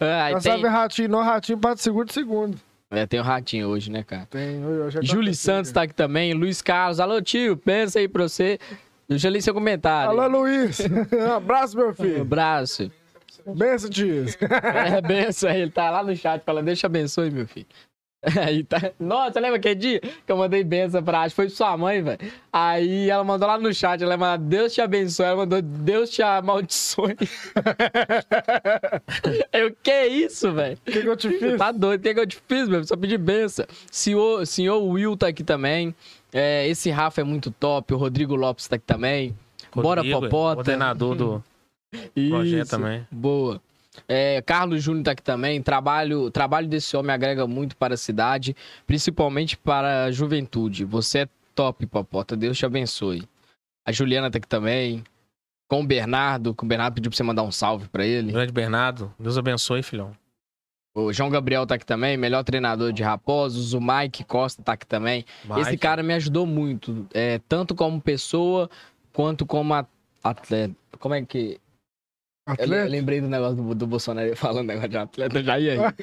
É, aí Não tem, sabe ratinho, não, ratinho bate segundo, segundo. é, tem o ratinho hoje, né, cara? Tem, eu, eu já Júlio Santos tá aqui também. Luiz Carlos. Alô, tio. Pensa aí pra você. Deixa eu ler seu comentário. Alô, Luiz. um abraço, meu Um filho. abraço. Benção, tio. É, benção aí. Ele tá lá no chat falando, deixa abençoe, meu filho. Aí tá... Nossa, lembra aquele dia que eu mandei benção pra Acho? Foi pra sua mãe, velho. Aí ela mandou lá no chat, ela mandou Deus te abençoe. Ela mandou Deus te amaldiçoe. eu, que isso, velho? O que, que eu te fiz? Tá doido, o que, que eu te fiz, meu? Só pedir benção. Senhor, senhor Will tá aqui também. É, esse Rafa é muito top. O Rodrigo Lopes tá aqui também. Bora, Rodrigo, Popota. Coordenador do projeto Isso. também. Boa. É, Carlos Júnior tá aqui também. Trabalho, trabalho desse homem agrega muito para a cidade, principalmente para a juventude. Você é top, Popota. Deus te abençoe. A Juliana tá aqui também. Com o Bernardo, que o Bernardo pediu pra você mandar um salve pra ele. Grande Bernardo, Deus abençoe, filhão. O João Gabriel tá aqui também, melhor treinador de Raposos. O Mike Costa tá aqui também. Esse Mike, cara me ajudou muito, é, tanto como pessoa quanto como atleta. Como é que. Eu, le- eu Atleta? lembrei do negócio do, do Bolsonaro falando negócio de atleta, já ia aí.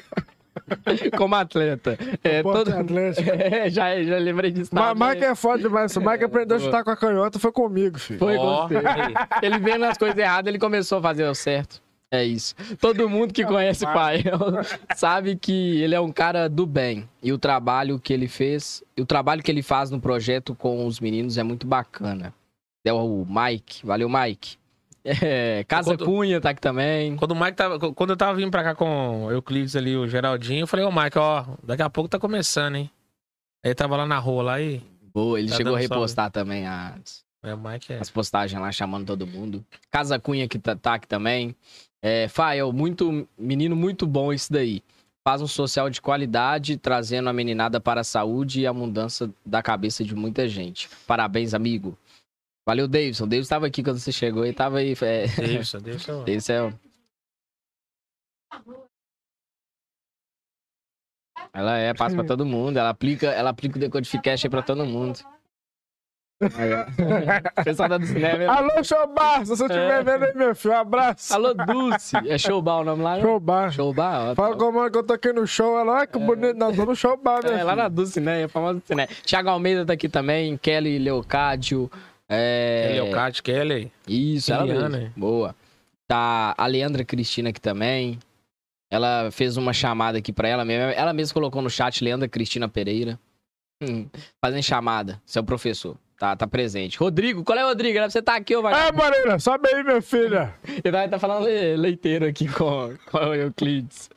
como atleta. É, todo... Atlético. é, já, já lembrei disso. Ma tava- Mike é foda demais. O Mike aprendeu a chutar com a canhota, foi comigo, filho. Foi Ó, gostei. aí. Ele vendo as coisas erradas, ele começou a fazer o certo. É isso. Todo mundo que conhece o pai sabe que ele é um cara do bem. E o trabalho que ele fez, e o trabalho que ele faz no projeto com os meninos é muito bacana. É o Mike. Valeu, Mike. É, Casa Quando- Cunha tá aqui também. Quando o Mike tava. Quando eu tava vindo pra cá com o Euclides ali, o Geraldinho, eu falei, ô Mike, ó, daqui a pouco tá começando, hein? Aí ele tava lá na rua lá e. Boa, ele Tá chegou a salve. repostar também as, É, o Mike é. as postagens lá, chamando todo mundo. Casa Cunha que tá, tá aqui também. É, Fael, muito, menino muito bom isso daí. Faz um social de qualidade, trazendo a meninada para a saúde e a mudança da cabeça de muita gente. Parabéns, amigo. Valeu, Davidson. Davidson estava aqui quando você chegou e tava aí. É... Deixa, deixa. eu- Esse é. Ela é, passa pra todo mundo. Ela aplica, ela aplica o Decodificast aí pra todo mundo. Pessoal da do cinema. Alô, Showbar, se você estiver É. vendo aí, meu filho, um abraço. Alô, Dulce. É Showbar o nome lá? né? Showbar. Showbar? ó, Fala com a mãe que eu tô aqui no show. Ela, olha que bonito. Não, tô no Showbar, meu É, lá filho. na Dulce, né? É famosa do cinema. Thiago Almeida tá aqui também. Kelly Leocádio. É... Leocate, Kelly. Isso, ela Eliana. mesmo. Boa. Tá a Leandra Cristina aqui também. Ela fez uma chamada aqui pra ela mesma. Ela mesma colocou no chat Leandra Cristina Pereira. Hum, fazendo chamada. Seu professor. Tá, tá presente. Rodrigo, qual é, Rodrigo? Era pra você tá aqui, ô É, vagabundo. Moreira, sobe aí, minha filha. Ele vai estar falando le- leiteiro aqui com, com o Euclides.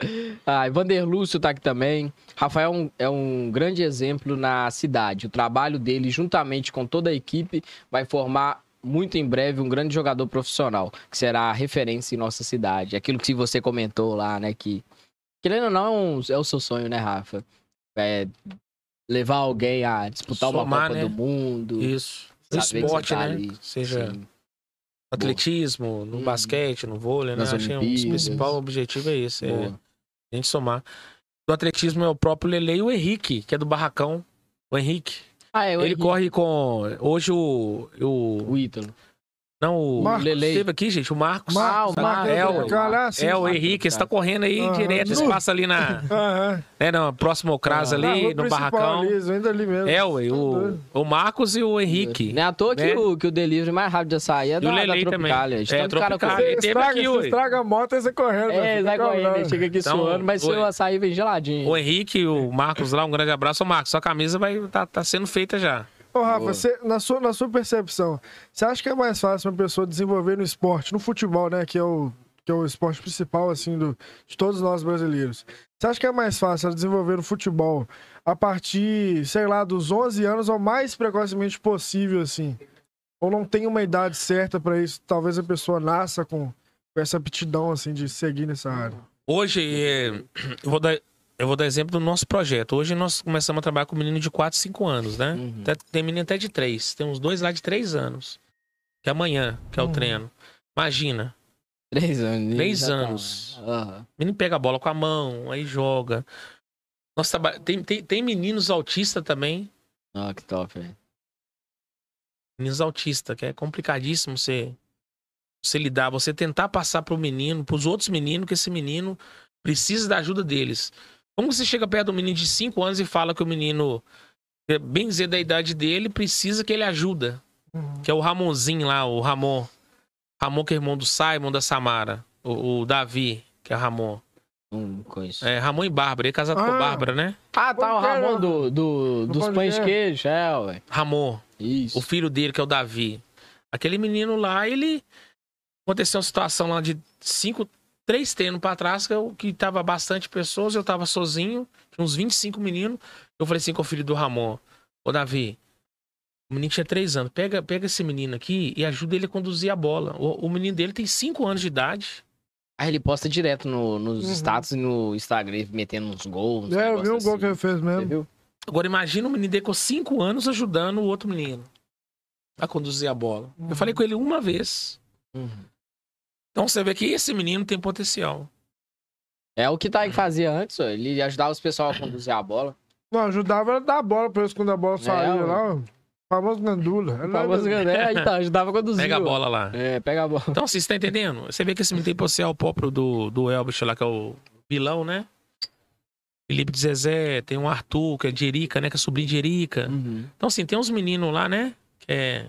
Ah, Vander Lúcio tá aqui também. Rafael é um, é um grande exemplo na cidade. O trabalho dele, juntamente com toda a equipe, vai formar muito em breve um grande jogador profissional, que será referência em nossa cidade. Aquilo que você comentou lá, né? Que, querendo ou não, é, um- é o seu sonho, né, Rafa? É levar alguém a disputar uma Somar, Copa né? do Mundo. Isso. No que esporte, tá né? ali. Seja Sim. atletismo, no Uhum. basquete, no vôlei, né? Nas Achei um dos Olimpíadas. principal objetivo é esse. É a gente somar. Do atletismo é o próprio Lele e o Henrique, que é do Barracão. O Henrique. Ah, é, o Ele Henrique, corre com. Hoje o. o o Ítalo. Não, o. Marcos. Lele. Teve aqui, gente, o Marcos. Ah, o Marcos, Marcos. é, é, o- é, o Marcos, Henrique, você tá correndo aí Aham. direto. Nu. passa ali na. Aham. né, no próximo Ocras Ah. Na ali, rua no Barracão. ali, ainda ali mesmo. É, ué, o, o Marcos e o Henrique. Não é à toa né? que, o, que o delivery mais rápido de açaí é o da, da Lele também. É, Tropicália. Ele Você teve estraga, aqui, você ué. estraga a moto e você correndo. É, vai correndo, chega aqui Então, suando, mas seu açaí vem geladinho. O Henrique e o Marcos lá, um grande abraço. Ô, Marcos, sua camisa vai tá, tá sendo feita já. Ô, Rafa, você- na, sua, na sua percepção, você acha que é mais fácil uma pessoa desenvolver no esporte, no futebol, né? Que é o, que é o esporte principal, assim, do, de todos nós brasileiros. Você acha que é mais fácil ela desenvolver no futebol a partir, sei lá, dos 11 anos ou mais precocemente possível, assim? Ou não tem uma idade certa pra isso? Talvez a pessoa nasça com, com essa aptidão, assim, de seguir nessa área. Hoje, é, eu, vou dar, eu vou dar exemplo do nosso projeto. Hoje nós começamos a trabalhar com menino de 4, 5 anos, né? Uhum. Tem menino até de 3. Tem uns dois lá de 3 anos. Que é amanhã, que é o Uhum. treino. Imagina, Três anos. Três já tá. anos. Aham. o menino pega a bola com a mão, aí joga. Nós traba... tem, tem, tem meninos autistas também. Ó, que top, velho. Meninos autistas, que é complicadíssimo você, você lidar, você tentar passar pro menino, pros outros meninos, que esse menino precisa da ajuda deles. Como você chega perto do menino de 5 anos e fala que o menino, é, bem dizer da idade dele, precisa que ele ajuda? Uhum. Que é o Ramonzinho lá, o Ramon. Ramon que é irmão do Simon, da Samara. O, o Davi, que é Ramon. Não conheço. É, Ramon e Bárbara, ele é casado com Ah. Bárbara, né? Ah, tá, o? Ramon do, do, Do dos pães de queijo. queijo, é, ué. Ramon. Isso. o filho dele, que é o Davi. Aquele menino lá, ele. Aconteceu uma situação lá de cinco, três treinos pra trás, que, eu, que tava bastante pessoas, eu tava sozinho, tinha uns 25 meninos. Eu falei assim com o filho do Ramon: Ô Davi, o menino tinha três anos, pega, pega esse menino aqui e ajuda ele a conduzir a bola. O, o menino dele tem cinco anos de idade. Aí ele posta direto no- nos Uhum. status e no Instagram, metendo uns gols. uns É, eu vi um negócios gol que ele assim. fez Você mesmo. viu? Agora imagina o menino dele com cinco anos ajudando o outro menino a conduzir a bola. Uhum. Eu falei com ele uma vez. Uhum. Então você vê que esse menino tem potencial. É o que Taik fazia antes, ó. ele ajudava os pessoal a conduzir a bola. Não, ajudava a dar a bola pra eles quando a bola saía ué. lá. O famoso Gandula. O famoso é, então, ajudava a conduzir. Pega a bola lá. É, pega a bola. Então, assim, você tá entendendo? Você vê que esse menino tem potencial próprio do, do Elbich lá, que é o vilão, né? Felipe de Zezé, tem um Arthur, que é de Erika, né? Que é sobrinho de Erika. Uhum. Então, assim, tem uns meninos lá, né? Que é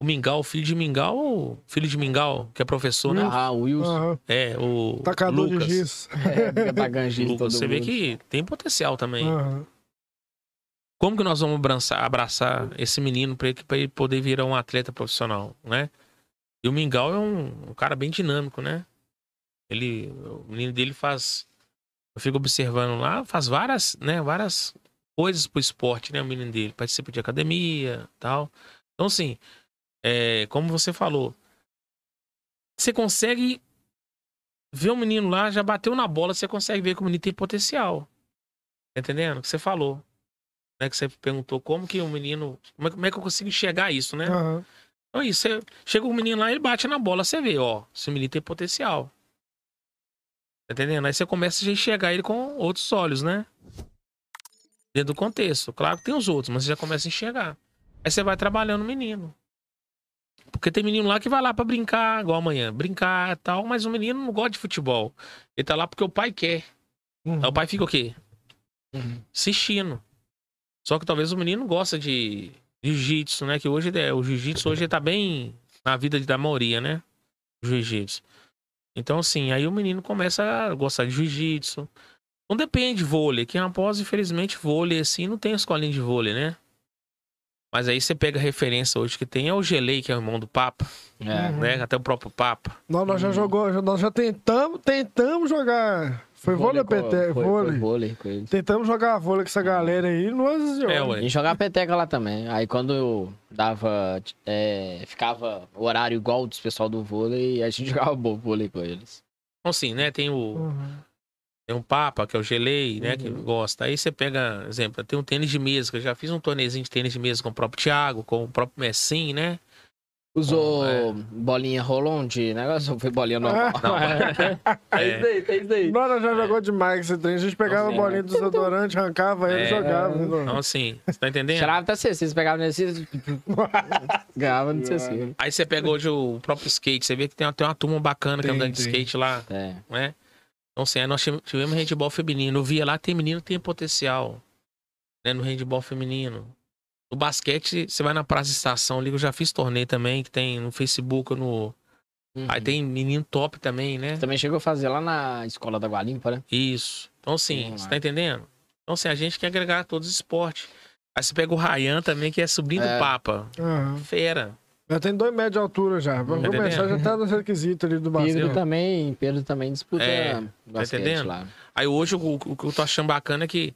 o Mingau, filho de Mingau, ou filho de Mingau, que é professor, né? Ah, o Wilson. Aham. É, o Tacador Lucas. de giz. É, pagando giz Lucas, todo você vê mundo. que tem potencial também. Aham. Como que nós vamos abraçar, abraçar esse menino para ele, pra ele poder virar um atleta profissional, né? E o Mingau é um, um cara bem dinâmico, né? Ele, o menino dele faz, eu fico observando lá, faz várias, né, várias coisas pro esporte, né, o menino dele, participa de academia, tal. Então assim, é, como você falou, você consegue ver o menino lá, já bateu na bola, você consegue ver que o menino tem potencial. Tá entendendo? O que você falou né, que você perguntou como que o menino. Como é, como é que eu consigo enxergar isso, né? Aham. Então, isso, você, chega o menino lá, ele bate na bola, você vê, ó, esse menino tem potencial. Tá entendendo? Aí você começa a enxergar ele com outros olhos, né? Dentro do contexto. Claro que tem os outros, mas você já começa a enxergar. Aí você vai trabalhando o menino. Porque tem menino lá que vai lá pra brincar, igual amanhã, brincar e tal, mas o menino não gosta de futebol. Ele tá lá porque o pai quer. Uhum. Aí o pai fica o quê? Uhum. assistindo. Só que talvez o menino gosta de jiu-jitsu, né? Que hoje é, o jiu-jitsu hoje tá bem na vida da maioria, né? Jiu-jitsu. Então, assim, aí o menino começa a gostar de jiu-jitsu. Não depende de vôlei. Aqui em Raposa, infelizmente, vôlei, assim, não tem escolinha de vôlei, né? Mas aí você pega a referência hoje que tem é o Gelei, que é o irmão do Papa, É. Uhum. né? Até o próprio Papa. Nós, nós já Hum. jogou, nós já tentamos, tentamos jogar. Foi vôlei, com- PT, foi- vôlei. Foi vôlei com eles. Tentamos jogar vôlei com essa galera aí, não existiu. É, ué. gente jogava peteca lá também. Aí quando eu dava. é, ficava o horário igual dos pessoal do vôlei, a gente jogava vôlei com eles. Então, assim, né? Tem o, Uhum. Tem um Papa, que é o Gelei, né? Que Uhum. gosta. Aí você pega, exemplo, tem um tênis de mesa, que eu já fiz um torneiozinho de tênis de mesa com o próprio Thiago, com o próprio Messim, né? Usou É. bolinha rolon de negócio ou foi bolinha normal? Não, É isso aí, tem isso aí. Nós já jogou demais esse trem. A gente pegava a Sim. bolinha do desodorante, arrancava ele e É. jogava. né? Então, assim, você tá entendendo? Tirava até C, vocês pegavam nesse. Ganhava no C. Aí você pega hoje o próprio skate, você vê que tem, tem uma turma bacana que anda de skate lá, É. né? Então, assim, aí nós tive- tivemos handball feminino. Eu via lá, tem menino que tem potencial, né? No handball feminino. No basquete, você vai na Praça Estação ali, eu já fiz torneio também, que tem no Facebook, no... Uhum. Aí tem menino top também, né? Também chegou a fazer lá na escola da Gualimpa, né? Isso. Então, assim, Sim, você tá entendendo? Então, assim, a gente quer agregar todos os esportes. Aí você pega o Ryan também, que é sobrinho É. do Papa. Aham. Fera. Já tem dois metros de altura já. Vamos Tá começar, entendendo? já tá nos requisitos ali do Pedro basquete. também, Pedro também disputa É, basquete entendendo? lá. Aí hoje o, o que eu tô achando bacana é que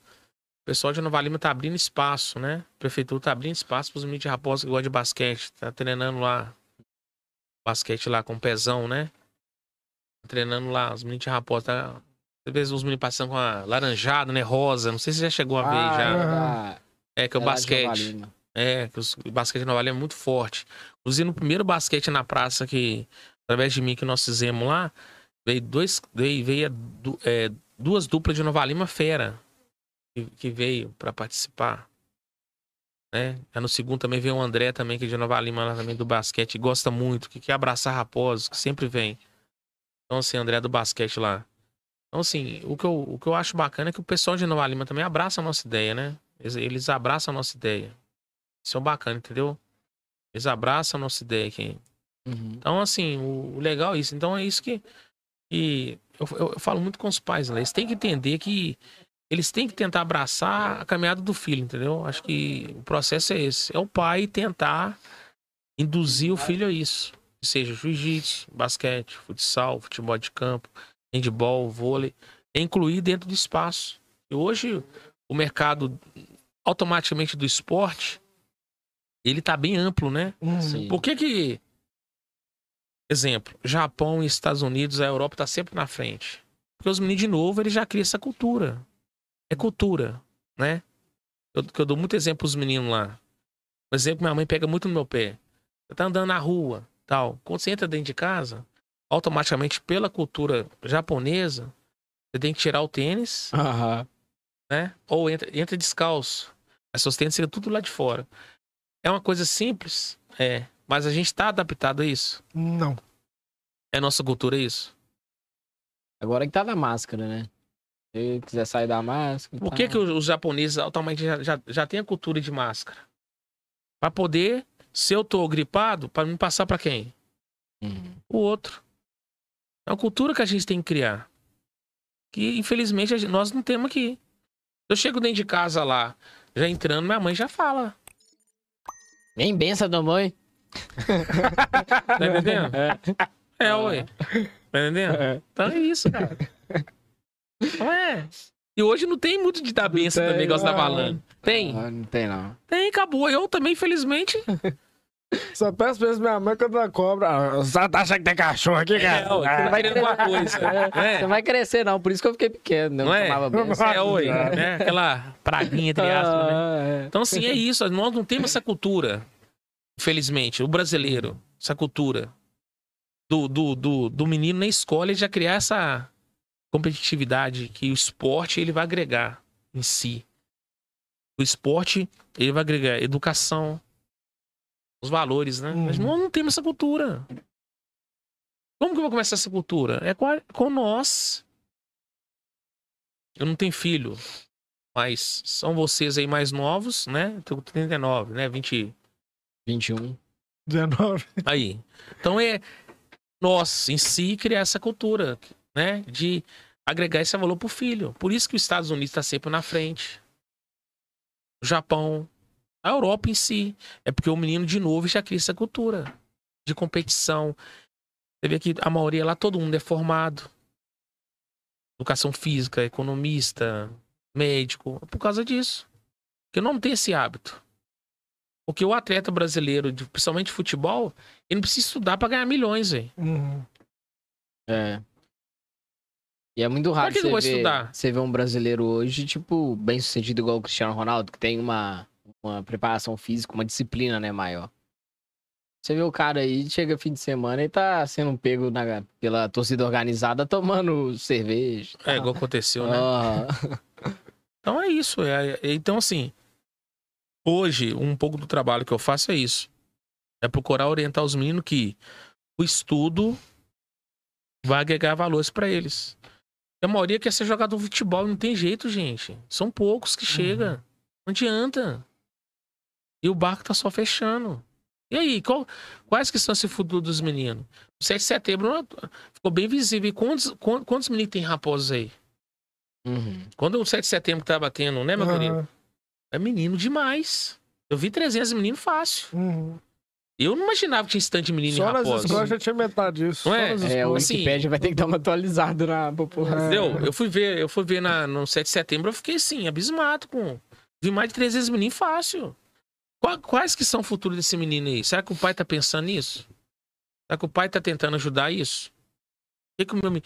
o pessoal de Nova Lima tá abrindo espaço, né? A prefeitura tá abrindo espaço pros meninos de Raposa que gostam de basquete. Tá treinando lá. Basquete lá com pezão, né? Tá treinando lá. Os meninos de Raposa. Tá... Às vezes os meninos passando com a laranjada, né? Rosa. Não sei se você já chegou a ver Ah, já. é É, que é o é basquete. É, que os- o basquete de Nova Lima é muito forte. Inclusive, no primeiro basquete na praça que, através de mim, que nós fizemos lá, veio dois, veio, veio é, duas duplas de Nova Lima fera que, que veio para participar. Né? Aí no segundo também veio o André também, que é de Nova Lima, lá também do basquete, gosta muito, que quer abraçar raposos, que sempre vem. Então, assim, André do basquete lá. Então, assim, o que, eu, o que eu acho bacana é que o pessoal de Nova Lima também abraça a nossa ideia, né? Eles, eles abraçam a nossa ideia. Isso é bacana, entendeu? Eles abraçam a nossa ideia aqui. Uhum. Então, assim, o, o legal é isso. Então, é isso que, eu, eu- eu falo muito com os pais, né? Eles têm que entender que eles têm que tentar abraçar a caminhada do filho, entendeu? Acho que o processo é esse. É o pai tentar induzir o filho a isso. Seja jiu-jitsu, basquete, futsal, futebol de campo, handball, vôlei. É incluir dentro do espaço. E hoje, o mercado automaticamente do esporte, ele tá bem amplo, né? Uhum. Sim. Por que que... Exemplo, Japão e Estados Unidos, a Europa tá sempre na frente. Porque os meninos, de novo, eles já criam essa cultura. É cultura, né? Eu, que eu dou muito exemplo pros meninos lá. Por exemplo, minha mãe pega muito no meu pé. Você tá andando na rua, tal. Quando você entra dentro de casa, automaticamente, pela cultura japonesa, você tem que tirar o tênis, Aham. né? Ou entra, entra descalço. As suas tênis ficam tudo lá de fora. É uma coisa simples, é. Mas a gente tá adaptado a isso. Não. É nossa cultura isso. Agora que tá na máscara, né? Se quiser sair da máscara. Por tá. que, que os, japoneses automaticamente já, já, já têm a cultura de máscara? Pra poder, se eu tô gripado, pra me passar pra quem? Uhum. O outro. É uma cultura que a gente tem que criar. Que, infelizmente, gente- nós não temos aqui. Eu chego dentro de casa lá, já entrando, minha mãe já fala. Nem benção da mãe. Tá entendendo? É, ué. Tá entendendo? Então é isso, cara. Não é. E hoje não tem muito de dar benção também, igual você tá falando. Tem, Ah, não tem, não. tem, acabou. Eu também, infelizmente. Só peço pra minha mãe quando ela cobra. Ah, Você tá achando que tem cachorro aqui, cara? É, ué, você vai querendo uma coisa. Você né? não vai crescer, não. Por isso que eu fiquei pequeno. né? Eu Não é? tomava benção. É, oi, né? Aquela praguinha, entre aspas, né? Ah, é. Então, assim, é isso. Nós não temos essa cultura, infelizmente. O brasileiro, essa cultura do, do, do, do menino na escola ele já criar essa competitividade que o esporte ele vai agregar em si. O esporte ele vai agregar educação, os valores, né? Mas Uhum. nós não temos essa cultura. Como que eu vou começar essa cultura? É com, a- com nós. Eu não tenho filho, mas são vocês aí mais novos, né? Eu tô com 39, né? 20. 21. 19. Aí. Então é nós, em si, criar essa cultura, né? De agregar esse valor pro filho. Por isso que os Estados Unidos está sempre na frente. O Japão, A Europa em si. É porque o menino, de novo, já cria essa cultura de competição. Você vê que a maioria lá, todo mundo é formado. Educação física, economista, médico. É por causa disso. Porque não tem esse hábito. Porque o atleta brasileiro, de- principalmente futebol, ele não precisa estudar pra ganhar milhões, velho. Uhum. É. E é muito raro você ver, estudar? você ver um brasileiro hoje, tipo, bem sucedido igual o Cristiano Ronaldo, que tem uma, uma preparação física, uma disciplina, né, maior. Você vê o cara aí, chega fim de semana e tá sendo pego na- pela torcida organizada tomando cerveja. É igual aconteceu, né? Ah, Então é isso. é- é- então, assim, hoje, um pouco do trabalho que eu faço é isso. É procurar orientar os meninos que o estudo vai agregar valores pra eles. A maioria quer ser jogador de futebol, não tem jeito, gente. São poucos que chegam. Não adianta. E o barco tá só fechando. E aí, qual- quais que são esse futuro dos meninos? O 7 de setembro ficou bem visível. E quantos, quantos, quantos meninos tem raposos aí? uhum. Quando o 7 de setembro tá batendo, né, meu Aham. querido? É menino demais. Eu vi 300 meninos fácil. Uhum. Eu não imaginava que tinha esse tanto de menino Só em nas Raposa. escolas já tinha metade disso. Não Só é? nas É, o assim- Wikipedia vai ter que dar uma atualizada na população. Entendeu? Eu fui ver, eu fui ver na, no 7 de setembro, eu fiquei assim, abismado com. Vi mais de 300 meninos fácil. Qua- Quais que são o futuro desse menino aí? Será que o pai tá pensando nisso? Será que o pai tá tentando ajudar isso? Que que meu me-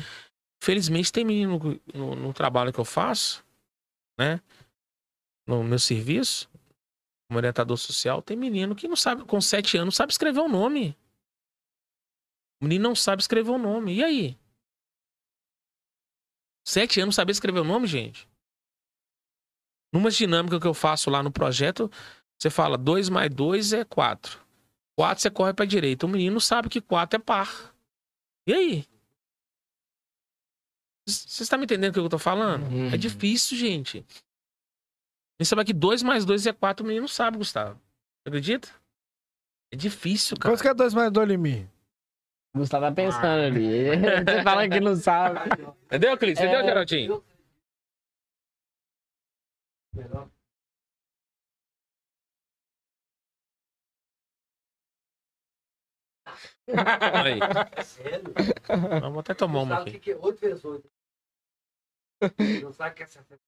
Felizmente tem menino no, no trabalho que eu faço, né? No meu serviço, como orientador social, tem menino que não sabe, com 7 anos, sabe escrever o nome. O menino não sabe escrever o nome. E aí? Sete anos saber escrever o nome, gente? Numa dinâmica que eu faço lá no projeto, você fala 2 mais 2 é 4. 4 você corre pra direita. O menino sabe que 4 é par. E aí? Você está me entendendo o que eu tô falando? Uhum. É difícil, gente. Você sabe que 2 mais 2 é 4, o menino sabe, Gustavo. Você acredita? É difícil, cara. Quantos que é 2 mais 2 em mim? O Gustavo tá pensando ali. Você fala que não sabe. Entendeu, Clis? Entendeu, É. Geraldinho? Aí. Sério? Vamos até tomar uma Sabe o aqui. que que é 8 vezes 8? Não sabe o que é 60?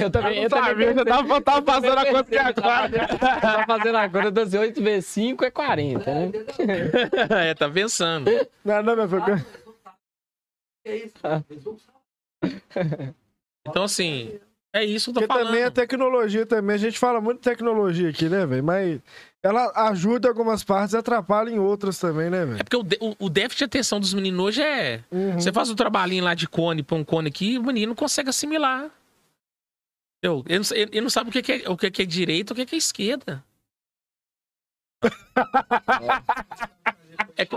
Eu também, eu Eu também eu tava, tava fazendo a conta que é agora. Tá fazendo a conta, 12, 8 vezes 5 é 40, né? é, tá pensando. Não, não, meu filho. Ah, não sabem. É isso, sabem. Então, assim, é isso que eu tô Porque falando. também a tecnologia também, a gente fala muito de tecnologia aqui, né, velho? Mas ela ajuda em algumas partes e atrapalha em outras também, né, É velho? porque o, de- o- o déficit de atenção dos meninos hoje é. Uhum. Você faz o trabalhinho lá de cone, põe um cone aqui, o menino não consegue assimilar. Entendeu? Ele, não ele- não sabe o que, é, o que, é direita e o que é esquerda.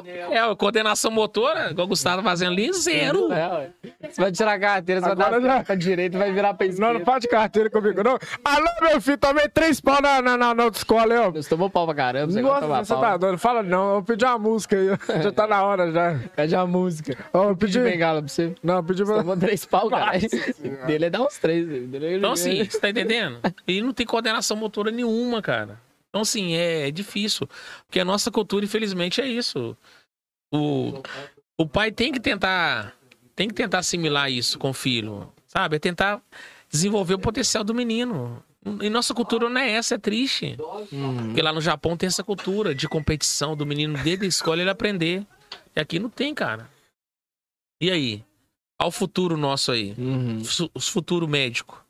É, é, coordenação motora, igual o Gustavo tá fazendo ali, zero. É, ué. Você vai tirar a carteira, você Agora vai dar já- pra direita e vai virar pra Não, esquerda. não faz de carteira comigo, não. Alô, meu filho, tomei três pau na, na, na, na autoescola, ó. Você tomou pau pra caramba, você vai Nossa, tomar você pau. tá doido. Fala não, eu vou pedir uma música aí. ó. Já tá na hora já. Pede a música. Ó, eu Pedi pedi. bengala pra você. Não, eu pedi Você tomou três pau, cara. Dele é dar uns três. dele- Então, assim, você tá entendendo? Ele não tem coordenação motora nenhuma, cara. Então, assim, é, é difícil. Porque a nossa cultura, infelizmente, é isso. O, o pai tem que tentar. Tem que tentar assimilar isso com o filho. Sabe? É tentar desenvolver o potencial do menino. E nossa cultura não é essa, é triste. Uhum. Porque lá no Japão tem essa cultura de competição do menino desde a escola ele aprender. E aqui não tem, cara. E aí? Olha o futuro nosso aí Uhum. futuro médico.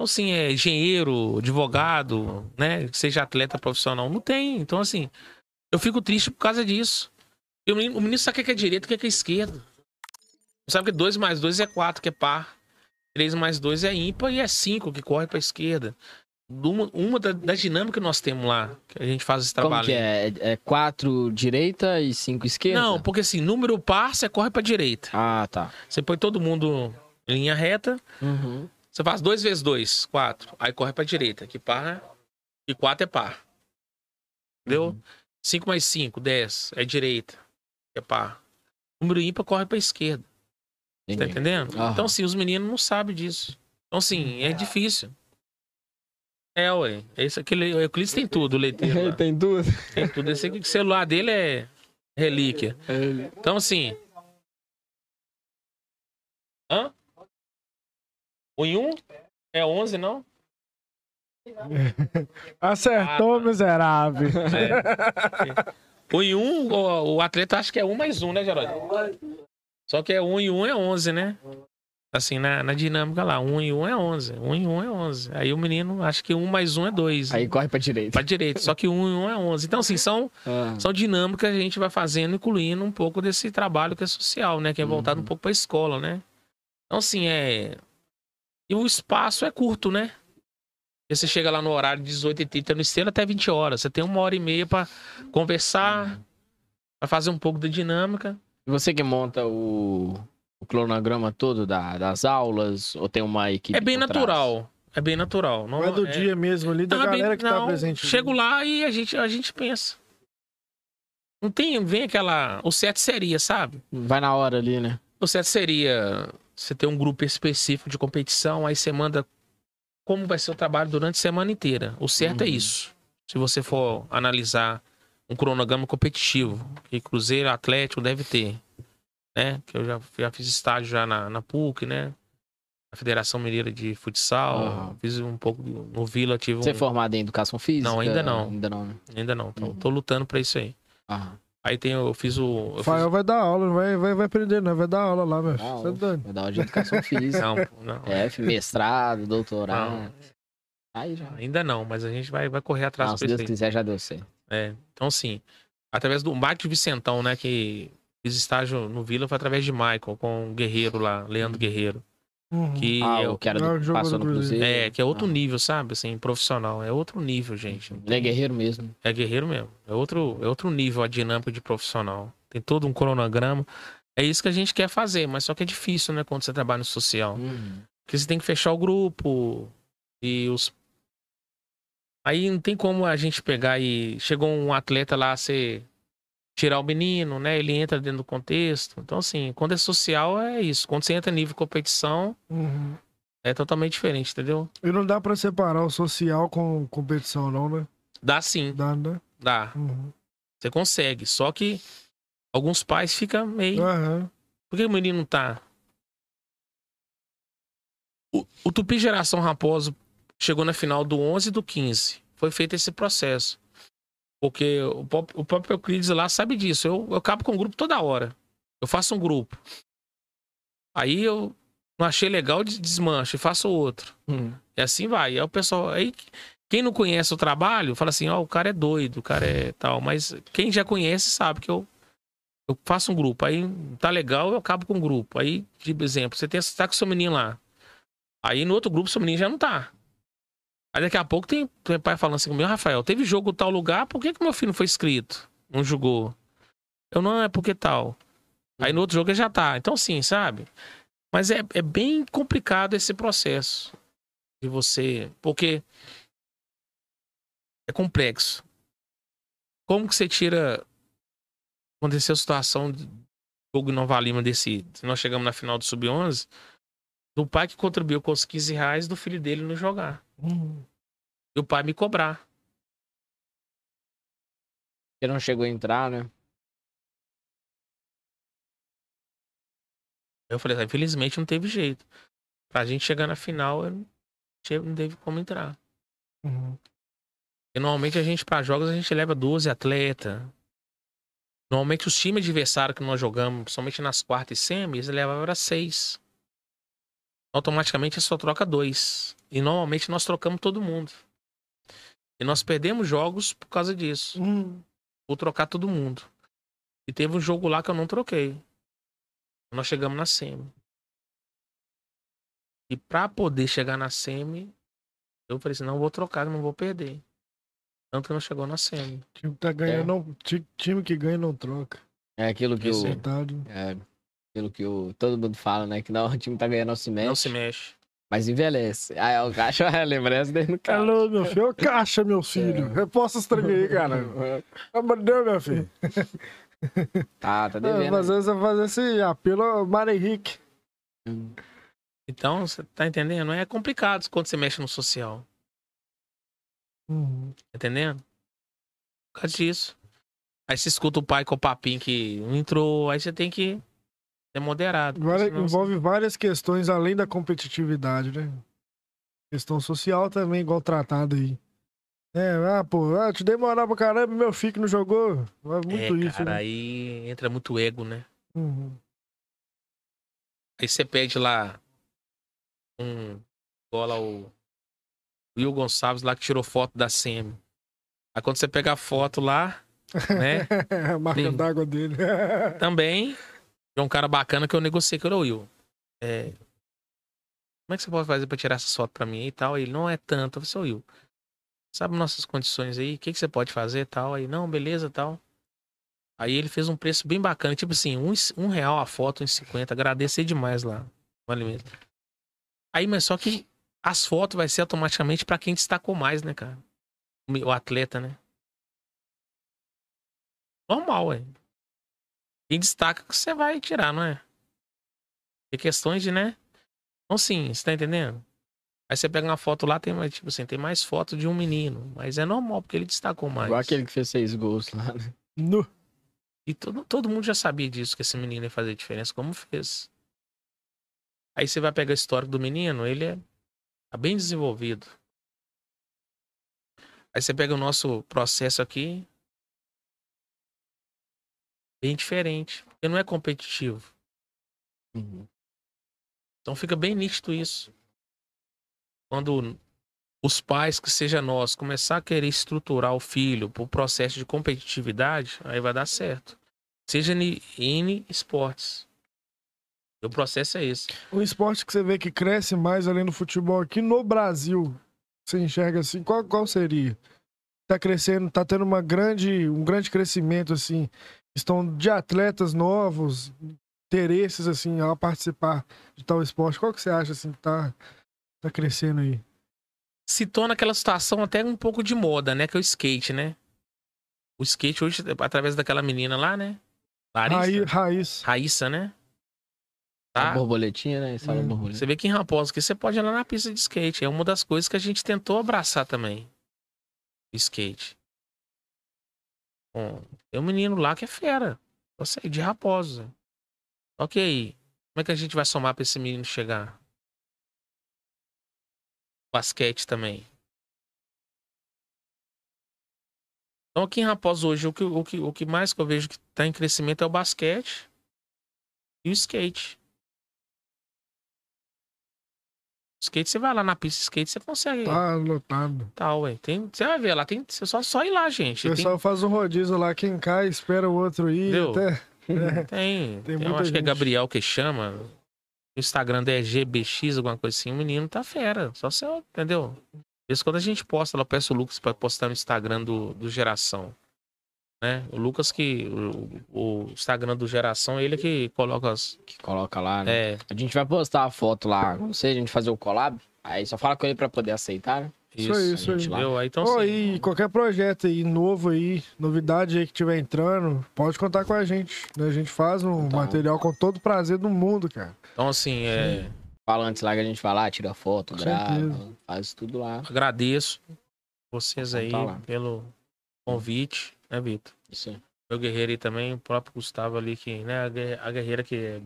Então, assim, é engenheiro, advogado, né? Que seja atleta profissional. Não tem. Então, assim, eu fico triste por causa disso. O menino, o menino sabe o que é direito e o que é esquerda. Não sabe que 2 mais 2 é 4, que é par. 3 mais 2 é ímpar e é 5, que corre pra esquerda. Uma, uma da- das dinâmicas que nós temos lá, que a gente faz esse Como trabalho. que é? É- É quatro direita e cinco esquerda? Não, porque assim, número par, você corre pra direita. Ah, tá. Você põe todo mundo em linha reta, Uhum. Você faz 2 vezes 2, 4. Aí corre pra direita. Que par. E 4 é par. Entendeu? 5 mais 5, 10. É direita. É par. Número ímpar corre pra esquerda. Tá Entendi. entendendo? Aham. Então, assim, os meninos não sabem disso. Então, assim, é difícil. É, ué. Esse, aquele, o Euclides tem tudo, o leiteiro. lá. Tem duas. Tem tudo. Esse aqui, o celular dele é relíquia. Então, assim. Hã? O em 1 é 11, não? Acertou, Ah, tá. miserável. É. O em 1, o, o atleta acha que é 1 mais 1, né, Geraldo? Só que é 1 e 1 é 11, né? Assim, na, na dinâmica lá, 1 e 1 é 11. 1 e 1 é 11. Aí o menino acha que 1 mais 1 é 2. Aí corre pra direita. Pra direita. Só que 1 e 1 é 11. Então, assim, são, Ah. são dinâmicas que a gente vai fazendo, incluindo um pouco desse trabalho que é social, né? Que é voltado um pouco pra escola, né? Então, assim, é. E o espaço é curto, né? Porque Você chega lá no horário de 18h30 no esteiro até 20 horas. Você tem uma hora e meia pra conversar, pra fazer um pouco da dinâmica. E você que monta o, o cronograma todo da- das aulas, ou tem uma equipe É bem natural. É bem natural. Não é do é- dia mesmo ali, da Não, é bem- galera que tá não, presente. Chego lá e a gente, a gente pensa. Não tem, vem aquela. O certo seria, sabe? Vai na hora ali, né? O certo seria você ter um grupo específico de competição, aí você manda como vai ser o trabalho durante a semana inteira. O certo é Uhum. isso. Se você for analisar um cronograma competitivo, que Cruzeiro Atlético deve ter, né? Que eu já, já fiz estágio já na, na PUC, né? Na Federação Mineira de Futsal, fiz um pouco no Vila, tive Você é formado em educação física? Não, ainda não. Ainda não, né? Ainda não, tô, Uhum. tô lutando pra isso aí. Aham. Aí tem, eu fiz o... Eu O fiz... Fael vai dar aula, vai, vai, vai aprender, não. Vai dar aula lá, meu. Não, Você é. Vai dar aula de educação física. Não, não, F, mestrado, doutorado. não, Aí já. ainda não, mas a gente vai, vai correr atrás Não, se Deus prefeito. quiser, já deu certo. É, então, assim, através do Mike de Vicentão, né, que fiz estágio no Vila, foi através de Michael, com o Guerreiro lá, Leandro Guerreiro, Uhum. que Ah, é, o o- que era Ah, do, que jogo passou do no Cruzeiro. Cruzeiro. é, que é outro Ah. nível, sabe, assim, profissional, é outro nível, gente. Ele é guerreiro mesmo. É guerreiro mesmo, é outro, é outro nível a dinâmica de profissional. Tem todo um cronograma, é isso que a gente quer fazer, mas só que é difícil, né, quando você trabalha no social. Uhum. Porque você tem que fechar o grupo e os. Aí não tem como a gente pegar e. Chegou um atleta lá, você tirar o menino, né? Ele entra dentro do contexto. Então, assim, quando é social, é isso. Quando você entra em nível competição, Uhum. é totalmente diferente, entendeu? E não dá pra separar o social com competição, não, né? Dá sim, Dá, né? dá. Uhum. Você consegue. Só que alguns pais ficam meio. Aham. Por que o menino não tá? O, o Tupi Geração Raposo chegou na final do 11 e do 15. Foi feito esse processo. Porque o, pop- o próprio Euclides lá sabe disso. Eu, eu acabo com o grupo toda hora. Eu faço um grupo. Aí eu não achei legal, des- desmancho e faço outro. Uhum. E assim vai. Aí o pessoal. Aí, quem não conhece o trabalho, fala assim: ó, o cara é doido, o cara é tal. Mas quem já conhece sabe que eu, eu faço um grupo. Aí tá legal, eu acabo com o grupo. Aí, tipo, exemplo, você, tem, tá com seu menino lá. Aí no outro grupo, seu menino já não tá. Aí daqui a pouco tem, tem pai falando assim: meu Rafael, teve jogo tal lugar, por que, que meu filho não foi inscrito? Não jogou? Eu não, é porque tal. Aí no outro jogo ele já tá. Então, sim, sabe? Mas é, é bem complicado esse processo de você. Porque é complexo. Como que você tira. Aconteceu a situação do jogo Nova Lima desse. Nós chegamos na final do Sub-11. Do pai que contribuiu com os 15 reais do filho dele não jogar. E o pai me cobrar. Ele não chegou a entrar, né? Eu falei, ah, infelizmente não teve jeito. Pra gente chegar na final, eu não teve como entrar. Uhum. E normalmente a gente, para jogos, a gente leva 12 atletas. Normalmente os times adversários que nós jogamos, somente nas quartas e semis, levavam era seis. Automaticamente é só troca dois. E normalmente nós trocamos todo mundo. E nós perdemos jogos por causa disso. Uhum. Vou trocar todo mundo. E teve um jogo lá que eu não troquei. Nós chegamos na semi. E pra poder chegar na semi, eu falei assim, não vou trocar, não vou perder. Tanto que nós chegou na semi. Time que tá ganhando, não, ti- time que ganha não troca. É aquilo que Isso o. Verdade. É, aquilo que o, todo mundo fala, né? Que não, o time tá ganhando, não se mexe. Não se mexe. Mas envelhece. Ah, é o caixa, é lembrança dele no caixa. Alô, meu filho. Ô, caixa, meu filho. Reposta os trem aí, cara. Pelo Deus, meu filho. Tá, tá É, devendo. Às vezes eu fazer esse apelo ao Mário Henrique. Então, você tá entendendo? É complicado quando você mexe no social. Uhum. Entendendo? Por causa disso. Aí você escuta o pai com o papinho que não entrou, aí você tem que ser moderado. Agora senão você- envolve várias questões além da competitividade, né? Questão social também, igual tratado aí. É, ah, pô, ah, te dei moral pra caramba, meu filho que não jogou. É muito é, isso, cara, né? aí entra muito ego, né? Uhum. Aí você pede lá um. Igual o Will Gonçalves lá que tirou foto da SEMI. Aí quando você pega a foto lá, né? a marca d'água dele. também é um cara bacana que eu negociei com o Will. É, como é que você pode fazer pra tirar essa foto pra mim e tal? Ele não é tanto. Eu falei, "Seu Will, sabe nossas condições aí? O que, que você pode fazer e tal? Aí, não, beleza tal. Aí ele fez um preço bem bacana, tipo assim, um, um real a foto, um cinquenta. Agradeci demais lá. Vale mesmo. Aí, mas só que as fotos vai ser automaticamente pra quem destacou mais, né, cara? O atleta, né? Normal, ué. Quem destaca que você vai tirar, não é? É questões de, né? Então, sim, você tá entendendo? Aí você pega uma foto lá, tem mais, tipo assim, tem mais foto de um menino. Mas é normal, porque ele destacou mais. Igual aquele que fez seis gols lá, né? Nu. E todo, todo mundo já sabia disso, que esse menino ia fazer diferença, como fez. Aí você vai pegar o histórico do menino, ele é tá bem desenvolvido. Aí você pega o nosso processo aqui, bem diferente. Porque não é competitivo. Uhum. Então fica bem nítido isso. Quando os pais, que seja nós, começar a querer estruturar o filho para o processo de competitividade, aí vai dar certo. Seja em N esportes. O processo é esse. O esporte que você vê que cresce mais além do futebol aqui no Brasil, você enxerga assim, qual, qual seria? Tá crescendo, tá tendo uma grande, um grande crescimento, assim, estão de atletas novos, interesses, assim, a participar de tal esporte. Qual que você acha, assim, que tá, tá crescendo aí? Se torna aquela situação até um pouco de moda, né? Que é o skate, né? O skate hoje, através daquela menina lá, né? Larissa. Raí, raiz. Raíssa, né? A Tá? borboletinha, né? Sala Hum. borboleta. Você vê que em Raposa que você pode ir lá na pista de skate. É uma das coisas que a gente tentou abraçar também. O skate. Bom, tem um menino lá que é fera. Eu sei, de Raposa. Ok. Como é que a gente vai somar pra esse menino chegar? Basquete também. Então aqui em Raposa hoje, o que, o que, o que mais que eu vejo que tá em crescimento é o basquete e o skate. Skate, você vai lá na pista de skate, você consegue. Tá lotado. Tal, ué. Tem, você vai ver lá, tem, só, só ir lá, gente. O Tem, pessoal faz um rodízio lá, quem cai, espera o outro ir. Entendeu? Até... tem, Tem eu muita acho que é gente. Gabriel que chama. O Instagram é GBX, alguma coisa assim. O menino tá fera. Só você, entendeu? Isso quando a gente posta, eu peço o Lucas pra postar no Instagram do, do Geração. Né? O Lucas que. O, o Instagram do Geração, ele que coloca as. Que coloca lá, né? É, A gente vai postar a foto lá, não sei, a gente fazer o collab. Aí só fala com ele pra poder aceitar, né? Isso aí, isso a gente aí. lá. Aí, então, assim, e qualquer projeto aí novo aí, novidade aí que tiver entrando, pode contar com a gente. né? A gente faz um Então. material com todo o prazer do mundo, cara. então, assim, é, Fala antes lá que a gente vai lá, tira foto, Com grava, certeza. faz tudo lá. agradeço vocês aí Então tá lá. pelo convite, né, Vitor? Aí. Meu guerreiro aí também, o próprio Gustavo ali, que, né, a guerre- a guerreira que é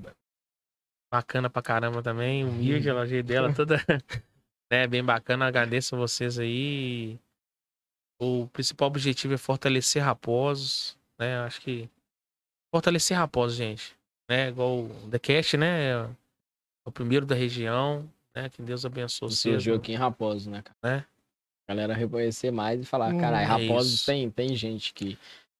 bacana pra caramba também, humilde, jeito dela toda, né, bem bacana, agradeço a vocês aí. O principal objetivo é fortalecer Raposos, né, acho que fortalecer Raposos, gente, né, igual o The Cast, né, é o primeiro da região, né, que Deus abençoe vocês. surgiu aqui em Raposo, né, cara? Né? A galera reconhecer mais e falar, Hum, caralho, é Raposo isso. tem, tem gente que,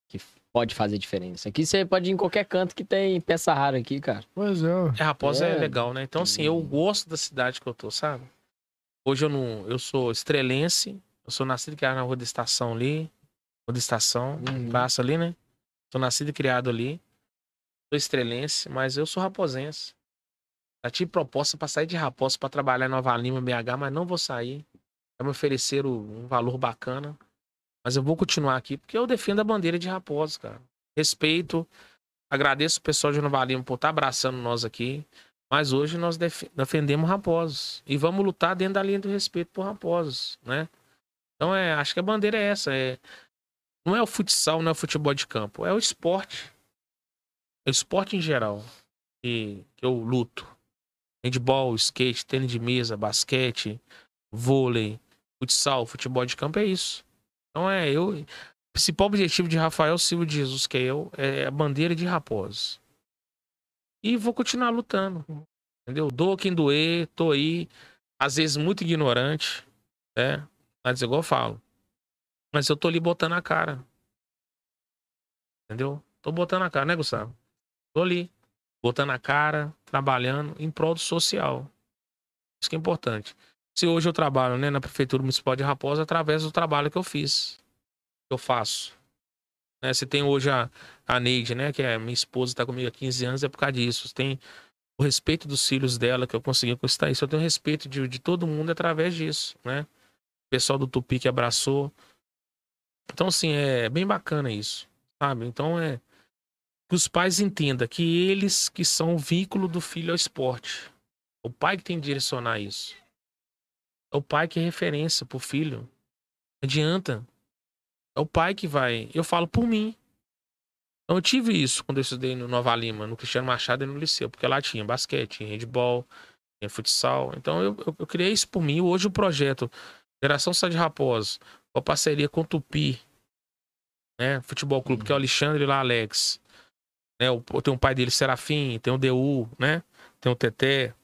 que pode fazer diferença. Aqui você pode ir em qualquer canto que tem peça rara aqui, cara. Pois é. ó. É, Raposa é. É. legal, né? Então, assim, eu gosto da cidade que eu tô, sabe? Hoje eu não. Eu sou estrelense, eu sou nascido e criado na Rua da Estação ali. Rua da Estação, Uhum. praça ali, né? Sou nascido e criado ali. Sou estrelense, mas eu sou raposense. Já tive proposta pra sair de Raposa pra trabalhar em Nova Lima, BH, mas não vou sair. Já me ofereceram um valor bacana. Mas eu vou continuar aqui porque eu defendo a bandeira de Raposa, cara. Respeito. Agradeço o pessoal de Nova Lima por estar abraçando nós aqui. Mas hoje nós def- defendemos Raposos. E vamos lutar dentro da linha do respeito por Raposos, né? Então, é, acho que a bandeira é essa. É, não é o futsal, não é o futebol de campo. É o esporte. É o esporte em geral que, que eu luto. Handball, skate, tênis de mesa, basquete, vôlei, futsal, futebol de campo é isso. Então é eu. O principal objetivo de Rafael Silva de Jesus, que é eu, é a bandeira de Raposos. E vou continuar lutando. Entendeu? Dou quem doer, tô aí. Às vezes muito ignorante, né? Mas igual eu falo. Mas eu tô ali botando a cara. Entendeu? Tô botando a cara, né, Gustavo? Tô ali. Botando a cara, trabalhando em prol do social. Isso que é importante. Se hoje eu trabalho né, na Prefeitura Municipal de Raposa, através do trabalho que eu fiz, que eu faço. Né, se tem hoje a, a Neide, né, que é minha esposa, está comigo há 15 anos, é por causa disso. Tem o respeito dos filhos dela, que eu consegui conquistar isso. Eu tenho respeito de, de todo mundo através disso, né? O pessoal do Tupi que abraçou. Então, assim, é bem bacana isso, sabe? Então, é que os pais entendam que eles que são o vínculo do filho ao esporte. O pai que tem que direcionar isso. É o pai que é referência pro filho. Não adianta. É o pai que vai. Eu falo por mim. Então, eu tive isso quando eu estudei no Nova Lima, no Cristiano Machado e no Liceu, porque lá tinha basquete, tinha handball, tinha futsal. Então eu, eu, eu criei isso por mim. Hoje o projeto Geração Sá de Raposo, com a parceria com o Tupi, né? Futebol Clube, que é o Alexandre lá Alex. Né? O, tem um pai dele, Serafim, tem o DU, né? Tem o Teté.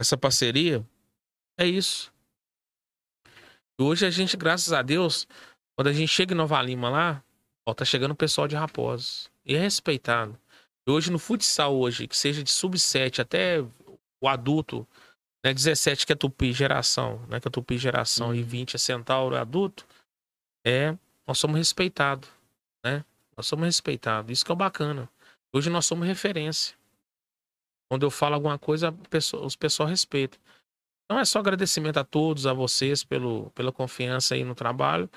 Essa parceria é isso. Hoje a gente, graças a Deus, quando a gente chega em Nova Lima lá, ó, tá chegando o pessoal de Raposos. E é respeitado. E hoje no futsal hoje, que seja de sub-7 até o adulto, né, 17 que é Tupi geração, né, que é Tupi geração e 20 é Centauro adulto, é, nós somos respeitados, né? Nós somos respeitados. Isso que é bacana. Hoje nós somos referência. Quando eu falo alguma coisa, pessoa, os pessoal respeitam. Então é só agradecimento a todos, a vocês pelo, pela confiança aí no trabalho.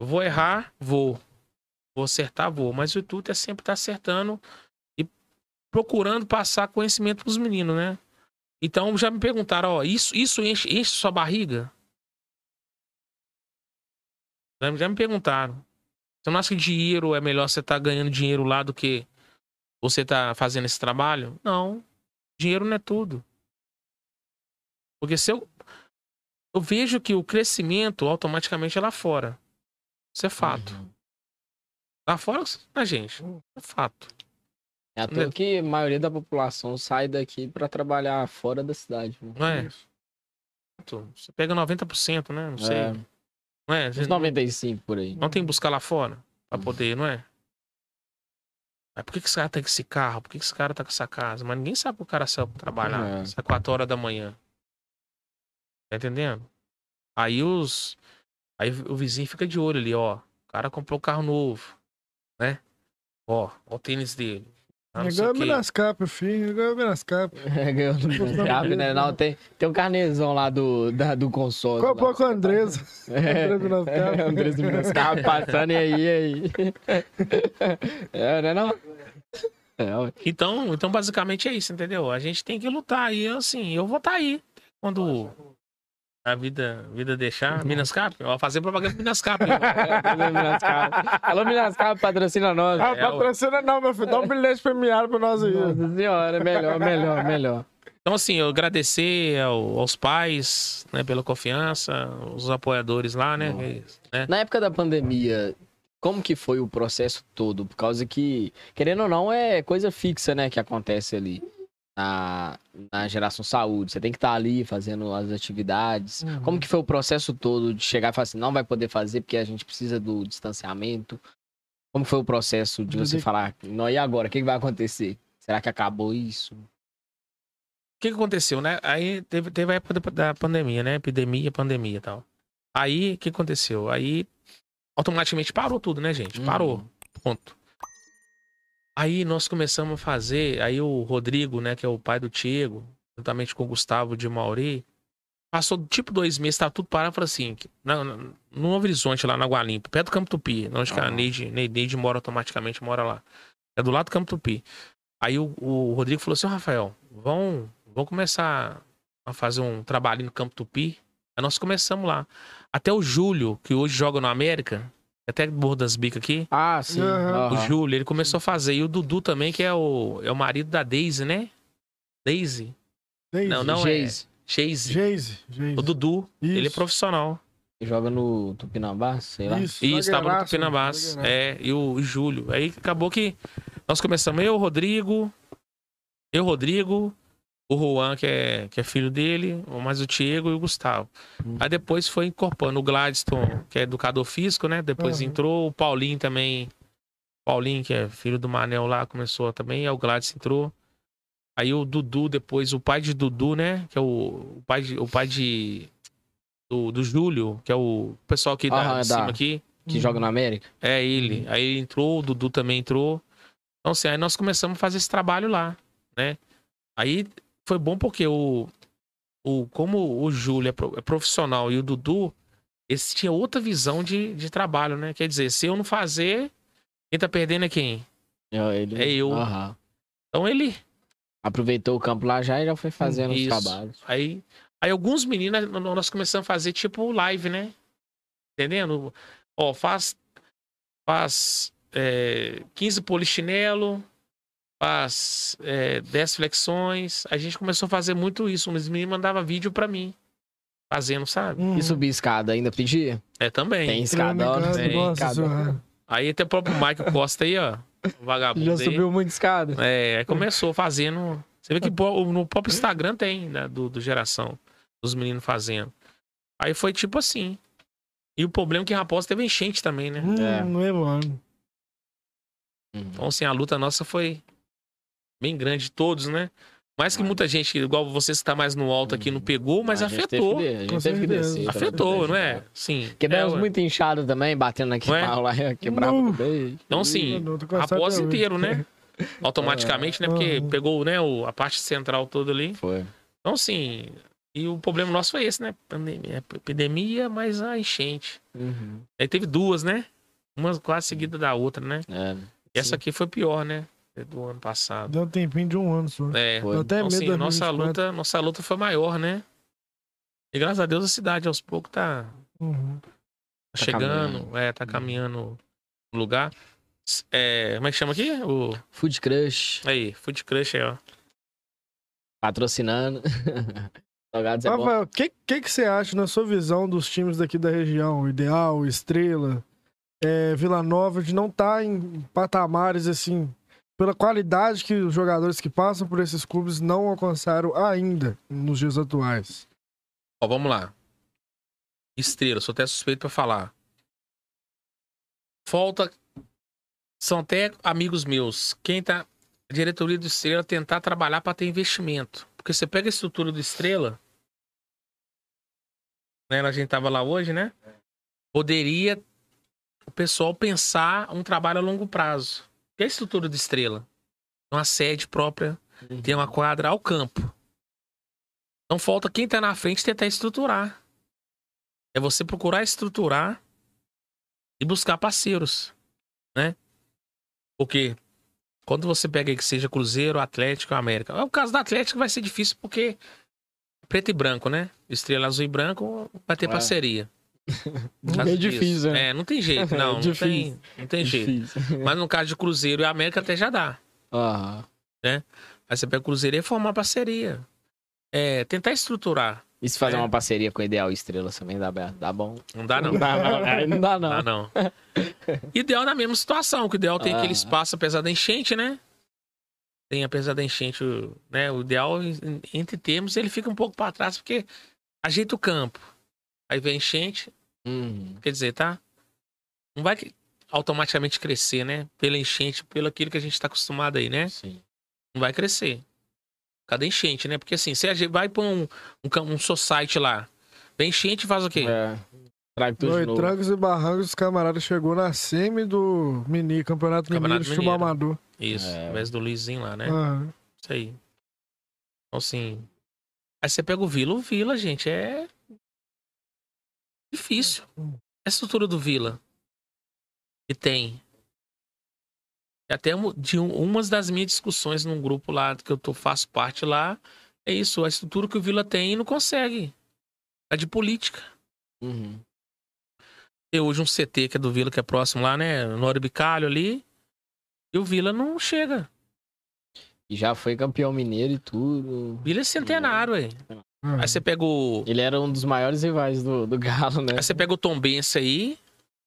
Vou errar, vou. Vou acertar, vou. Mas o intuito é sempre estar acertando e procurando passar conhecimento para os meninos, né? Então já me perguntaram, ó, isso, isso enche, enche sua barriga? Já, me perguntaram. Você não acha que dinheiro é melhor você estar ganhando dinheiro lá do que você estar fazendo esse trabalho? Não. Dinheiro não é tudo. Porque se eu. Eu vejo que o crescimento automaticamente é lá fora. Isso é fato. Uhum. Lá fora, a gente. É fato. É à toa que a maioria da população sai daqui pra trabalhar fora da cidade. né? Não é? Você pega 90%, né? Não sei. É. Não é? Uns 95 por aí. Não tem que buscar lá fora pra poder, não é? Mas por que, que esse cara tem esse carro? Por que, que esse cara tá com essa casa? Mas ninguém sabe que o cara saiu pra trabalhar. É. Sai 4 horas da manhã. Tá entendendo? Aí os. Aí o vizinho fica de olho ali, ó. O cara comprou um carro novo. Né? Ó, ó o tênis dele. Ah, Ganhou o quê. Minascap, filho. Ganhou Minascap. É, ganhou né? Não, tem, tem um carnezão lá do, da, do consórcio. Comprou lá. com a Andresa. É, Andresa do Minascap passando e aí, aí. É, né não? É. Então, então, basicamente é isso, entendeu? A gente tem que lutar. E assim, eu vou estar aí. Quando a vida, vida deixar. Minascap? Eu vou fazer propaganda pro Minascap. Alô. Alô, Minascap, patrocina nós. Ah, É, patrocina não, meu filho. Dá um bilhete premiado pra nós aí. Nossa senhora, melhor, melhor, melhor. Então, assim, eu agradecer ao- aos pais, né, pela confiança, os apoiadores lá, né? né? Na época da pandemia, como que foi o processo todo? Por causa que, querendo ou não, é coisa fixa, né, que acontece ali na, na geração saúde. Você tem que estar ali fazendo as atividades. Uhum. Como que foi o processo todo de chegar e falar assim, não vai poder fazer porque a gente precisa do distanciamento? Como foi o processo de você falar, não, e agora? O que, que vai acontecer? Será que acabou isso? O que, que aconteceu, né? Aí teve, teve a época da- pandemia, né? Epidemia, pandemia e tal. Aí, o que aconteceu? Aí, automaticamente parou tudo, né, gente? Parou. Uhum. Ponto. Aí nós começamos a fazer, aí o Rodrigo, né, que é o pai do Tiago, juntamente com o Gustavo de Mauri, passou tipo dois meses, tava tudo parado, falou assim, na, na, no Horizonte, lá na Água Limpa, perto do Campo Tupi, onde que a. Neide, Neide, mora automaticamente, mora lá. É do lado do Campo Tupi. Aí o, o Rodrigo falou assim, "Ô, Rafael, vão, vão começar a fazer um trabalho no Campo Tupi, Aí nós começamos lá. Até o Júlio, que hoje joga no América, até Morro das Bicas aqui. Ah, sim. Aham. O. Júlio, ele começou a fazer. E o Dudu também, que é o, é o marido da Daisy, né? Daisy? Geise. Não, não Geise. é. Chase. Geise. O Dudu, ele é Isso. profissional. Joga no Tupinambá, sei lá. Isso, Isso, tava no Tupinambás. É, e o, o Júlio. Aí acabou que nós começamos, eu, Rodrigo, eu, Rodrigo, o Juan, que é, que é filho dele, mais o Diego e o Gustavo. Hum. Aí depois foi incorporando o Gladstone, que é educador físico, né? Depois Uhum. entrou o Paulinho também. Paulinho, que é filho do Manel lá, começou também, aí o Gladstone entrou. Aí o Dudu, depois, o pai de Dudu, né? Que é o, o pai de. O pai de do, do Júlio, que é o pessoal aqui da, cima aqui. Que joga no América. É ele. Aí ele entrou, o Dudu também entrou. Então, assim, aí nós começamos a fazer esse trabalho lá, né? Aí foi bom porque o. o como o Júlio é, é profissional e o Dudu, eles tinham outra visão de, de trabalho, né? Quer dizer, se eu não fazer, quem tá perdendo é quem? É, ele- É eu. Aham. Então ele. Aproveitou o campo lá já e já foi fazendo Isso. os trabalhos. Aí, aí alguns meninos, nós começamos a fazer tipo live, né? Entendendo? Ó, faz, faz é, 15 polichinelo, faz é, 10 flexões. A gente começou a fazer muito isso. Os meninos mandavam vídeo pra mim, fazendo, sabe? Hum. E subir escada ainda pedia? É também. Tem em casa, tem senhora. Aí até o próprio Michael Costa aí, ó. o Vagabundo Já aí. subiu muito escada. É, aí começou fazendo. Você vê que no próprio Instagram tem, né? Do, do Geração. Dos meninos fazendo. Aí foi tipo assim. E o problema é que Raposa teve enchente também, né? Hum, É. Não é, mano. Uhum. Então, assim, a luta nossa foi bem grande, todos, né? Mais que muita gente, igual vocês que tá mais no alto aqui, não pegou, mas A afetou. teve a gente teve que descer. Afetou, não é? Sim. Quebramos é, muito inchado também, batendo aqui é? pau lá, quebrava Não. também. Então, até hoje. inteiro, né? Automaticamente, né? Porque Uhum. pegou, né, o- a parte central toda ali. Foi. Então, assim, e o problema nosso foi esse, né? Pandemia, epidemia, mas a enchente. Uhum. Aí teve duas, né? Uma quase seguida da outra, né? É, E essa Sim. aqui foi pior, né? Do ano passado. Deu um tempinho de um ano só. É. Foi. Até Então, medo assim, nossa 2024. luta, nossa luta foi maior, né? E graças a Deus a cidade aos poucos tá, Uhum. tá Tá chegando, caminhando. é, tá caminhando no lugar. É, como é que chama aqui? O, Food Crush, aí, Food Crush aí, ó. patrocinando. Salgados é. Rafael, o que, que, que você acha, na sua visão, dos times daqui da região? Ideal, Estrela, é, Vila Nova, de não estar em patamares assim, pela qualidade que os jogadores que passam por esses clubes não alcançaram ainda nos dias atuais? Ó, vamos lá. Estrela, sou até suspeito pra falar. Falta. São até amigos meus. Quem tá. A diretoria do Estrela tentar trabalhar pra ter investimento. Porque você pega a estrutura do Estrela. Né, a gente tava lá hoje, né? Poderia o pessoal pensar um trabalho a longo prazo. Que é a estrutura do Estrela? Uma sede própria, tem uma quadra ao campo. Então falta quem tá na frente tentar estruturar. É você procurar estruturar e buscar parceiros, né? Porque quando você pega que seja Cruzeiro, Atlético, América. O caso do Atlético vai ser difícil porque é preto e branco, né? Estrela azul e branco vai ter É. parceria. Disso. difícil, né? É, não tem jeito, não. não, tem, não tem jeito. Mas no caso de Cruzeiro e América até já dá. Aham. Aí você pega o Cruzeiro e formar parceria. É, tentar estruturar. E se fazer É. uma parceria com o Ideal Estrelas também dá, dá bom. Não dá, não. Não dá, não. Não dá, não. Ah, não. Ideal na mesma situação, que o ideal tem Ah. aquele espaço, apesar da enchente, né? Tem, apesar da enchente, o- né? O ideal, entre termos, ele fica um pouco para trás, porque ajeita o campo. Aí vem enchente, Uhum. quer dizer, tá? Não vai automaticamente crescer, né? Pela enchente, pelo aquilo que a gente tá acostumado aí, né? Sim. Não vai crescer. Cada enchente, né? Porque assim, se a gente vai pra um, um, um society lá, vem enchente faz o quê? É. Trago tudo trancos e barrancos, os camaradas chegou na semi do mini, Campeonato, Campeonato Mineiro, Chuba Mineiro. Amador. Isso, É. ao invés do Luizinho lá, né? Aham. Isso aí. Então, assim. Aí você pega o Vila. O Vila, gente, é. Difícil. A estrutura do Vila. Que tem. É até de um- umas das minhas discussões num grupo lá que eu tô, faço parte lá. É isso, a estrutura que o Vila tem e não consegue. Tá de política. Uhum. Tem hoje um CT que é do Vila, que é próximo lá, né? No Oribicalho ali. E o Vila não chega. E já foi campeão mineiro e tudo. Vila é centenário, aí. Ah, Aí você pega o. Ele era um dos maiores rivais do, do Galo, né? Aí você pega o Tom Bense aí,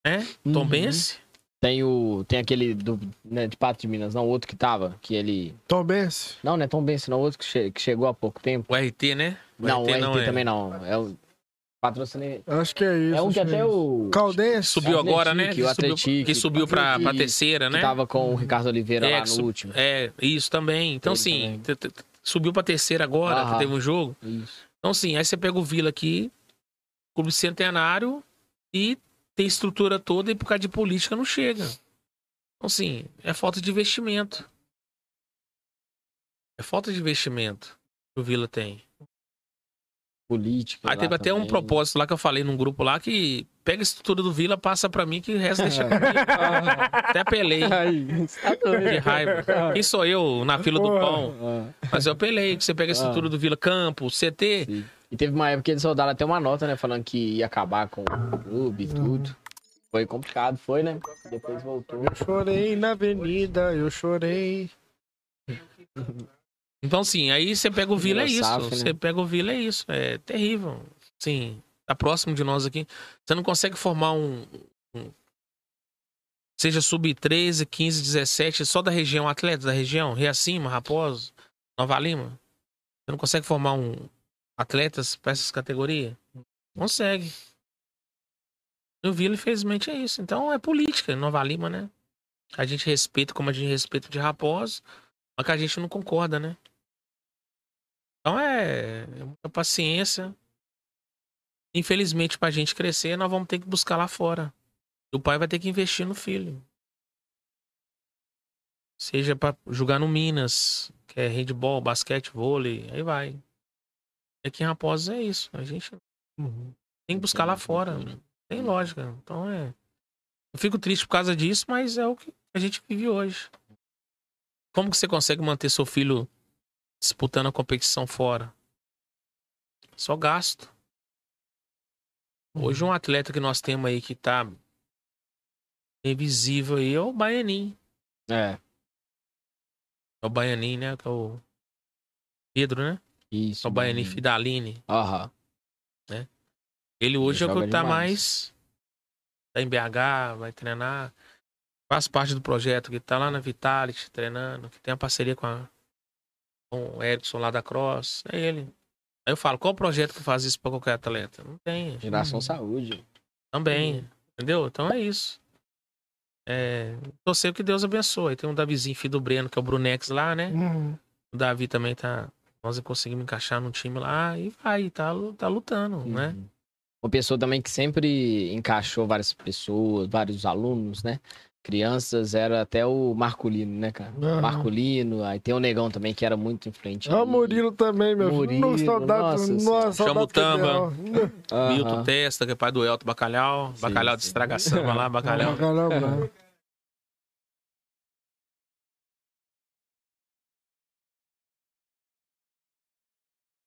né? Tom Uhum. Bense. Tem o. Tem aquele do, né, de Pato de Minas, não, o outro que tava, que ele. Tom Benz. Não, não é Tom Benson, não, o outro que, che- que chegou há pouco tempo. O RT, né? não, o RT é. também não. É o. Patrocinei. Acho que é isso. É um que até é isso. o. Caldense. Subiu agora, né? O Que subiu, Atletique. que subiu pra, pra terceira, Que né? tava com o Ricardo Oliveira É, lá que no sub- último. É, isso também. Então, Ele assim, também. subiu pra terceira agora, que teve um jogo. Isso. Então, assim, aí você pega o Vila aqui, clube centenário, e tem estrutura toda, e por causa de política não chega. Então, assim, é falta de investimento. É falta de investimento que o Vila tem. Política. Aí lá teve até um propósito lá que eu falei num grupo lá que pega a estrutura do Vila, passa pra mim, que o resto deixa comigo. Até apelei Aí, você tá de raiva. Quem sou eu na fila do pão? Ah, Mas eu apelei, que você pega a estrutura do Vila Campo, CT. sim. E teve uma época que eles soldaram até uma nota, né? Falando que ia acabar com o clube e tudo. Foi complicado, foi, né? Depois voltou. Eu chorei na avenida, eu chorei. Então, assim, aí você pega o Vila, é isso. SAF, né? Você pega o Vila, é isso. É terrível. Sim, tá próximo de nós aqui. Você não consegue formar um. um- seja sub-13, 15, 17, só da região, atletas da região, Reacima, Raposo, Nova Lima. Você não consegue formar um atletas para essas categorias? Consegue. E o Vila, infelizmente, é isso. Então é política, Nova Lima, né? A gente respeita como a gente respeita de Raposo, mas que a gente não concorda, né? Então é, é muita paciência. Infelizmente, pra gente crescer, nós vamos ter que buscar lá fora. O pai vai ter que investir no filho. Seja pra jogar no Minas, que é handball, basquete, vôlei, aí vai. Aqui em Raposos é isso. A gente tem que buscar lá fora. Tem lógica. Então é. Eu fico triste por causa disso, mas é o que a gente vive hoje. Como que você consegue manter seu filho disputando a competição fora? Só gasto. Hoje um atleta que nós temos aí que tá invisível aí é o Baianin. É, É o Baianin, né? Que é o Pedro, né? isso. É o Baianin mano. Fidaline. Aham. Ele hoje Ele é o que tá demais. mais. Tá em BH, vai treinar. Faz parte do projeto que tá lá na Vitality treinando, que tem a parceria com, a, o Edson lá da Cross. É ele. Aí eu falo, qual o projeto que faz isso pra qualquer atleta? Não tem. Geração Saúde. Também. Entendeu? Então é isso. É, torcer que Deus abençoe. Tem um Davizinho, filho do Breno, que é o Brunex lá, né? Uhum. O Davi também tá. Nós conseguimos encaixar num time lá e vai, tá, tá lutando, né? Uhum. Uma pessoa também que sempre encaixou várias pessoas, vários alunos, né? Crianças, era até o Marculino, né, cara? Aham. Marculino, aí tem o Negão também, que era muito influente. Ah, o. Murilo também, meu filho. Murilo, Nossa, saudade. nossa Nossa, Chama o Tamba. Aham. Milton Testa, que é pai do Elton Bacalhau. Sim, Bacalhau de sim. estraga samba lá, Bacalhau. Bacalhau.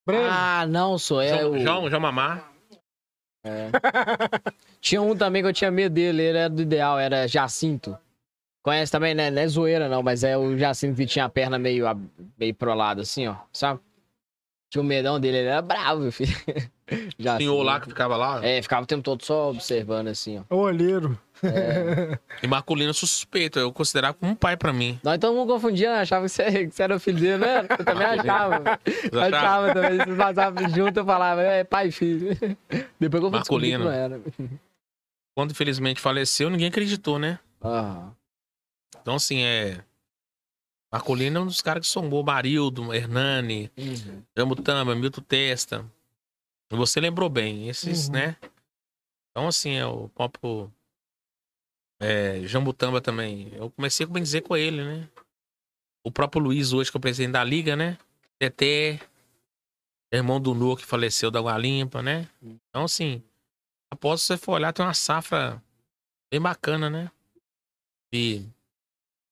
Breno. Ah, não, sou é João, o... João, João Mamar. É. Tinha um também que eu tinha medo dele, ele era do ideal, era Jacinto. Conhece também, né? Não é zoeira não, mas é o Jacinto que tinha a perna meio, meio pro lado, assim, ó, sabe? Tinha o medão dele, ele era bravo, meu filho. Jacinto. Senhor lá que ficava lá. É, ficava o tempo todo só observando, assim, ó. O olheiro. E Marculino suspeito. Eu considerava como um pai pra mim. Nós todo mundo confundia, né? achava que você, que você era o filho dele, né? Eu também achava. Eu achava. achava também. Vocês passavam junto, eu falava, é pai e filho. Depois que eu que Marculino. não era. Quando infelizmente faleceu, ninguém acreditou, né? Ah, Então, assim, é. Marculino é um dos caras que sombou Marildo, Hernani, uhum. Jamutamba, Milton Testa. Você lembrou bem, esses, Uhum. né? Então, assim, é o próprio. É, Jambutamba também. Eu comecei a dizer com ele, né? O próprio Luiz, hoje, que é o presidente da Liga, né? Teté, irmão do Nu, que faleceu da Água Limpa, né? Então, assim, após você for olhar, tem uma safra bem bacana, né? E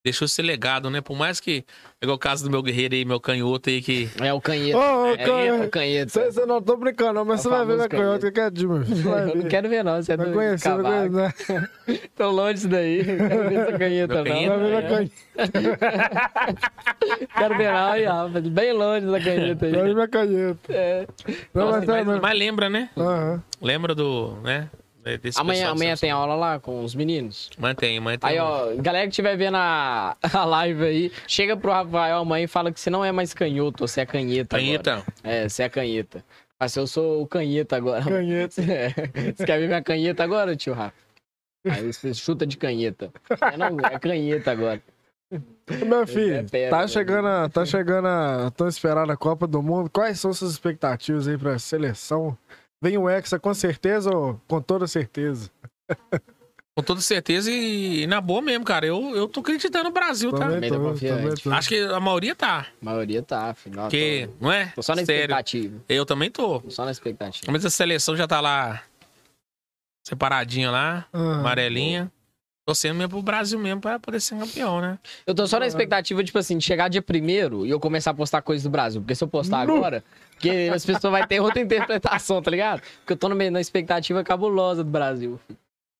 deixou esse legado, né? Por mais que. Igual o caso do meu guerreiro aí, meu canhoto aí, que. É o canheta. Ô, é, canheta. o canheta. Não tô brincando, não, mas É você vai ver minha canhota que é de meu. filho. Vai Eu não quero ver, não. Você é do conhecer, vai cavaco. conhecer. Tô longe disso daí. Não quero ver essa canheta, Meu não. canheta? Vai ver É. canhota. Quero ver, não. Aí, rapaz. Bem longe da canheta Vai ver aí. minha canhota. É. Não, Nossa, mas tá mas, mas lembra, né? Aham. Lembra do. né? Desse Amanhã, amanhã tem aula lá com os meninos. Mantém, mantém. Aí, ó, galera que estiver vendo a, a live aí, chega pro Rafael amanhã e fala que você não é mais canhoto, você é canheta. agora. Canheta. É, você é canheta. Mas eu sou o canheta agora. Canheta. É. Você quer ver minha canheta agora, tio Rafa? Aí você chuta de canheta. É, não, é canheta agora. Meu filho, É pera, tá né? chegando, a, tá chegando a tão esperada a Copa do Mundo. Quais são suas expectativas aí pra seleção? Vem o Hexa com certeza ou com toda certeza? Com toda certeza e, e na boa mesmo, cara. Eu, eu tô acreditando no Brasil, tá? Também tô confiante. tô. Acho que a maioria tá. A maioria tá, afinal. Porque, Tô, não é? tô só na Sério. expectativa. Eu também tô. Tô só na expectativa. Mas a seleção já tá lá separadinha lá, Ah, amarelinha. Torcendo mesmo pro Brasil mesmo pra poder ser campeão, né? Eu tô só na expectativa, tipo assim, de chegar dia primeiro e eu começar a postar coisas do Brasil. Porque se eu postar agora, porque as pessoas vão ter outra interpretação, tá ligado? Porque eu tô na expectativa cabulosa do Brasil.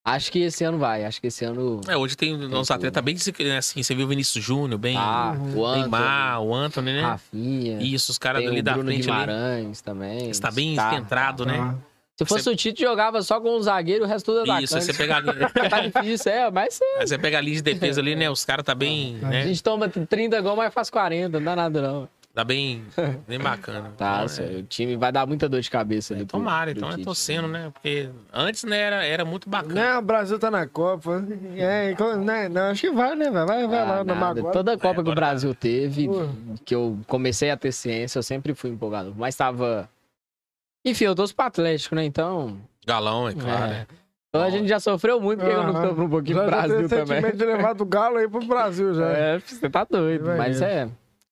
Acho que esse ano vai. Acho que esse ano. É, hoje tem nosso atleta bem assim, você viu o Vinícius Júnior, bem Tá, o Antônio, Neymar, o Anthony, né? Rafinha. Isso, os caras tem ali o da Bruno frente ali. Guimarães também. Está bem Tá. centrado, né? tá. Se fosse o Tite, jogava só com o zagueiro e o resto tudo atacante. Isso, aí você pega ali, Tá difícil, é, mas aí você pega a linha de defesa ali, né? Os caras tá bem, a né? gente toma 30 gols, mas faz 40, não dá nada não. Tá bem, bem bacana. Tá, Então, só, é, o time vai dar muita dor de cabeça ali. pro- Tomara, pro então é torcendo, né? Porque antes, né, era, era muito bacana. Né, o Brasil tá na Copa. É, né, não, acho que vai, né, velho? Vai, vai Ah, lá no nada. Magoa. Toda Copa que o Brasil teve, Pô. que eu comecei a ter ciência, eu sempre fui empolgado. Mas tava. Enfim, eu torço pro Atlético, né? Então. Galão, é claro. É. é. Então a gente já sofreu muito, porque eu não sofro um pouquinho Já, pro já Brasil tem também. de levar do Galo aí pro Brasil já. É, você tá doido. Vai Mas é.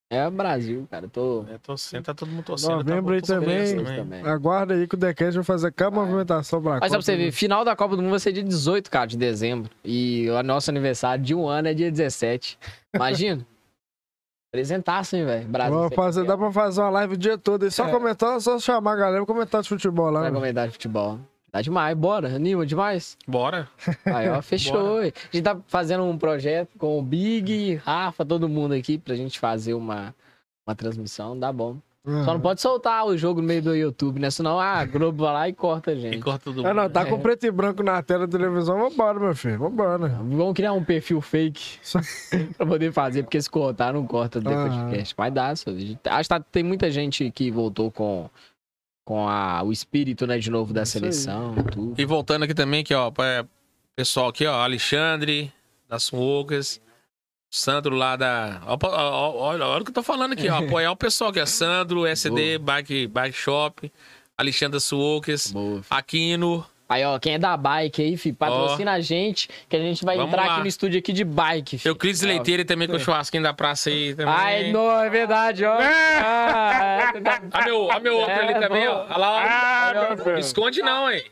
É o Brasil, cara. Tô. É, torcendo, tá todo mundo torcendo. Novembro tá aí bom pros também. também. Aguarda aí que o Decast vai fazer aquela movimentação pra Mas Copa. só pra você ver, final da Copa do Mundo vai ser dia 18, cara, de dezembro. E o nosso aniversário de um ano é dia 17. Imagina. Apresentaço, hein, velho? Brasil. Fazer, dá pra fazer uma live o dia todo aí. Só É. comentar, só chamar a galera comentar de futebol lá. Vai né? comentar de futebol. Tá demais, bora. Anima demais. Bora. Aí, ó, fechou. A gente tá fazendo um projeto com o Big, Rafa, todo mundo aqui pra gente fazer uma, uma transmissão, dá bom. Só não pode soltar o jogo no meio do YouTube, né? Senão a Globo vai lá e corta a E gente. corta tudo. É, não, tá É. com preto e branco na tela da televisão, vambora, meu filho, vambora. Vamos criar um perfil fake Só- pra poder fazer, porque se cortar, não corta do Ah. podcast. Mas dá, só. Acho que tá- tem muita gente que voltou com, com a, o espírito, né, de novo da Isso seleção, tudo. E voltando aqui também, aqui, ó, pra pessoal aqui, ó, Alexandre, da Sunwalkers, Sandro lá da. Olha, olha o que eu tô falando aqui, ó. Apoiar o pessoal aqui, ó. Sandro, SD, Bike, Bike Shop, Alexandre Boa. Aquino. Aí, ó, quem é da bike aí, filho, patrocina a gente, que a gente vai Vamos entrar lá. aqui no estúdio aqui de bike, filho. Eu Cris Leiteiro também com o churrasquinho da praça aí também. Ai, não, é verdade, ó. Ah, é, tá- Olha meu, olha meu outro É, ali também, ó. Olha lá, ó. Ah. Esconde não, hein.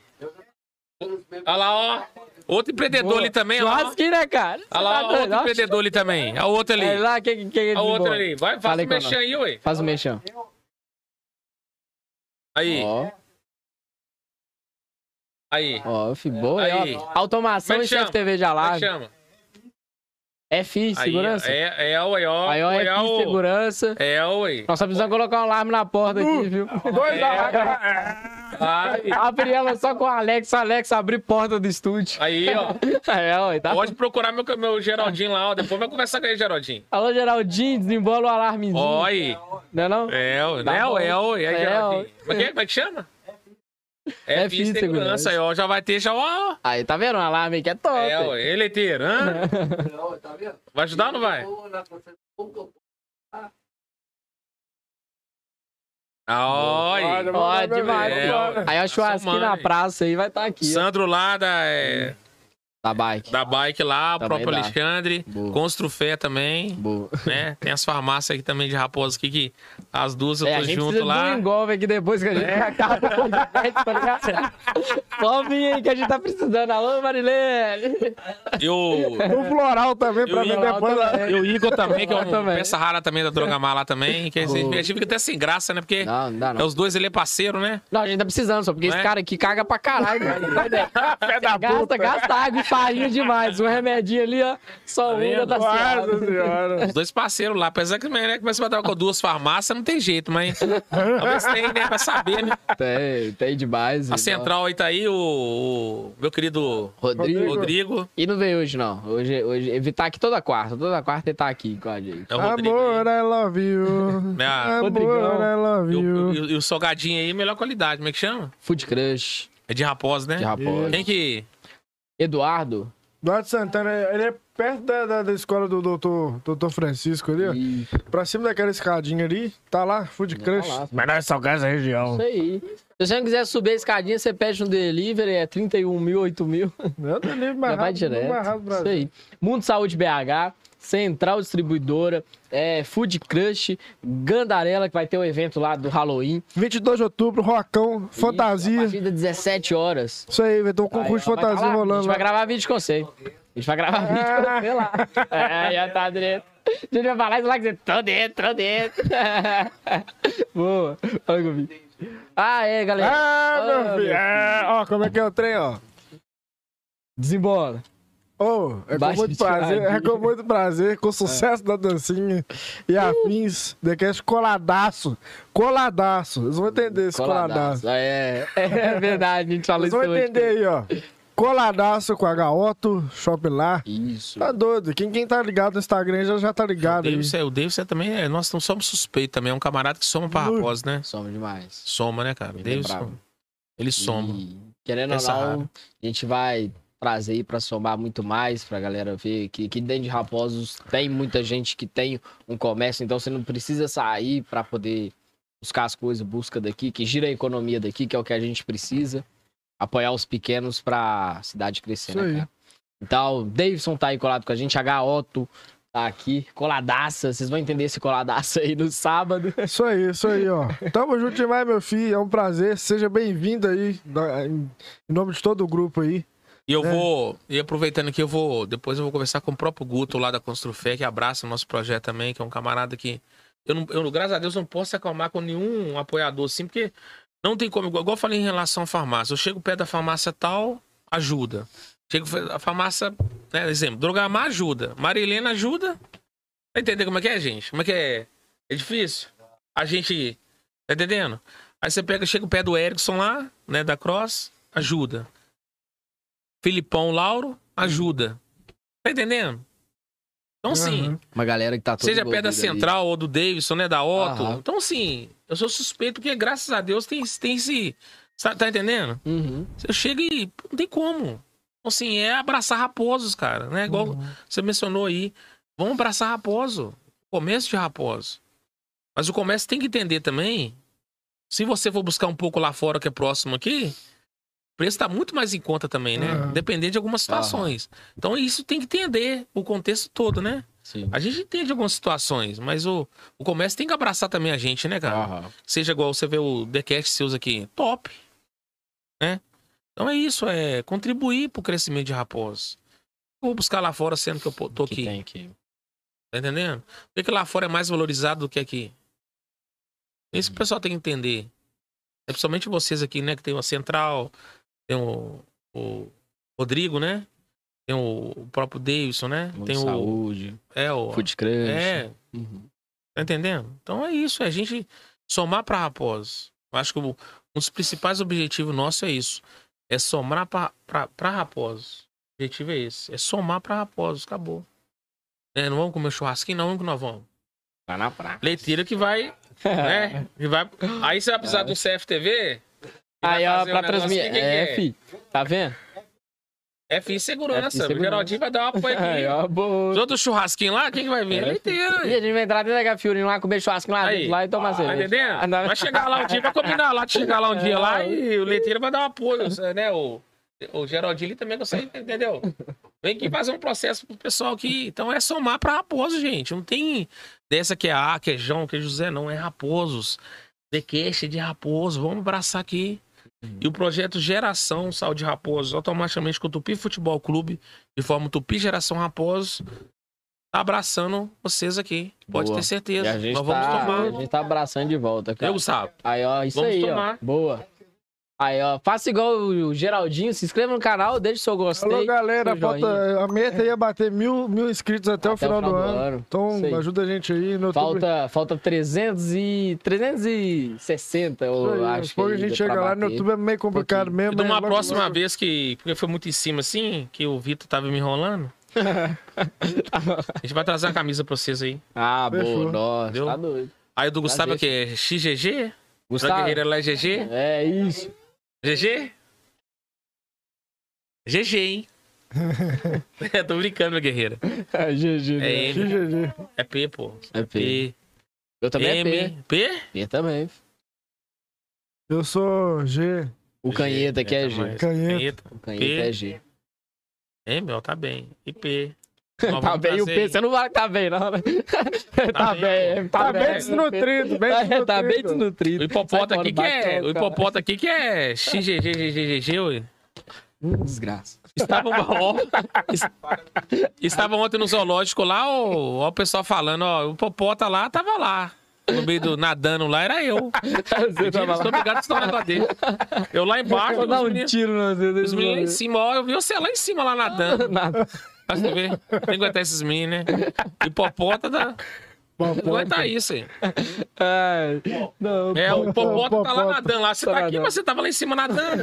Olha lá, ó. Outro empreendedor Boa. ali também, ó. Churrasquinho, né, cara? Olha lá, tá outro Ó, empreendedor ali também. Olha o outro ali. É lá, quem, quem Olha o outro desembola? ali. Vai, faz o mexer aí, ué. Faz o mexão. Aí, Ó, aí. ó, boa. Aí. Automação Como é e que chefe chama? É chama? FI, Aí, segurança. É, é, ué, ó. Aí, ó, Ué, FI, segurança. É, ué. Nós só precisamos colocar um alarme na porta aqui, viu? Dois É. Aí, Abrir ela só com o Alex, o Alex abrir porta do estúdio. aí, ó. É, ó, tá? Pode procurar meu, meu Geraldinho lá, ó. Depois vai conversar com ele, Geraldinho. Alô, Geraldinho, desembola o alarmezinho. Aí. Não é não? É, ué. Tá Né, bom. ué, ué. Aí, É, Geraldinho. Como é que, como é que chama? É, FI FI Segurança. Aí, ó. Já vai ter, já, ó. Aí, tá vendo? Um alarme que é top. É, ué. Eleiteiro, hã? Não, tá vendo? Vai ajudar ou não vai? Ah, ó, aí. Ó, demais. É, ó. ó. Aí a churrasquinho na praça aí vai estar aqui. ó. Sandro lá da. É... Da bike. da bike lá, o Também próprio dá. Alexandre. Boa. Construfé também, Boa. né? Tem as farmácias aqui também de Raposa aqui, que as duas eu É, a tô gente junto precisa lá. do engolve aqui depois que a gente acaba o podcast, tá ligado? Pode vir aí que a gente tá precisando. Alô, Marilene! Eu, O floral também, pra Eu mim depois. lá. E o Igor também, que é um também. peça rara também da Drogamar lá também. Que a gente fica até sem graça, né? Porque Não, não dá é não. os dois ele é parceiro, né? Não, a gente tá precisando só, porque Não esse é? cara aqui caga pra caralho. velho. Pé da Gasta, puta. gasta água farinha demais. Um remedinho ali, ó. Só um tá Nossa suave. senhora. Os dois parceiros lá. Apesar que né, começa a bater com duas farmácias, não tem jeito, mas talvez tenha, né? Pra saber, né? Tem, tem demais. A então. central aí tá aí, o, o meu querido Rodrigo. Rodrigo. E não veio hoje, não. Hoje, hoje ele tá aqui toda quarta. Toda quarta ele tá aqui com a gente. É o Rodrigo. Amor, aí. I love you. Né, a- Amor, Rodrigão. I love E o, you. e o- e o salgadinho aí, melhor qualidade. Como é que chama? Food Crush É de raposa, né? de Raposa. Quem que. Eduardo. Eduardo Santana, ele é perto da, da, da escola do doutor, doutor Francisco ali, ó. E... Pra cima daquela escadinha ali, tá lá, Food Crush. lá. Menor salgado da região. Isso aí. Se você não quiser subir a escadinha, você pede um delivery, é 31 mil, 8 mil. Eu tô livre Já mais vai rápido, direto. mais rápido do Isso aí. Mundo Saúde BH, Central Distribuidora, é, Food Crush, Gandarela, que vai ter o evento lá do Halloween. 22 de outubro, Rocão, Isso, Fantasia. A partir das 17 horas. Isso aí, vai ter um concurso de tá fantasia lá. A rolando gente vai gravar vídeo com você. A gente vai gravar vídeo com você lá. É, já tá dentro. A gente vai falar isso lá que você. Tô dentro, tô dentro. Boa. Olha comigo. Ah, é, galera. Ah, Ah, meu filho. É, ó, como é que é o trem, ó. Desembola. Ô, é com muito prazer, é com muito prazer, com o sucesso da dancinha e afins, Decast coladaço, coladaço, eles vão entender esse coladaço. Coladaço. É, é verdade, a gente falou Eles isso vão hoje. entender aí, ó, coladaço com a Otto, Shopping lá, Isso. tá doido, quem, quem tá ligado no Instagram já, já tá O ligado aí. Davidson, é- o Davidson também é. Nós não somos suspeitos também. É um camarada que soma pra Ui. Raposa, né? Somos demais. Soma, né, cara? Ele é Davidson. bravo. Ele soma. E, querendo ou não, a gente vai trazer aí pra somar muito mais, pra galera ver que aqui dentro de Raposos tem muita gente que tem um comércio, então você não precisa sair pra poder buscar as coisas, busca daqui, que gira a economia daqui, que é o que a gente precisa. Apoiar os pequenos pra cidade crescer, né, cara? Então, Davidson tá aí colado com a gente, H. Otto tá aqui, coladaça, vocês vão entender esse coladaça aí no sábado. Isso aí, isso aí, ó. Tamo junto demais, meu filho, é um prazer, seja bem-vindo aí, em nome de todo o grupo aí. E eu É. vou, e aproveitando aqui, eu vou, depois eu vou conversar com o próprio Guto lá da Construfé, que abraça o nosso projeto também, que é um camarada que eu, não, eu graças a Deus, não posso acalmar com nenhum apoiador assim, porque não tem como, igual, eu falei em relação à farmácia, eu chego perto da farmácia tal, ajuda. Chego a farmácia, né, exemplo, Drogamar ajuda, Marilena ajuda. Tá entendendo como é que é, gente? Como é que é? É difícil. A gente, tá entendendo? Aí você pega, chega o pé do Erickson lá, né, da Cross, ajuda. Filipão Lauro, ajuda. Tá entendendo? Então, sim, Aham. Uma galera que tá toda seja pé da envolvida ali. Central ou do Davidson, né, da Otto. Aham. Então, sim, eu sou suspeito porque, graças a Deus, tem, tem esse... sa- Tá entendendo? Uhum. Você chega e não tem como. Então, assim, é abraçar raposos, cara, né? Igual Uhum. você mencionou aí. Vamos abraçar raposo. Comércio de raposo. Mas o comércio tem que entender também. Se você for buscar um pouco lá fora, que é próximo aqui, preço tá muito mais em conta também, né? Aham. Dependendo de algumas situações. Então, isso tem que entender o contexto todo, né? Sim. A gente entende algumas situações, mas o, o comércio tem que abraçar também a gente, né, cara? Aham. Seja igual você vê o TheCast seus aqui, top. Né? Então é isso, é contribuir pro crescimento de Raposo. Eu Vou buscar lá fora, sendo que eu tô que aqui. tem aqui. Tá entendendo? Por que, que lá fora é mais valorizado do que aqui? É Isso que o pessoal tem que entender. É principalmente vocês aqui, né? Que tem uma central, tem o, o Rodrigo, né? Tem o, o próprio Davidson, né? Mundo tem o. saúde, É, o. food crush. É, Uhum. Tá entendendo? Então é isso, é a gente somar pra Raposo. Eu acho que o- um dos principais objetivos nossos é isso. É somar pra, pra, pra Raposo. O objetivo é esse. É somar pra Raposo. Acabou. É, não vamos comer churrasquinho, não, vamos que nós vamos. Tá na praia. Leiteira que vai, né? Que vai... Aí você vai precisar do CFTV. Aí, ó, um pra negócio transmitir. É, é? fi. Tá vendo? É FI Segurança. FI Segurança. O Geraldinho vai dar um apoio Aí, aqui. ó, Os boa. outros churrasquinhos lá, quem que vai vir? É É, leiteira. E a gente vai entrar dentro da Gafiuri lá, comer churrasco lá, Aí. lá e tomar Tá cerveja. entendendo? Ah, não. Vai chegar lá um dia, vai combinar lá de chegar lá um dia lá É. e o leiteiro vai dar um apoio, né? O, O Geraldinho também consegue, entendeu? Vem aqui fazer um processo pro pessoal aqui. Então é somar pra Raposo, gente. Não tem dessa que é A, que é João, que é José, não. É Raposos. Cash é de Raposo. Vamos abraçar aqui. E o projeto Geração Saúde Raposo, automaticamente com o Tupi Futebol Clube, de forma Tupi Geração Raposo, tá abraçando vocês aqui. Pode Boa. ter certeza. E a gente, Nós vamos tá, tomar. a gente tá abraçando de volta, cara. Eu, Gustavo. Aí, ó, isso Vamos aí, tomar. ó. Boa. Aí, ó, faça igual o Geraldinho, se inscreva no canal, deixe seu gostei. Alô, galera, falta, a meta ia bater mil, mil inscritos até, o final, do, ano. Então, Isso aí. ajuda a gente aí no YouTube. Falta, falta 300 e... 360, eu aí, acho. aos poucos a gente chega lá no. YouTube, é meio complicado mesmo. E de mas uma próxima logo- vez que. Porque foi muito em cima assim, que o Vitor tava me enrolando. a gente vai trazer uma camisa pra vocês aí. Ah, Fechou. boa, nossa, tá doido. Aí o do Gustavo é o Prazer. quê? XGG? Pra Gustavo, Guerreira lá é GG? é isso. GG? GG, hein? é, tô brincando, meu guerreira. GG, É né? M. GG. É P, pô. É P. P. Eu também é P. M. P? P também. Eu sou G. O canheta aqui é G. também. Canheta. O canheta P. é G. M, ó, tá bem. E P. Tá bem o P, você não vai tá bem, não, né? Tá, bem, bem, Tá bem desnutrido, bem É, tá bem desnutrido. O desnutrido. hipopota aqui que é. O hipopota aqui que é XGGGGG, ué. Desgraça. Estava, ó, es- estava ontem no zoológico lá, ó, ó, o pessoal falando, ó, o hipopota lá tava lá. No meio do nadando lá, era eu. Você tava lá. que estão na dele. Eu lá embaixo, Vou dar um meninos, tiro no os meninos lá em cima, ó, eu vi você lá em cima lá nadando. Nada. Pra você ver. Tem que aguentar esses meninos, né? Hipopota da. Não aguenta isso, hein? Ai, não, É, o hipopota tá lá nadando lá. Você Tá tá aqui, nadando. mas você tava lá em cima nadando.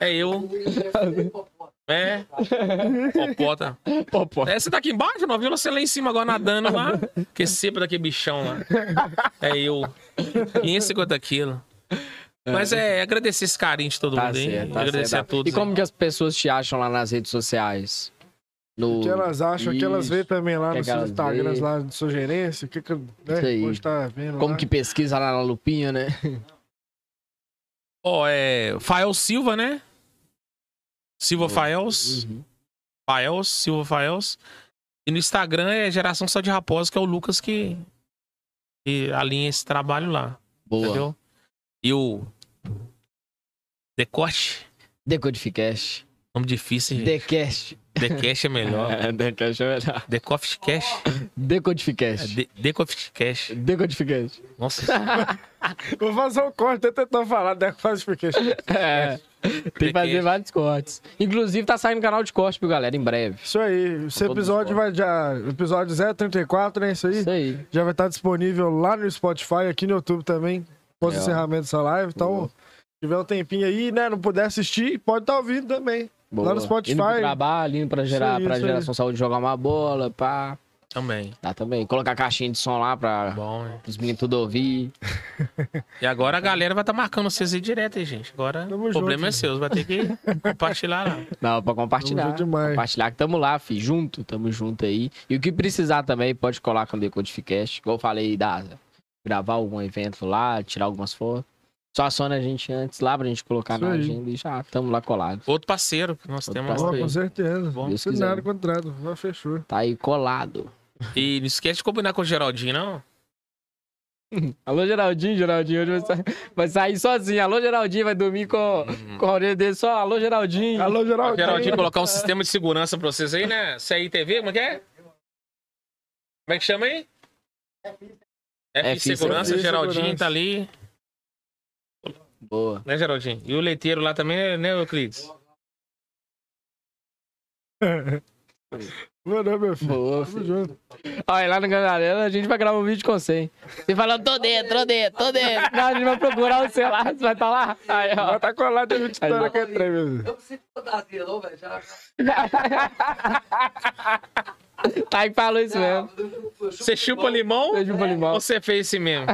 É eu. É. Hipopota. Popó. É, você tá aqui embaixo, não viu você lá em cima agora nadando lá? Que sempre daquele bichão lá. É eu. 550 quilos. Mas é agradecer esse carinho de todo Tá mundo aí. certo, tá agradecer certo. a todos. E como que as pessoas te acham lá nas redes sociais? No... O que elas acham, o que elas veem Isso. também lá Que nos seus Instagrams, lá de sua gerência, o que que né, pode estar vendo Como lá. que pesquisa lá na lupinha, né? Ó, é. Fael Silva, né? Silva Faels. Uhum. Faels, Silva Faels. E no Instagram é Geração Só de Raposa, que é o Lucas que, que alinha esse trabalho lá. Boa. Entendeu? E o. Decote. Decodificast. Nome difícil, gente. Decast. Decash é melhor. É, Decast é melhor. Decoft Cash. É, Decodificast. de, Decoft Cash. Decodificast. Nossa. Vou fazer um corte, até tentar falar, né? Faz porque É. Tem que fazer vários cortes. Inclusive, tá saindo canal de corte, viu, galera? Em breve. Isso aí, esse episódio vai já. Episódio 034, né? Isso aí. Isso aí. Já vai estar disponível lá no Spotify, aqui no YouTube também. Pós É, encerramento dessa live. Então. Se tiver um tempinho aí, né? Não puder assistir, pode estar ouvindo também. Boa. Lá no Spotify. Indo pro trabalho, indo pra, gerar, aí, pra isso aí. geração saúde jogar uma bola, pá. Também. Dá também. Colocar caixinha de som lá pra Bom, os meninos tudo ouvir. E agora a galera vai estar marcando vocês aí direto, aí, gente. Agora Tamo o problema junto. é seu. Vai ter que compartilhar lá. Não, pra compartilhar. Tamo junto demais. Compartilhar que tamo lá, fi. Junto, tamo junto aí. E o que precisar também, pode colar com o Decodificast. Igual eu falei, da, gravar algum evento lá, tirar algumas fotos. Só aciona a gente antes lá pra gente colocar Isso na aí. agenda e já tamo lá colados. Outro parceiro que nós Outro temos. Parceiro. com certeza. Bom, Deus Não quiser. nada contrato, já fechou. Tá aí colado. E não esquece de combinar com o Geraldinho, não. Alô, Geraldinho, Geraldinho hoje vai, sa- vai sair sozinho. Alô, Geraldinho, vai dormir com, com a orelha dele só. Alô, Geraldinho. Alô, Geraldinho. Geraldinho, colocar um sistema de segurança pra vocês aí, né? CITV, como é que é? Como é que chama aí? F F Segurança, F Geraldinho Segurança. tá ali, Boa. né, Geraldinho? E o leiteiro lá também, né, Euclides? Mano, meu filho. Boa, Tamo filho. junto. Olha, lá no Galera, a gente vai gravar um vídeo com você. Você falando, tô dentro, tô dentro, tô dentro. Não, a gente vai procurar o celular, você vai estar lá. Aí, ó. Vai tá colado de gente história que é trem, meu filho. Eu preciso de fantasia, não, velho. Já. Aí falou isso mesmo. Você chupa limão Você chupa limão. ou você fez esse mesmo?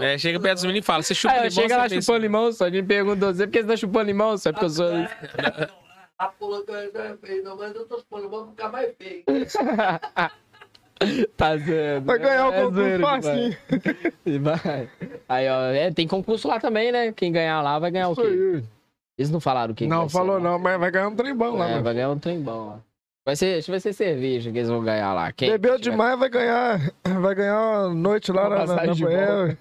É, chega perto dos meninos e fala, você chupa Aí, limão chega ou lá chupando limão, só. A gente perguntou você, por que você tá chupando limão? Só porque eu sou. A pula que eu não é feio, não, mas eu tô supondo, vou ficar mais feio. Tá certo. Vai ganhar o É concurso demais. E vai. Aí, ó, é, tem concurso lá também, né? Quem ganhar lá vai ganhar o Isso quê? aí. Eles não falaram o que que Não, vai ser, falou não, mas vai ganhar um trem bom lá, É, mano. vai ganhar um trem bom. ó. Vai ser, acho que vai ser cerveja que eles vão ganhar lá. Quem Bebeu tiver- demais, vai ganhar, vai ganhar uma noite lá Uma na, na, passagem de na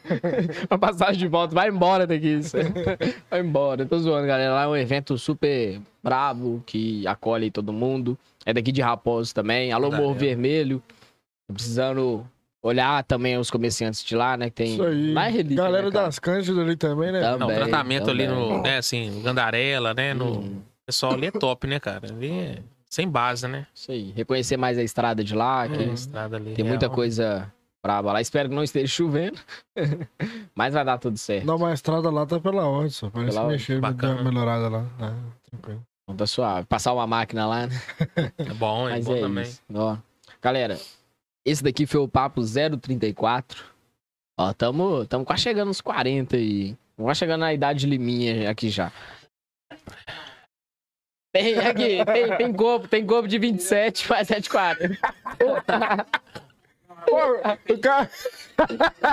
Uma passagem de volta. Vai embora daqui. Isso. Vai embora. Tô zoando, galera. Lá é um evento super brabo que acolhe todo mundo. É daqui de Raposo também. Alô, Morro. Vermelho. Tô precisando olhar também os comerciantes de lá, né? Que tem. Isso aí. Lá é relíquia, Galera né, das Cândidas ali também, né? Também. Não, o tratamento ali no, também. né, assim, no Gandarela, né? No... Hum. O pessoal ali é top, né, cara? Ali é sem base, né? Isso aí. Reconhecer mais a estrada de lá. que A estrada ali. Tem muita real. coisa braba lá. Espero que não esteja chovendo. Mas vai dar tudo certo. Não, mas a estrada lá tá pela ordem, só. Parece Pela Bacana. uma melhorada lá. Ah, tranquilo. Então tá suave. Passar uma máquina lá, né? É bom, é Mas bom é também. isso. Ó, galera, esse daqui foi o papo 034. Ó, tamo, tamo quase chegando nos 40 e. Quase chegando na idade liminha aqui já. Tem aqui, tem, tem corpo, tem corpo de 27, mas é de 40. Pô, o cara...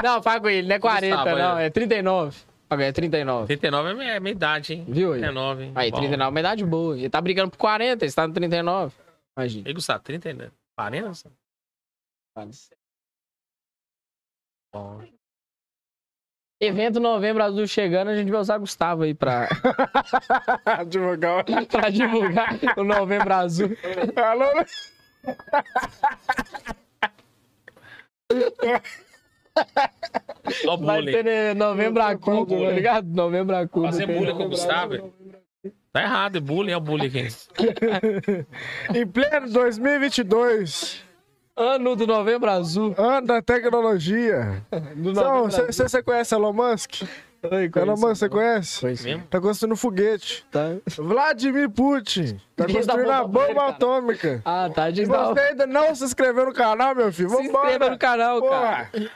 Não, fala com ele, não é 40, Gustavo, não, é. é 39. Ok, é 39. 39 é minha, é minha idade, hein? Viu aí? 39, hein? Aí, Bom. 39 é uma idade boa. Ele tá brigando por 40, ele tá no 39. Imagina. Ei, Gustavo, 39? 40? Bom. Evento Novembro Azul chegando, a gente vai usar Gustavo aí pra, Advogado. pra divulgar o Novembro Azul. Alô? Ó o Vai bullying. ter né, Novembro Acu, tá bullying. ligado? Novembro Acu. Fazer não tem bullying com o Gustavo. Tá errado, é bullying, é o bullying. Em pleno 2022, Ano do Novembro Azul. ano da tecnologia. Do Então, Novembro Azul. Você conhece Elon Musk? Oi, Elon conheço. Musk, você conhece? Conheço. Mesmo? Tá construindo foguete. Tá. Vladimir Putin. Tá Diz construindo a bomba bomba cara. atômica. Ah, tá. E Diz da... você ainda não se inscreveu no canal, meu filho? Se Vambora. inscreva no canal, cara. Porra.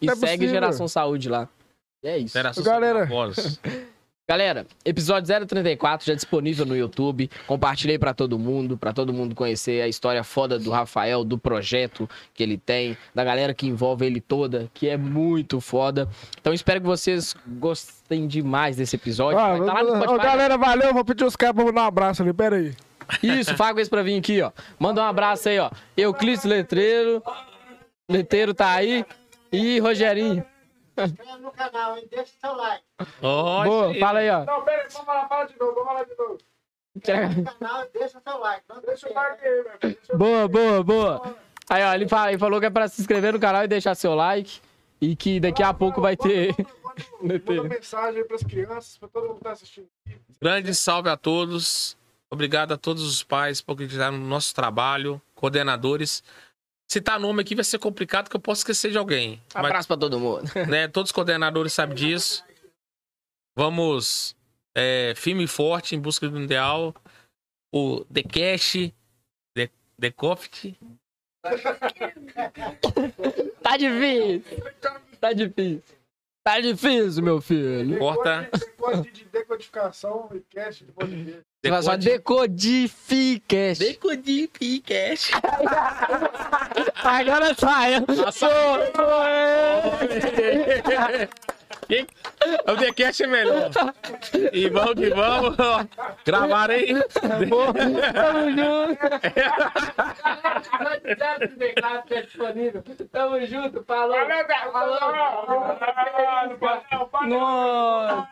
E não é segue possível. Geração Saúde lá. E é isso. Interação Galera. Galera, episódio 034 já disponível no YouTube. Compartilhei pra todo mundo, pra todo mundo conhecer a história foda do Rafael, do projeto que ele tem, da galera que envolve ele toda, que é muito foda. Então espero que vocês gostem demais desse episódio. Ah, tá Spotify. galera, valeu. Vou pedir os caras pra mandar um abraço ali. Pera aí. Isso, faga esse pra vir aqui, ó. Manda um abraço aí, ó. Euclides Letreiro. Letreiro tá aí. E Rogerinho. Inscreve no canal, hein? Deixa seu like. Ó, Boa, aí. fala aí, ó. Não, pera aí. Vamos lá. Fala de novo. Vamos lá de novo. Inscreve no canal e deixa seu like. Não Deixa o like aí, meu filho. Deixa o Boa, boa, boa. Aí, ó, ele, fala- ele falou que é pra se inscrever no canal e deixar seu like. E que daqui a pouco vai ter. Manda mensagem aí pras crianças, pra todo mundo que tá assistindo. Grande salve a todos. Obrigado a todos os pais por acreditar no nosso trabalho, coordenadores. Citar nome aqui vai ser complicado, que eu posso esquecer de alguém. Mas, Abraço pra todo mundo. né, todos os coordenadores sabem disso. Vamos é, firme e forte em busca do ideal. O The Cash, The, The Coffee. Tá difícil. Tá difícil. Tá difícil, meu filho. Corta. Código de decodificação e cache de vai só decodificast. Decodificast. Agora sai. O The Cash é melhor. E vamos que vamos. Gravaram aí. Tamo junto. Tamo junto, falou. Falou. Nossa.